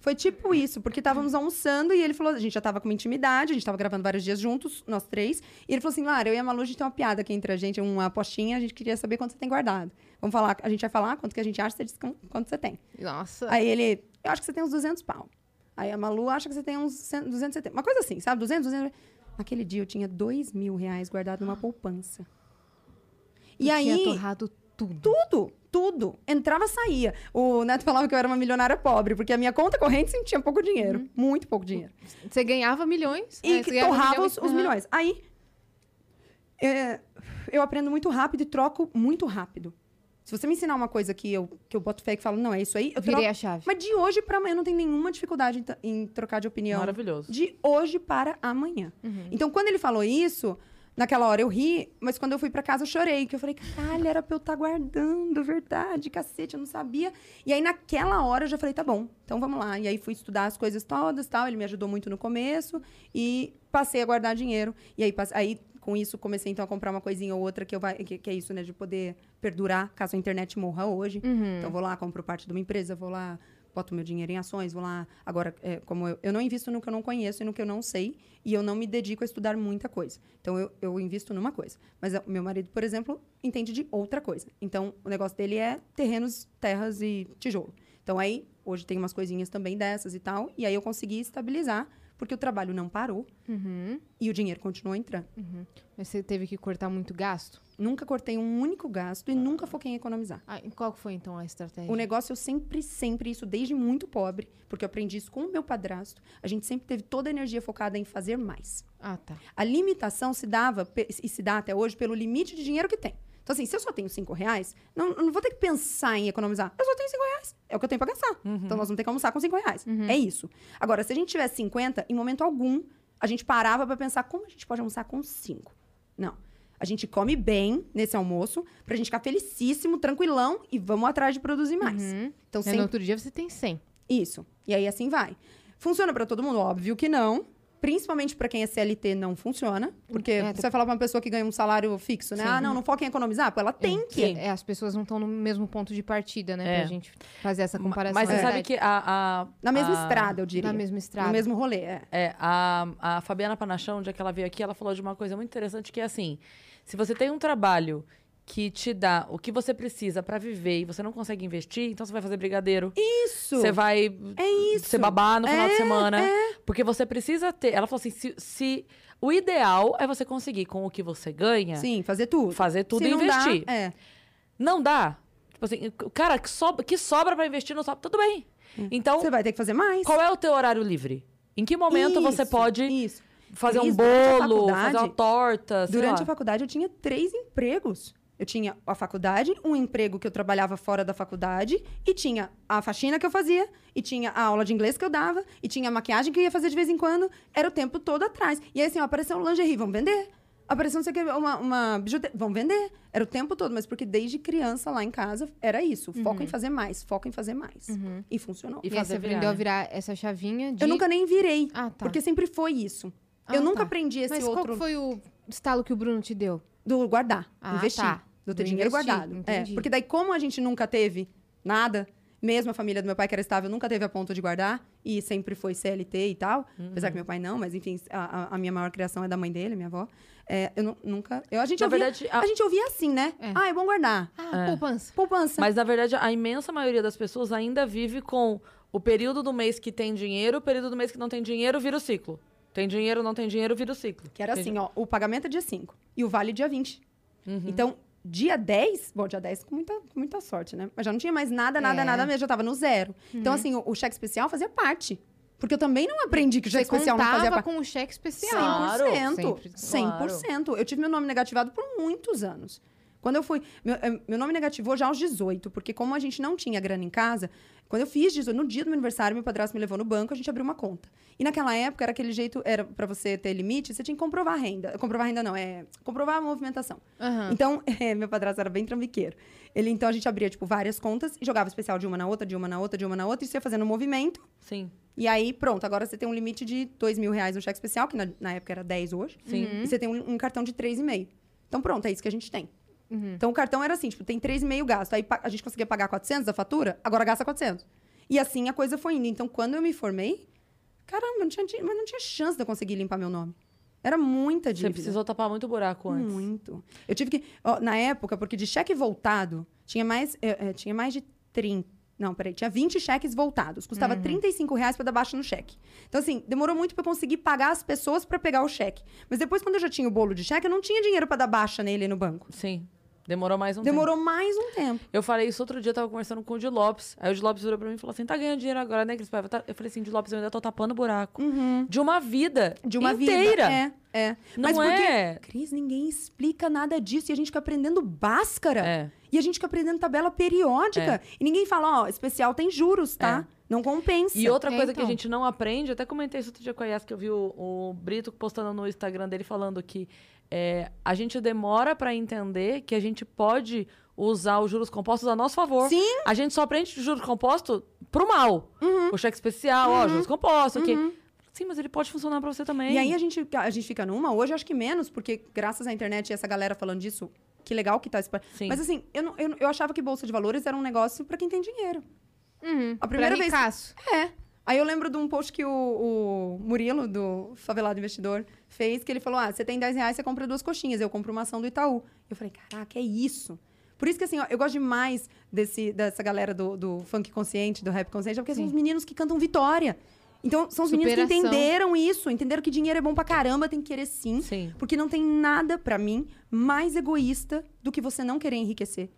Foi tipo isso, porque estávamos almoçando e ele falou, a gente já tava com uma intimidade, a gente tava gravando vários dias juntos, nós três, e ele falou assim, Lara, eu e a Malu, a gente tem uma piada aqui entre a gente, uma apostinha, a gente queria saber quanto você tem guardado. Vamos falar, a gente vai falar quanto que a gente acha, você diz qu- quanto você tem. Nossa. Aí ele, eu acho que você tem uns 200 pau. Aí a Malu acha que você tem uns 100, 270, uma coisa assim, sabe? 200, 200. Naquele dia eu tinha 2 mil reais guardado numa poupança. E Eu aí... tinha torrado tudo. Tudo, tudo. Entrava, saía. O Neto falava que eu era uma milionária pobre, porque a minha conta corrente sempre tinha pouco dinheiro. Muito pouco dinheiro. Você ganhava milhões. E né? que torrava milhões. os, os milhões. Aí, é, eu aprendo muito rápido e troco muito rápido. Se você me ensinar uma coisa que eu, que eu boto fé e falo, não, é isso aí, eu Virei troco. a chave. Mas de hoje para amanhã eu não tenho nenhuma dificuldade em, em trocar de opinião. Maravilhoso. De hoje para amanhã. Então, quando ele falou isso, naquela hora eu ri, mas quando eu fui para casa eu chorei. Que eu falei, caralho, era pra eu estar guardando, verdade, cacete, eu não sabia. E aí, naquela hora, eu já falei, tá bom, então vamos lá. E aí, fui estudar as coisas todas tal. Ele me ajudou muito no começo e passei a guardar dinheiro. E aí, passe- aí com isso, comecei então a comprar uma coisinha ou outra que, eu vai, que, que é isso, né, de poder perdurar caso a internet morra hoje. Então, vou lá, compro parte de uma empresa, vou lá, boto meu dinheiro em ações, vou lá. Agora, é, como eu, eu não invisto no que eu não conheço e no que eu não sei, e eu não me dedico a estudar muita coisa. Então, eu, eu invisto numa coisa. Mas o meu marido, por exemplo, entende de outra coisa. Então, o negócio dele é terrenos, terras e tijolo. Então, aí, hoje tem umas coisinhas também dessas e tal, e aí eu consegui estabilizar, porque o trabalho não parou Uhum. e o dinheiro continuou entrando. Mas você teve que cortar muito gasto? Nunca cortei um único gasto e nunca foquei em economizar. Ah, qual foi então a estratégia? O negócio eu sempre, sempre, isso desde muito pobre, porque eu aprendi isso com o meu padrasto. A gente sempre teve toda a energia focada em fazer mais. Ah, tá. A limitação se dava, e se dá até hoje, pelo limite de dinheiro que tem. Então, assim, se eu só tenho cinco reais, não, não vou ter que pensar em economizar. Eu só tenho cinco reais. É o que eu tenho pra gastar. Então, nós vamos ter que almoçar com cinco reais. É isso. Agora, se a gente tivesse 50, em momento algum, a gente parava pra pensar como a gente pode almoçar com cinco. Não. A gente come bem nesse almoço, pra gente ficar felicíssimo, tranquilão, e vamos atrás de produzir mais. Uhum. Então, Aí sempre no outro dia você tem 100. isso. E aí assim vai. Funciona pra todo mundo? Óbvio que não. Principalmente pra quem é CLT não funciona, porque É, você vai falar pra uma pessoa que ganha um salário fixo, né? Sim. Ah, não, não foca em economizar, pô, ela tem que. Sim. É, as pessoas não estão no mesmo ponto de partida, né? É. Pra gente fazer essa comparação. Mas você É sabe verdade. que a. a- Na mesma a- estrada, eu diria. Na mesma estrada. No mesmo rolê, é. É, a, a Fabiana Panachão, onde é que ela veio aqui, ela falou de uma coisa muito interessante que é assim: se você tem um trabalho que te dá o que você precisa pra viver e você não consegue investir, então você vai fazer brigadeiro. Isso. Você vai É isso. ser babá no final de É, semana. Porque você precisa ter. Ela falou assim: se, se- o ideal é você conseguir, com o que você ganha, Sim, fazer tudo. fazer tudo Se e não dá, investir. é. Não dá. Tipo assim, cara que sobra, que sobra pra investir não sobra. Tudo bem. Então, Você vai ter que fazer mais. qual é o teu horário livre? Em que momento você Isso, pode Isso. fazer um bolo, fazer uma torta? Durante lá. a faculdade, eu tinha três empregos. Eu tinha a faculdade, um emprego que eu trabalhava fora da faculdade, e tinha a faxina que eu fazia, e tinha a aula de inglês que eu dava, e tinha a maquiagem que eu ia fazer de vez em quando. Era o tempo todo atrás. E aí, assim, ó, apareceu um lingerie, vamos vender? Apareceu não sei o que, uma, uma bijuteria, vamos vender? Era o tempo todo, mas porque desde criança lá em casa era isso. Foco em fazer mais, foco em fazer mais. E funcionou. E E você virar, aprendeu a né? virar essa chavinha de... Eu nunca nem virei, Ah, tá. porque sempre foi isso. Ah, eu nunca tá. aprendi esse Mas qual outro que foi o estalo que o Bruno te deu? do guardar, Ah, investir. tá. Do ter Do dinheiro investir, guardado. É, porque daí, como a gente nunca teve nada, mesmo a família do meu pai, que era estável, nunca teve a ponto de guardar, e sempre foi CLT e tal, apesar que meu pai não, mas enfim, a, a- minha maior criação é da mãe dele, minha avó. É, eu nu- nunca. Eu, a, gente Na ouvia, verdade, a- a... gente ouvia assim, né? É. Ah, é bom guardar. Ah, poupança. Poupança. Mas, na verdade, a imensa maioria das pessoas ainda vive com o período do mês que tem dinheiro, o período do mês que não tem dinheiro, vira o ciclo. Tem dinheiro, não tem dinheiro, vira o ciclo. Que era Tem- assim, ó, o pagamento é dia 5 e o vale dia 20. Uhum. Então, dia 10, bom, dia 10 com muita, com muita sorte, né? Mas já não tinha mais nada, nada, É. nada mesmo, já tava no zero. Então, assim, o, o cheque especial fazia parte. Porque eu também não aprendi que o cheque Você especial não fazia parte. com o cheque especial. Claro, 100%. sempre. 100%. Eu tive meu nome negativado por muitos anos. Quando eu fui. Meu, eh, meu nome negativou já aos 18, porque como a gente não tinha grana em casa, quando eu fiz 18, no dia do meu aniversário, meu padrasto me levou no banco, a gente abriu uma conta. E naquela época era aquele jeito, era para você ter limite, você tinha que comprovar a renda. Comprovar a renda não, é comprovar a movimentação. Aham. Então, <laughs> eh, meu padrasto era bem trambiqueiro. Ele, então, a gente abria, tipo, várias contas e jogava especial de uma na outra, de uma na outra, de uma na outra, e você ia fazendo um movimento. Sim. E aí, pronto, agora você tem um limite de dois mil reais no cheque especial, que na, na época era 10 hoje. Sim. E você tem um, um cartão de 3,5. Então, pronto, é isso que a gente tem. Uhum. Então, o cartão era assim, tipo, tem 3,5 gasto. Aí a gente conseguia pagar 400 da fatura, agora gasta 400. E assim a coisa foi indo. Então, quando eu me formei, caramba, não tinha, mas não tinha chance de eu conseguir limpar meu nome. Era muita Você dívida. precisou tapar muito buraco antes. Muito. Eu tive que. ó, na época, porque de cheque voltado, tinha mais, eh, eh, tinha mais de 30. Não, peraí, tinha 20 cheques voltados. Custava Uhum. 35 reais pra dar baixa no cheque. Então, assim, demorou muito pra eu conseguir pagar as pessoas pra pegar o cheque. Mas depois, quando eu já tinha o bolo de cheque, eu não tinha dinheiro pra dar baixa nele no banco. Sim. Demorou mais um tempo. Demorou mais um tempo. Eu falei isso outro dia, eu tava conversando com o Di Lopes. Aí o Di Lopes virou pra mim e falou assim: tá ganhando dinheiro agora, né, Cris Paiva? Tá- Eu falei assim, Di Lopes, eu ainda tô tapando buraco. De uma vida. De uma inteira. vida. É, é. Não Mas porque, é. Cris, ninguém explica nada disso. E a gente fica aprendendo báscara. É. E a gente fica aprendendo tabela periódica. E ninguém fala, ó, especial tem juros, tá? Não compensa. E outra É, coisa que a então. gente não aprende, até comentei isso outro dia com a Yas, que eu vi o, o Brito postando no Instagram dele falando que é, a gente demora pra entender que a gente pode usar os juros compostos a nosso favor. Sim. A gente só aprende juros compostos pro mal. Uhum. O cheque especial, ó, juros compostos, o quê? Sim, mas ele pode funcionar pra você também. E aí a gente, a gente fica numa, hoje acho que menos, porque graças à internet e essa galera falando disso, que legal que tá esse... Sim. Mas assim, eu, não- eu, eu achava que Bolsa de Valores era um negócio pra quem tem dinheiro. Uhum. A primeira pra vez- ricaço. É. Aí eu lembro de um post que o, o Murilo, do Favelado Investidor, fez, que ele falou: ah, você tem 10 reais, você compra duas coxinhas. Eu compro uma ação do Itaú. Eu falei, caraca, é isso. Por isso que, assim, ó, eu gosto demais desse, dessa galera do, do funk consciente, do rap consciente, porque são Sim. os meninos que cantam vitória. Então, são os meninos que Superação. entenderam isso, entenderam que dinheiro é bom pra caramba, tem que querer sim. Sim. Porque não tem nada, pra mim, mais egoísta do que você não querer enriquecer.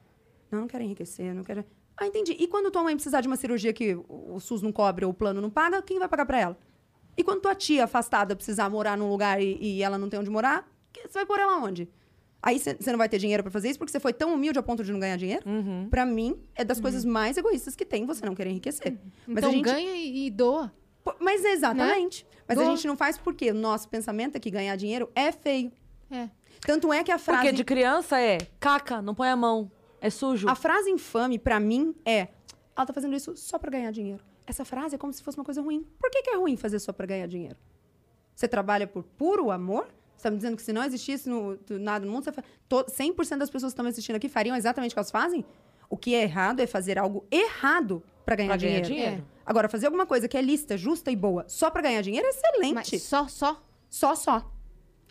Não, não quero enriquecer, não quero. Ah, entendi. E quando tua mãe precisar de uma cirurgia que o SUS não cobre ou o plano não paga, quem vai pagar pra ela? E quando tua tia afastada precisar morar num lugar e, e ela não tem onde morar, você vai pôr ela onde? Aí você não vai ter dinheiro pra fazer isso porque você foi tão humilde a ponto de não ganhar dinheiro? Uhum. Pra mim, é das coisas mais egoístas que tem você não querer enriquecer. Mas então a gente ganha e, doa. Mas exatamente. Mas a Boa. gente não faz porque o nosso pensamento é que ganhar dinheiro é feio. É. Tanto é que a frase. Porque de criança é caca, não põe a mão. É sujo. A frase infame, pra mim, é: ela tá fazendo isso só pra ganhar dinheiro. Essa frase é como se fosse uma coisa ruim. Por que, que é ruim fazer só pra ganhar dinheiro? Você trabalha por puro amor? Você tá me dizendo que se não existisse no- nada no mundo, você fa... to- 100% das pessoas que estão me assistindo aqui fariam exatamente o que elas fazem? O que é errado é fazer algo errado pra ganhar Pra ganhar dinheiro. dinheiro. Agora, fazer alguma coisa que é lista, justa e boa só pra ganhar dinheiro é excelente. Mas só, só. Só, só.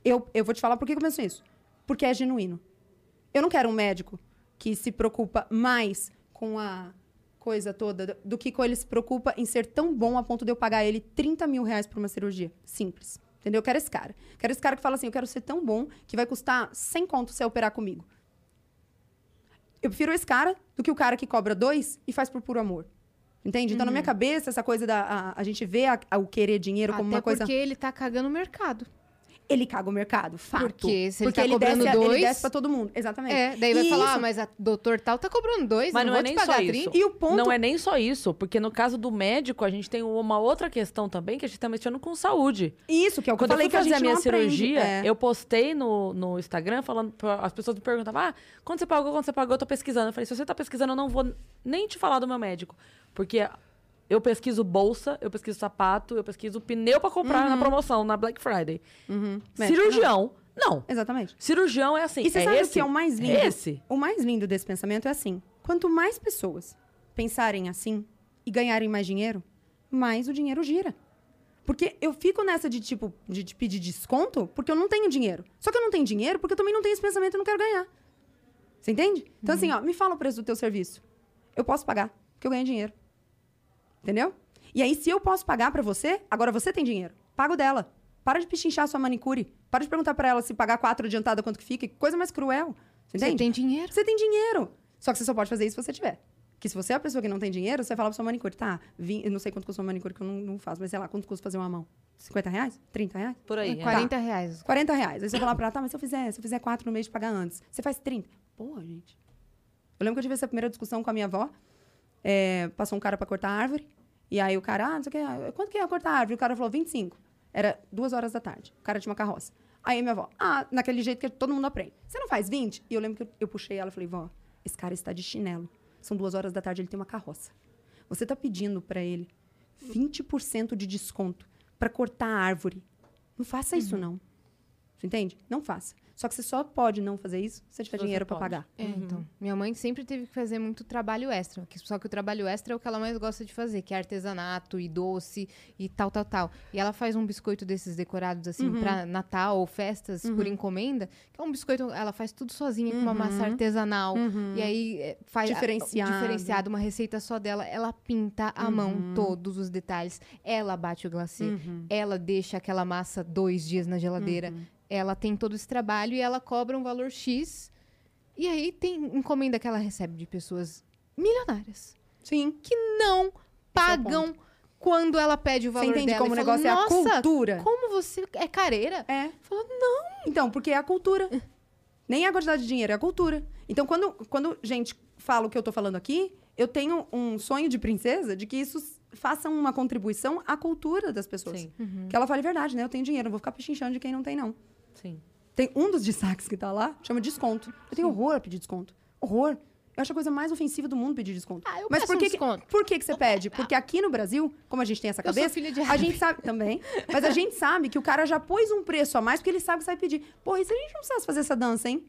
Eu, eu vou te falar por que que eu penso isso. Porque é genuíno. Eu não quero um médico que se preocupa mais com a coisa toda do- que com ele se preocupa em ser tão bom a ponto de eu pagar ele 30 mil reais por uma cirurgia. Simples. Entendeu? Eu quero esse cara. Quero esse cara que fala assim: eu quero ser tão bom que vai custar 100 conto você operar comigo. Eu prefiro esse cara do que o cara que cobra dois e faz por puro amor. Entende? Então, na minha cabeça, essa coisa da. A, a gente vê a- a- o querer dinheiro como Até uma coisa. porque ele tá cagando o mercado. Ele caga o mercado, fato. Porque se ele Porque tá cobrando desce, a- dois- Ele desce pra todo mundo, exatamente. É, daí vai E falar, isso- ah, mas a doutor tal tá cobrando dois, Mas não, não vou é te nem pagar só 30. isso. E o ponto... Não é nem só isso, porque no caso do médico, a gente tem uma outra questão também, que a gente tá mexendo com saúde. Isso, que é o que Quando eu falei eu que fui a fazer gente a minha não aprende. cirurgia, É. eu postei no, no Instagram falando, as pessoas me perguntavam, ah, quando você pagou, quando você pagou, eu tô pesquisando. Eu falei, se você tá pesquisando, eu não vou nem te falar do meu médico. Porque eu pesquiso bolsa, eu pesquiso sapato, eu pesquiso pneu pra comprar na promoção, na Black Friday. Uhum. Cirurgião, não. Exatamente. Cirurgião é assim. E você é sabe esse? o que é o mais lindo? É esse. O mais lindo desse pensamento é assim: quanto mais pessoas pensarem assim e ganharem mais dinheiro, mais o dinheiro gira. Porque eu fico nessa de tipo de, de pedir desconto porque eu não tenho dinheiro. Só que eu não tenho dinheiro porque eu também não tenho esse pensamento e não quero ganhar. Você entende? Então, assim, ó, me fala o preço do teu serviço. Eu posso pagar, porque eu ganho dinheiro. Entendeu? E aí, se eu posso pagar pra você, agora você tem dinheiro. Pago dela. Para de pichinchar a sua manicure. Para de perguntar pra ela se pagar quatro adiantada quanto que fica. Que coisa mais cruel. Você Você tem dinheiro. Você tem dinheiro. Só que você só pode fazer isso se você tiver. Que se você é a pessoa que não tem dinheiro, você vai falar pra sua manicure, tá, vim, eu não sei quanto custa uma manicure que eu não, não faço, mas sei lá, quanto custa fazer uma mão? 50 reais? 30 reais? Por aí. é. 40 reais. 40 reais. Aí você vai falar pra ela, tá, mas se eu fizer, se eu fizer quatro no mês de pagar antes, você faz 30. Porra, gente. Eu lembro que eu tive essa primeira discussão com a minha avó. É, passou um cara pra cortar a árvore. E aí o cara, ah, não sei o que, ah, quanto que é cortar a árvore? O cara falou, 25. Era duas horas da tarde. O cara tinha uma carroça. Aí minha avó, ah, naquele jeito que todo mundo aprende. Você não faz 20? E eu lembro que eu, eu puxei ela e falei, vó, esse cara está de chinelo. São duas horas da tarde, ele tem uma carroça. Você tá pedindo pra ele 20% de desconto pra cortar a árvore. Não faça isso, Uhum. não. Você entende? Não faça. Só que você só pode não fazer isso se você tiver você dinheiro pra pode. pagar. É, então. Minha mãe sempre teve que fazer muito trabalho extra. Só que o trabalho extra é o que ela mais gosta de fazer, que é artesanato e doce e tal, tal, tal. E ela faz um biscoito desses decorados, assim, Uhum. pra Natal ou festas por encomenda, que é um biscoito, ela faz tudo sozinha, com uma massa artesanal. E aí é, faz a- Uhum. Diferenciado. diferenciado, uma receita só dela. Ela pinta à Uhum. mão todos os detalhes. Ela bate o glacê. Ela deixa aquela massa dois dias na geladeira. Uhum. Ela tem todo esse trabalho e ela cobra um valor X. E aí tem encomenda que ela recebe de pessoas milionárias Sim. que não pagam quando ela pede o Você valor entende dela. como o E fala, negócio é a cultura? como você é careira? É. Falou, não. Então, porque é a cultura. Nem é a quantidade de dinheiro, é a cultura. Então, quando, quando gente fala o que eu tô falando aqui, eu tenho um sonho de princesa de que isso faça uma contribuição à cultura das pessoas. Sim, Que ela fale a verdade, né? Eu tenho dinheiro, não vou ficar pechinchando de quem não tem, não. Sim. Tem um dos destaques que tá lá, chama desconto. Eu tenho horror a pedir desconto. Horror. Eu acho a coisa mais ofensiva do mundo pedir desconto. Ah, eu Mas peço por um que, que- desconto. por que, que você pede? Porque aqui no Brasil, como a gente tem essa Eu sou cabeça, filha de a gente sabe também, mas a gente sabe que o cara já pôs um preço a mais porque ele sabe que você vai pedir. Porra, e se a gente não precisasse fazer essa dança, hein?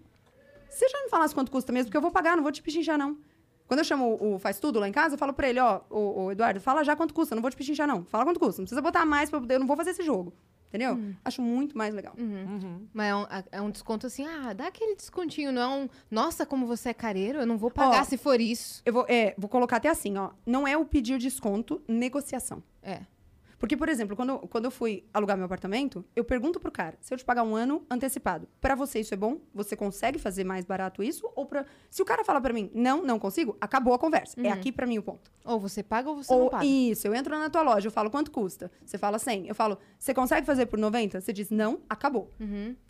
Se você já me falasse quanto custa mesmo, porque eu vou pagar, não vou te pichinchar, não. Quando eu chamo o, o Faz Tudo lá em casa, eu falo pra ele, ó, o, o Eduardo, fala já quanto custa, não vou te pichinchar, não. Fala quanto custa, não precisa botar mais, pra eu, poder- eu não vou fazer esse jogo. Entendeu? Hum. Acho muito mais legal. Uhum. Mas é um, é um desconto assim, ah, dá aquele descontinho, não é um, nossa, como você é careiro, eu não vou pagar Ó, se for isso. Eu vou, é, vou colocar até assim, ó. Não é o pedir desconto, negociação. É. Porque, por exemplo, quando, eu- quando eu fui alugar meu apartamento, eu pergunto pro cara, se eu te pagar um ano antecipado, pra você isso é bom? Você consegue fazer mais barato isso? Ou pra... Se o cara fala pra mim, não, não consigo, acabou a conversa. É aqui pra mim o ponto. Ou você paga ou você Ou não paga. isso, eu entro na tua loja, eu falo quanto custa. Você fala 100. Eu falo, você consegue fazer por 90? Você diz, não, acabou.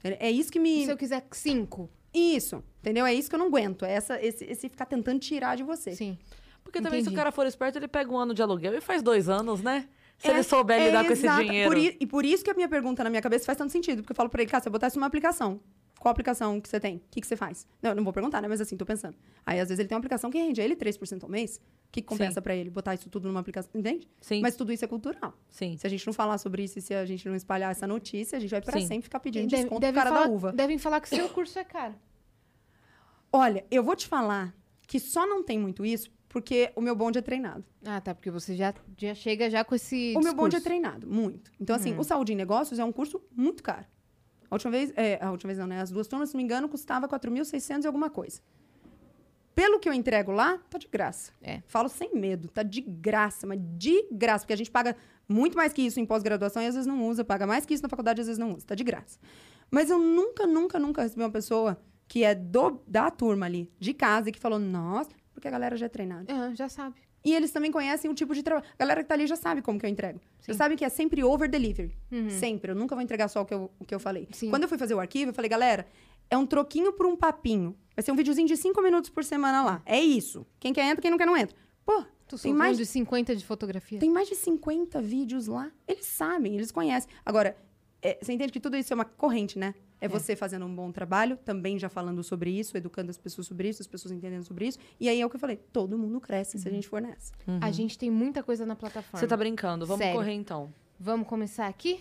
É isso que me. E se eu quiser cinco? Isso, entendeu? É isso que eu não aguento. É essa, esse, esse ficar tentando tirar de você. Sim. Porque também, se Entendi. o cara for esperto, ele pega um ano de aluguel e faz dois anos, né? Se É- ele souber é lidar com esse dinheiro. Por i- e por isso que a minha pergunta na minha cabeça faz tanto sentido. Porque eu falo pra ele, cara, se eu botar isso numa aplicação, qual aplicação que você tem? O que, que você faz? Não, eu não vou perguntar, né? Mas assim, tô pensando. Aí, às vezes, ele tem uma aplicação que rende a ele 3% ao mês. O que, que compensa pra ele botar isso tudo numa aplicação? Entende? Sim, Mas tudo isso é cultural. sim. Se a gente não falar sobre isso e se a gente não espalhar essa notícia, a gente vai pra Sim. sempre ficar pedindo Deve- desconto devem pro cara falar, da uva. Devem falar que seu curso é caro. Olha, eu vou te falar que só não tem muito isso porque o meu bonde é treinado. Ah, tá. Porque você já, já chega já com esse O meu bonde é discurso. treinado, muito. Então, assim, o Saúde em Negócios é um curso muito caro. A última vez, é, a última vez não, né? As duas turmas, se não me engano, custava 4.600 e alguma coisa. Pelo que eu entrego lá, tá de graça. É. Falo sem medo, tá de graça, mas de graça, porque a gente paga muito mais que isso em pós-graduação e às vezes não usa, paga mais que isso na faculdade e às vezes não usa, tá de graça. Mas eu nunca, nunca, nunca recebi uma pessoa que é do, da turma ali, de casa, e que falou, nossa, porque a galera já é treinada. Ah, já sabe. E eles também conhecem o tipo de trabalho. A galera que tá ali já sabe como que eu entrego. Sim. Já sabe que é sempre over delivery. Uhum. Sempre. Eu nunca vou entregar só o que eu, o que eu falei. Sim. Quando eu fui fazer o arquivo, eu falei, galera, é um troquinho por um papinho. Vai ser um videozinho de cinco minutos por semana lá. É isso. Quem quer entra, quem não quer não entra. Pô, Tu tem tem mais, de 50 de fotografia. tem mais de 50 vídeos lá. Eles sabem, eles conhecem. Agora, é, você entende que tudo isso é uma corrente, né? É, você fazendo um bom trabalho, também já falando sobre isso, educando as pessoas sobre isso, as pessoas entendendo sobre isso. E aí é o que eu falei, todo mundo cresce se a gente for nessa. A gente tem muita coisa na plataforma. Você tá brincando. Vamos Sério. correr então. Vamos começar aqui?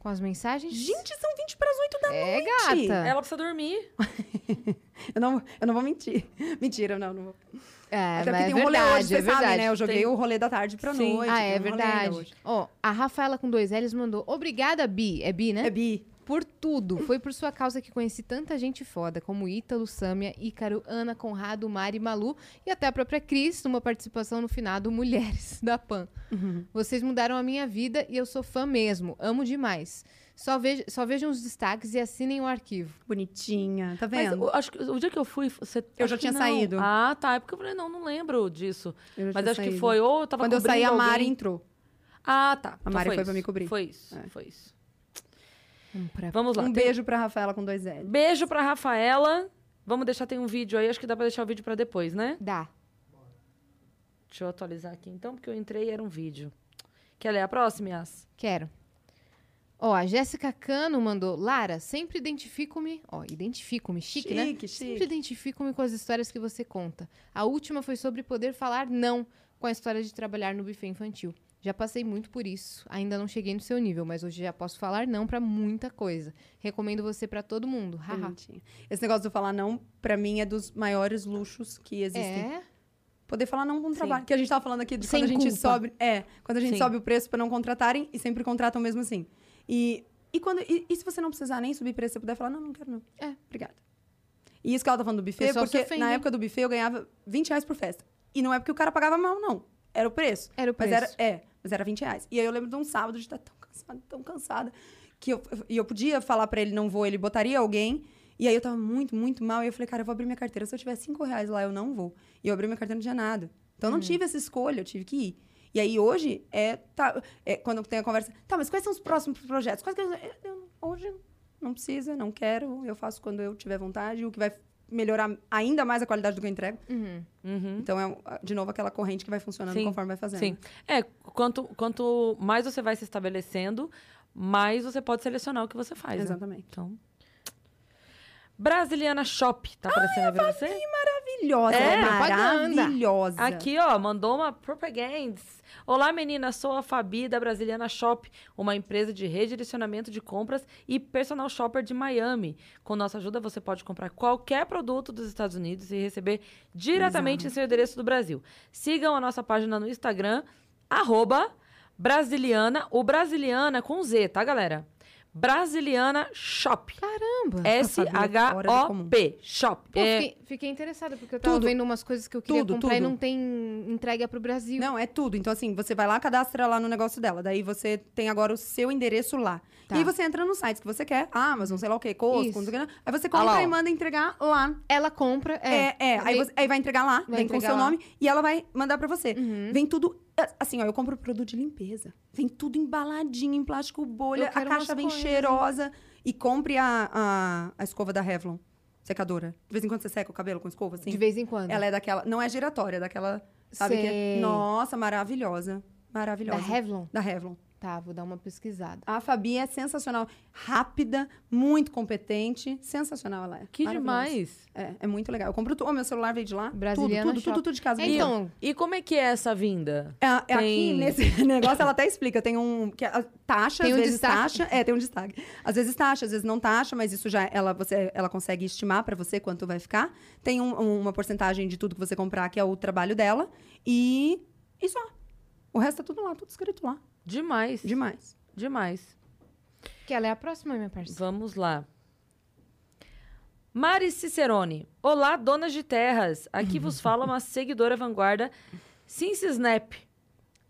Com as mensagens? Gente, são 20 para as 8 da é noite. gata. Ela precisa dormir. <laughs> Eu não, eu não vou mentir. Mentira, não, não vou. É, Até porque tem um rolê verdade, hoje, é sabem, né? Eu joguei Tem- o rolê da tarde pra Sim. noite. Ah, é um rolê verdade. Ó, a Rafaela com dois L's mandou. Obrigada, Bi. É Bi, né? É bi. Por tudo. Foi por sua causa que conheci tanta gente foda, como Ítalo, Sâmia, Ícaro, Ana, Conrado, Mari, Malu e até a própria Cris, numa participação no finado Mulheres <laughs> da PAN. Uhum. Vocês mudaram a minha vida e eu sou fã mesmo. Amo demais. Só, veja, só vejam os destaques e assinem o arquivo. Bonitinha, tá Mas vendo? o, acho que o dia que eu fui, você. Eu já que tinha não. saído. Ah, tá. É porque eu falei, não, não lembro disso. Eu já Mas tinha acho que saído. foi. Ou eu tava Quando eu saí, a Mari alguém. entrou. Ah, tá. Então Mari foi isso. pra me cobrir. Foi isso. É. Foi isso. Vamos pra... Vamos lá. Um tem- beijo pra Rafaela com dois L. Beijo pra Rafaela. Vamos deixar, tem um vídeo aí. Acho que dá pra deixar o vídeo pra depois, né? Dá. Deixa eu atualizar aqui então, porque eu entrei e era um vídeo. Quer ler a próxima, Yas? Quero. Ó, a Jéssica Cano mandou. Lara, sempre identifico-me. Ó, identifico-me. Chique, né? Chique, Sempre chique. identifico-me com as histórias que você conta. A última foi sobre poder falar não com a história de trabalhar no buffet infantil. Já passei muito por isso. Ainda não cheguei no seu nível, mas hoje já posso falar não pra muita coisa. Recomendo você pra todo mundo. Esse negócio de falar não, pra mim, é dos maiores luxos que existem. É? Poder falar não com o trabalho. Que a gente tava falando aqui de Sem quando a gente culpa. sobe. É, quando a gente Sim. sobe o preço pra não contratarem e sempre contratam mesmo assim. E, e, quando, e, e se você não precisar nem subir preço, você puder falar, não, não quero não. É. Obrigada. E isso que ela tá falando do buffet, porque na época do buffet eu ganhava 20 reais por festa. E não é porque o cara pagava mal, não. Era o preço. Era o Mas preço. era, é, mas era 20 reais. E aí eu lembro de um sábado de estar tão cansada, tão cansada, que eu, e eu podia falar pra ele, não vou, ele botaria alguém. E aí eu tava muito, muito mal. E eu falei, cara, eu vou abrir minha carteira. Se eu tiver 5 reais lá, eu não vou. E eu abri minha carteira não tinha nada. Então eu Uhum. não tive essa escolha, eu tive que ir. E aí hoje, é, tá, é, quando tem a conversa, tá, mas quais são os próximos projetos? Quais que eu, eu- eu- hoje não precisa, não quero, eu faço quando eu tiver vontade, o que vai melhorar ainda mais a qualidade do que eu entrego. Uhum. Uhum. Então é, de novo, aquela corrente que vai funcionando Sim, conforme vai fazendo. Sim. É, quanto, quanto mais você vai se estabelecendo, mais você pode selecionar o que você faz. né? Exatamente. Então. Brasiliana Shop, tá aparecendo aí pra você? Maravilhosa, É, maravilhosa. Aqui, ó, mandou uma propaganda. Olá, menina, sou a Fabi da Brasiliana Shop, uma empresa de redirecionamento de compras e personal shopper de Miami. Com nossa ajuda, você pode comprar qualquer produto dos Estados Unidos e receber diretamente em seu endereço do Brasil. Sigam a nossa página no Instagram, arroba Brasiliana, o Brasiliana com Z, tá, galera? Brasiliana Shop. Caramba! S-H-O-P. Shop. Pô, É, fiquei, fiquei interessada, porque eu tava Tudo. vendo umas coisas que eu queria Tudo, comprar e tudo. não tem entrega pro Brasil. Não, é tudo. Então, assim, você vai lá, cadastra lá no negócio dela. Daí você tem agora o seu endereço lá. Tá. E aí você entra nos sites que você quer. Amazon, sei lá o quê, Costco, não sei o quê. Aí você lá, compra e manda entregar lá. Ela compra, é. É, é. Aí, você- aí vai entregar lá, Vai vem com o entregar seu lá. nome. E ela vai mandar pra você. Uhum. Vem tudo... Assim, ó, eu compro produto de limpeza. Vem tudo embaladinho, em plástico bolha. A caixa vem cheirosa. E compre a, a, a escova da Revlon. Secadora. De vez em quando você seca o cabelo com escova, assim. De vez em quando. Ela é daquela. Não é giratória, é daquela. Sabe que é- Sei. Nossa, maravilhosa. Da Maravilhosa. Revlon? Da Revlon. Tá, vou dar uma pesquisada. A Fabi é sensacional. Rápida, muito competente. Sensacional ela é. que demais. É, é muito legal. Eu compro tudo. Oh, meu celular veio de lá. Brasiliana tudo, tudo, tudo, tudo de casa. É, veio. então, E como é que é essa vinda? É, é aqui nesse <laughs> negócio, ela até explica. Tem um. Que a taxa, às vezes taxa. É, tem um destaque. Às vezes taxa, às vezes não taxa, mas isso já ela, você, ela consegue estimar pra você quanto vai ficar. Tem um- uma porcentagem de tudo que você comprar, que é o trabalho dela. E. E só. O resto é tudo lá, tudo escrito lá. Demais. Demais. Demais. que ela é a próxima, minha parceira. Vamos lá. Mari Cicerone. Olá, donas de terras. Aqui vos fala uma <laughs> seguidora vanguarda, Cincy Snap.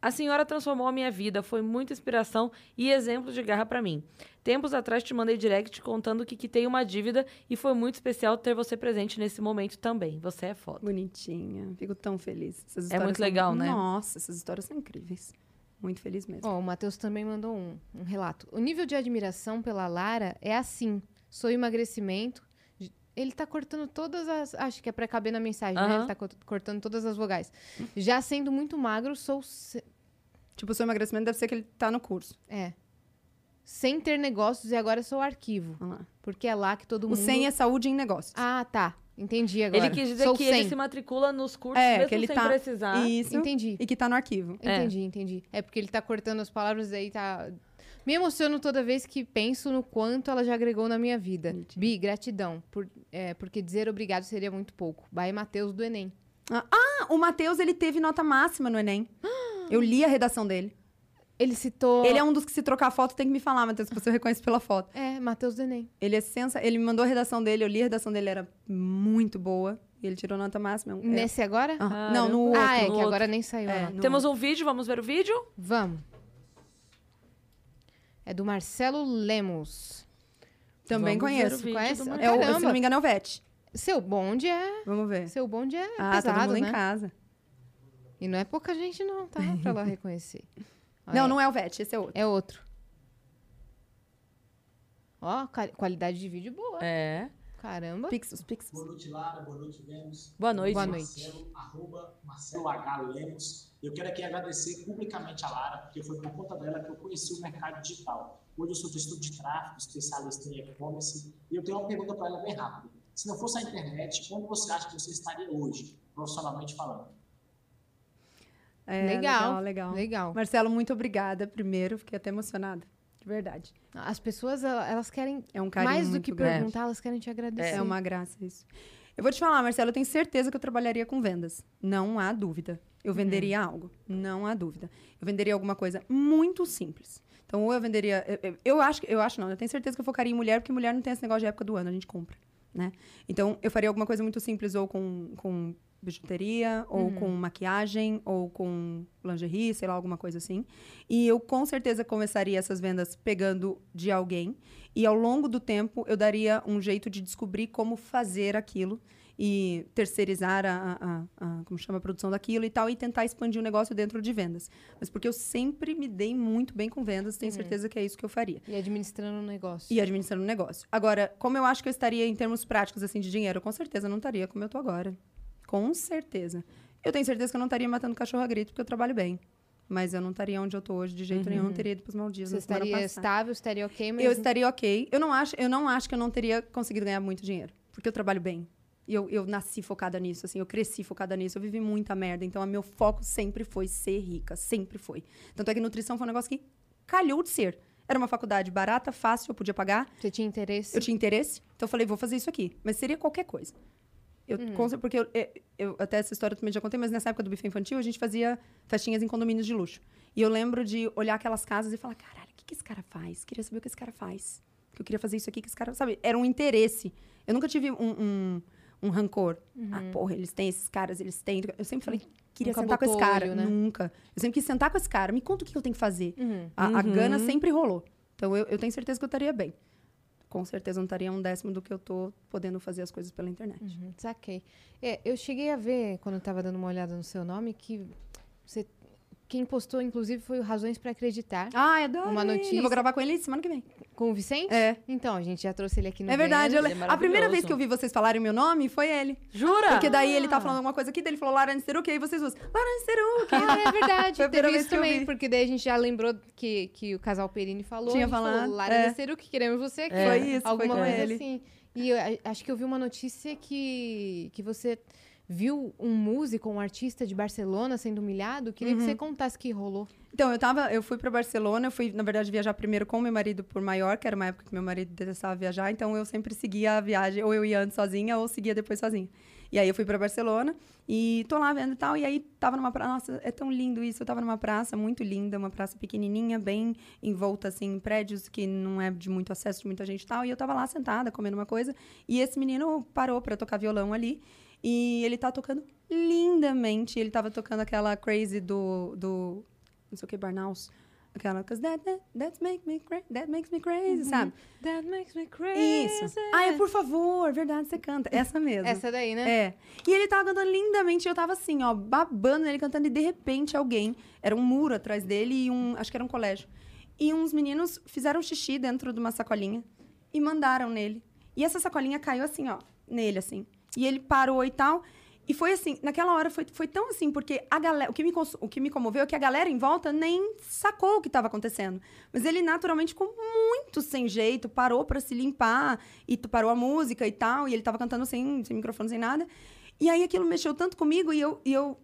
A senhora transformou a minha vida, foi muita inspiração e exemplo de garra pra mim. Tempos atrás te mandei direct contando que quitei uma dívida e foi muito especial ter você presente nesse momento também. Você é foda. Bonitinha. Fico tão feliz. Essas É histórias muito são- legal, né? Nossa, essas histórias são incríveis. Muito feliz mesmo. Ó, o Matheus também mandou um, um relato. O nível de admiração pela Lara é assim. Sou emagrecimento. Ele tá cortando todas as. Acho que é pra caber na mensagem, né? Ele tá co- cortando todas as vogais. Já sendo muito magro, sou. se- Tipo, o seu emagrecimento deve ser que ele tá no curso. É. Sem ter negócios e agora sou arquivo. Porque é lá que todo O mundo. 100 é saúde em negócios. Ah, tá. Entendi agora. Ele quis dizer Sou que 100. ele se matricula nos cursos É, mesmo que ele sem tá- precisar. Isso. Entendi. E que tá no arquivo. É. Entendi, entendi. É porque ele tá cortando as palavras aí, tá. Me emociono toda vez que penso no quanto ela já agregou na minha vida. Bonitinho. Bi, gratidão. Por, é, porque dizer obrigado seria muito pouco. By Matheus do Enem. Ah, o Matheus, ele teve nota máxima no Enem. <gasps> Eu li a redação dele. Ele citou. Ele é um dos que se trocar foto tem que me falar, Matheus, que você reconhece pela foto. É, Matheus do Enem. Ele é sensa... Ele me mandou a redação dele, eu li a redação dele, era muito boa. E ele tirou nota máxima. É é- Nesse agora? Aham. Não, no outro. ah, é, no que outro. agora nem saiu. É, lá. no Temos um vídeo, vamos ver o vídeo? Vamos. É do Marcelo Lemos. Também Vamos conheço. Conhece? do É o, se não me engano, é o VET. Seu bonde é. Vamos ver. Seu bonde é Ah, pesado, todo mundo né? em casa. E não é pouca gente, não, tá? Pra ela <laughs> reconhecer. Não, não é o VET, esse é outro. É outro. Ó, quali- qualidade de vídeo boa. É. Caramba. Pixels, Pixels. Boa noite, Lara. Boa noite, Vênus. Boa noite. Boa noite. Marcelo, arroba Marcelo H. Lemos. Eu quero aqui agradecer publicamente a Lara, porque foi por conta dela que eu conheci o mercado digital. Hoje eu sou gestor de tráfego, especialista em e-commerce, e eu tenho uma pergunta para ela bem rápida. Se não fosse a internet, onde você acha que você estaria hoje, profissionalmente falando? É, legal, legal, legal. legal. Marcelo, muito obrigada primeiro. Fiquei até emocionada. De verdade. As pessoas, ela- elas querem, É um carinho mais do que grande. perguntar, elas querem te agradecer. É uma graça isso. Eu vou te falar, Marcelo, eu tenho certeza que eu trabalharia com vendas. Não há dúvida. Eu venderia algo. Não há dúvida. Eu venderia alguma coisa muito simples. Então, ou eu venderia. Eu, eu- eu acho, eu acho não, eu tenho certeza que eu focaria em mulher, porque mulher não tem esse negócio de época do ano, a gente compra. Né? Então, eu faria alguma coisa muito simples, ou com, com bijuteria, ou com maquiagem, ou com lingerie, sei lá, alguma coisa assim. E eu com certeza começaria essas vendas pegando de alguém. E ao longo do tempo, eu daria um jeito de descobrir como fazer aquilo e terceirizar a, a- a- como chama, a produção daquilo e tal, e tentar expandir o negócio dentro de vendas. Mas porque eu sempre me dei muito bem com vendas, tenho certeza que é isso que eu faria. E administrando o negócio. E administrando o negócio. Agora, como eu acho que eu estaria em termos práticos, assim, de dinheiro, eu com certeza não estaria como eu tô agora. Com certeza. Eu tenho certeza que eu não estaria matando cachorro a grito, porque eu trabalho bem. Mas eu não estaria onde eu tô hoje, de jeito nenhum. Eu teria ido pros Maldivas Você estaria estável, estaria ok, mas Eu estaria ok. Eu não, acho, eu não acho que eu não teria conseguido ganhar muito dinheiro. Porque eu trabalho bem. E eu, eu nasci focada nisso, assim. Eu cresci focada nisso. Eu vivi muita merda. Então, o meu foco sempre foi ser rica. Sempre foi. Tanto é que nutrição foi um negócio que calhou de ser. Era uma faculdade barata, fácil, eu podia pagar. você tinha interesse. Eu tinha interesse. Então, eu falei, vou fazer isso aqui. Mas seria qualquer coisa. Eu, cer- porque eu, eu- eu- até essa história eu também já contei, mas nessa época do buffet infantil a gente fazia festinhas em condomínios de luxo. E eu lembro de olhar aquelas casas e falar, caralho, o que, que esse cara faz? Queria saber o que esse cara faz. Que eu queria fazer isso aqui que esse cara. Sabe? Era um interesse. Eu nunca tive um, um, um rancor. Ah, porra, eles têm esses caras, eles têm. Eu sempre falei, queria Nunca sentar com esse cara. olho, né? Nunca. Eu sempre quis sentar com esse cara. Me conta o que eu tenho que fazer. Uhum. A, a Uhum. gana sempre rolou. Então eu, eu tenho certeza que eu estaria bem. Com certeza não estaria um décimo do que eu tô podendo fazer as coisas pela internet. Uhum, saquei. É, eu cheguei a ver, quando eu tava dando uma olhada no seu nome, que você. Quem postou, inclusive, foi o Razões pra Acreditar, Ah, eu adoro. Uma notícia- Eu vou gravar com ele semana que vem. com o Vicente. É. Então, a gente já trouxe ele aqui no É verdade. eu é a primeira vez que eu vi vocês falarem meu nome foi ele. Jura? Porque daí ele tá falando alguma coisa aqui, daí ele falou Laranja Seruque, aí vocês duas, Laranja Seruque. Ah, é verdade. <laughs> Foi Teve vez isso que eu também, vi. porque daí a gente já lembrou que, que o casal Perini falou. Tinha gente falou, falado, Lara é. Queremos você aqui. Foi isso, foi Alguma com coisa ele. assim. E eu acho que eu vi uma notícia que, que você viu um músico, um artista de Barcelona sendo humilhado. Queria que Uhum. você contasse o que rolou. Então, eu tava, eu fui pra Barcelona, eu fui, na verdade, viajar primeiro com meu marido por Maiorca, era uma época que meu marido detestava viajar, então eu sempre seguia a viagem, ou eu ia antes sozinha, ou seguia depois sozinha. E aí eu fui pra Barcelona e tô lá vendo e tal, e aí tava numa praça, nossa, é tão lindo isso, eu tava numa praça muito linda, uma praça pequenininha, bem envolta, assim, em prédios que não é de muito acesso de muita gente e tal, e eu tava lá sentada, comendo uma coisa, e esse menino parou pra tocar violão ali, e ele tá tocando lindamente, ele tava tocando aquela Crazy do, do não sei o que, Barnaus. Aquela, cause that, that, that, make me cra that makes me crazy, sabe? That makes me crazy. Isso. Ai, por favor, verdade, você canta. Essa mesmo. Essa daí, né? É. E ele tava cantando lindamente, e eu tava assim, ó, babando ele cantando, e de repente alguém, era um muro atrás dele e um, acho que era um colégio. E uns meninos fizeram xixi dentro de uma sacolinha e mandaram nele. E essa sacolinha caiu assim, ó, nele, assim. E ele parou e tal. E foi assim, naquela hora foi, foi tão assim, porque a galera, o que, me, o que me comoveu é que a galera em volta nem sacou o que estava acontecendo. Mas ele naturalmente ficou muito sem jeito, parou para se limpar, e parou a música e tal, e ele tava cantando sem, sem microfone, sem nada. E aí aquilo mexeu tanto comigo, e eu, e eu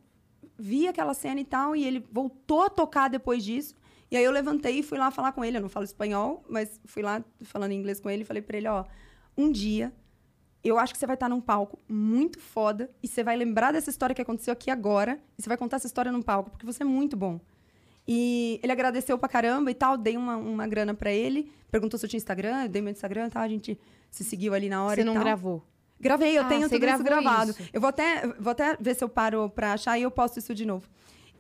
vi aquela cena e tal, e ele voltou a tocar depois disso. E aí eu levantei e fui lá falar com ele. Eu não falo espanhol, mas fui lá falando inglês com ele e falei pra ele, ó, um dia eu acho que você vai estar num palco muito foda e você vai lembrar dessa história que aconteceu aqui agora e você vai contar essa história num palco, porque você é muito bom. E ele agradeceu pra caramba e tal, dei uma, uma grana pra ele, perguntou se eu tinha Instagram, eu dei meu Instagram e tal, a gente se seguiu ali na hora Você não tal. gravou. Gravei, eu Ah, tenho tudo isso gravado. isso. Eu vou até, vou até ver se eu paro pra achar e eu posto isso de novo.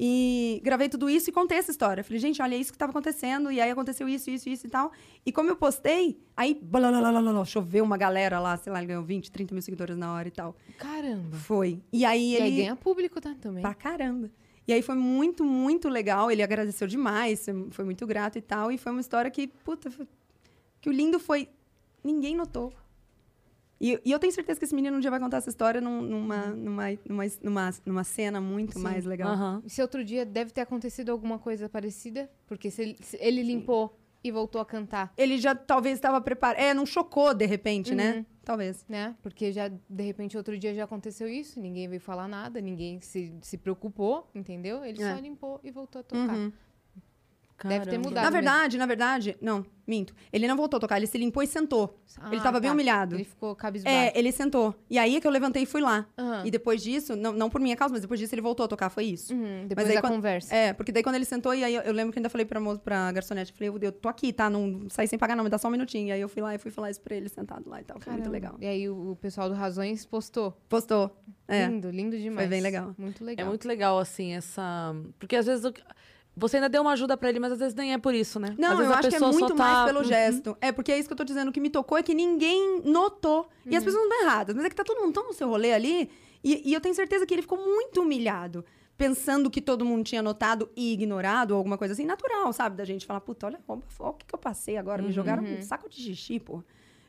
E gravei tudo isso e contei essa história. Falei, gente, olha é isso que estava acontecendo. E aí aconteceu isso, isso, isso e tal. E como eu postei, aí blalalala, choveu uma galera lá, sei lá, ele ganhou 20, 30 mil seguidores na hora e tal. Caramba. Foi. E aí E ele. aí ganha público, tá? Também. Pra caramba. E aí foi muito, muito legal. Ele agradeceu demais, foi muito grato e tal. E foi uma história que, puta, foi- que o lindo foi. Ninguém notou. E, e eu tenho certeza que esse menino um dia vai contar essa história num- numa, numa, numa, numa, numa cena muito Sim. mais legal. E se outro dia deve ter acontecido alguma coisa parecida? Porque se ele, se ele limpou e voltou a cantar, Ele já talvez estava preparado. É, não chocou de repente, né? Uhum. Talvez. né? Porque já, de repente, outro dia já aconteceu isso, ninguém veio falar nada, ninguém se, se preocupou, entendeu? Ele É. só limpou e voltou a tocar. Uhum. Deve ter Caramba. mudado. Na mesmo. verdade, na verdade, não, minto. Ele não voltou a tocar, ele se limpou e sentou. ele Ah, tava bem tá. humilhado. Ele ficou cabisbaixo. É, ele sentou. E aí é que eu levantei e fui lá. Aham. E depois disso, não, não por minha causa, mas depois disso ele voltou a tocar, foi isso. Uhum, depois aí da quando- conversa. É, porque daí quando ele sentou, e aí eu, eu lembro que ainda falei pra, pra garçonete, eu falei, eu, eu tô aqui, tá? Não saí sem pagar não, me dá só um minutinho. E aí eu fui lá e fui falar isso pra ele sentado lá e tal. Foi muito Caramba. legal. E aí o, o pessoal do Razões postou. Postou. É. Lindo, lindo demais. bem legal. Muito É legal. muito legal, assim, essa. Porque às vezes o- você ainda deu uma ajuda pra ele, mas às vezes nem é por isso, né? Às Não, vezes eu acho que é muito tá- mais pelo Uhum. gesto. É, porque é isso que eu tô dizendo. O que me tocou é que ninguém notou. E as pessoas não estão erradas, mas é que tá todo mundo tão no seu rolê ali. E, e eu tenho certeza que ele ficou muito humilhado. Pensando que todo mundo tinha notado e ignorado, ou alguma coisa assim, natural, sabe? Da gente falar, puta, olha, olha o que, que eu passei agora. Me jogaram um saco de xixi, pô.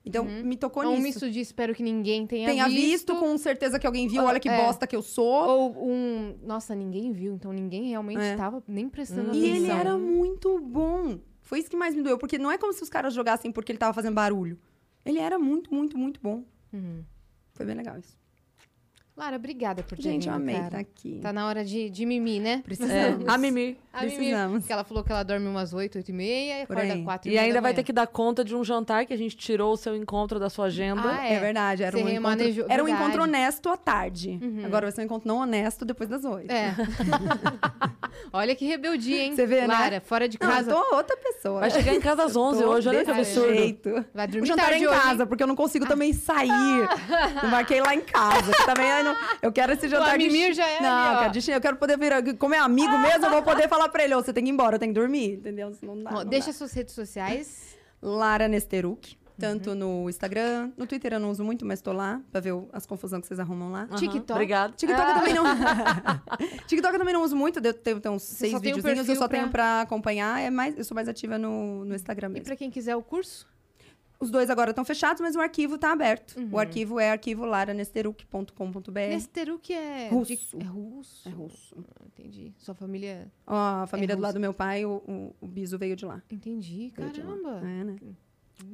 Então, me tocou É um nisso. misto de espero que ninguém tenha, Tenha visto, visto. com certeza que alguém viu, olha que É. bosta que eu sou. Ou um. Nossa, ninguém viu, então ninguém realmente É. tava nem prestando Hum. E atenção. ele era muito bom. Foi isso que mais me doeu, porque não é como se os caras jogassem porque ele tava fazendo barulho. Ele era muito, muito, muito bom. Uhum. Foi bem legal isso. Lara, obrigada por ter Gente, vindo, eu amei estar aqui. Tá na hora de, de mimir, né? É, Precisamos. a Mimi. A Precisamos. que ela falou que ela dorme umas 8, 8 e meia e Por acorda aí. 4 E ainda vai ter que dar conta de um jantar que a gente tirou o seu encontro da sua agenda. Ah, É, é. verdade, era Você um encontro, era um verdade. encontro honesto à tarde. Agora vai ser um encontro não honesto depois das oito. É. <laughs> Olha que rebeldia, hein? Você vê, né? Lara, fora de Não, eu casa. tô outra pessoa. Vai chegar em casa às 11 Tô hoje, olha que absurdo. jeito. Vai O dormir jantar é tarde em hoje, casa, porque eu não consigo também sair. Eu marquei lá em casa. que também eu, não- eu quero esse jantar de... Amimir já é Não, ali, eu quero, de- eu quero poder vir... Como é amigo mesmo, eu vou poder falar pra ele, ô, você tem que ir embora, eu tenho que dormir, entendeu? Não dá, Ó, não deixa dá. suas redes sociais. Lara Nesteruk. Tanto Uhum. no Instagram, no Twitter eu não uso muito, mas tô lá pra ver o- as confusões que vocês arrumam lá. Aham, TikTok. Obrigado. TikTok eu também não. <laughs> <laughs> TikTok eu também não uso muito, eu tenho, tenho uns seis um videozinhos, eu só pra- tenho pra acompanhar. É mais, eu sou mais ativa no, no Instagram E mesmo. pra quem quiser o curso, Os dois agora estão fechados, mas o arquivo tá aberto. Uhum. O arquivo é arquivo laranesteruk.com.br. Nesteruk é... Russo. de- É russo. É russo. Ah, Entendi. Sua família... Ó, a família É do lado russo. do meu pai, o, o, o biso veio de lá. Entendi. Veio. Caramba. É, né?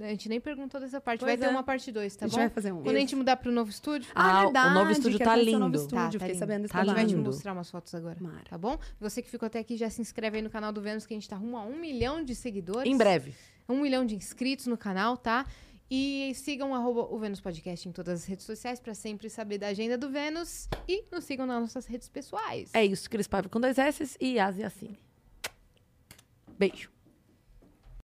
A gente nem perguntou dessa parte. Pois vai ter é. uma parte 2, tá a gente bom? vai fazer um. Quando a gente mudar pro novo estúdio... Ah, o novo estúdio quero tá conhecer o novo lindo. estúdio, Tá, tá fiquei lindo. sabendo desse Tá A gente vai te lindo. mostrar umas fotos agora. Mara. Tá bom? Você que ficou até aqui, já se inscreve aí no canal do Vênus, que a gente tá rumo a um milhão de seguidores. Em breve. Um milhão de inscritos no canal, tá? E sigam o Vênus Podcast em todas as redes sociais pra sempre saber da agenda do Vênus. E nos sigam nas nossas redes pessoais. É isso, Cris Paiva com dois S e Asi Assine. Beijo.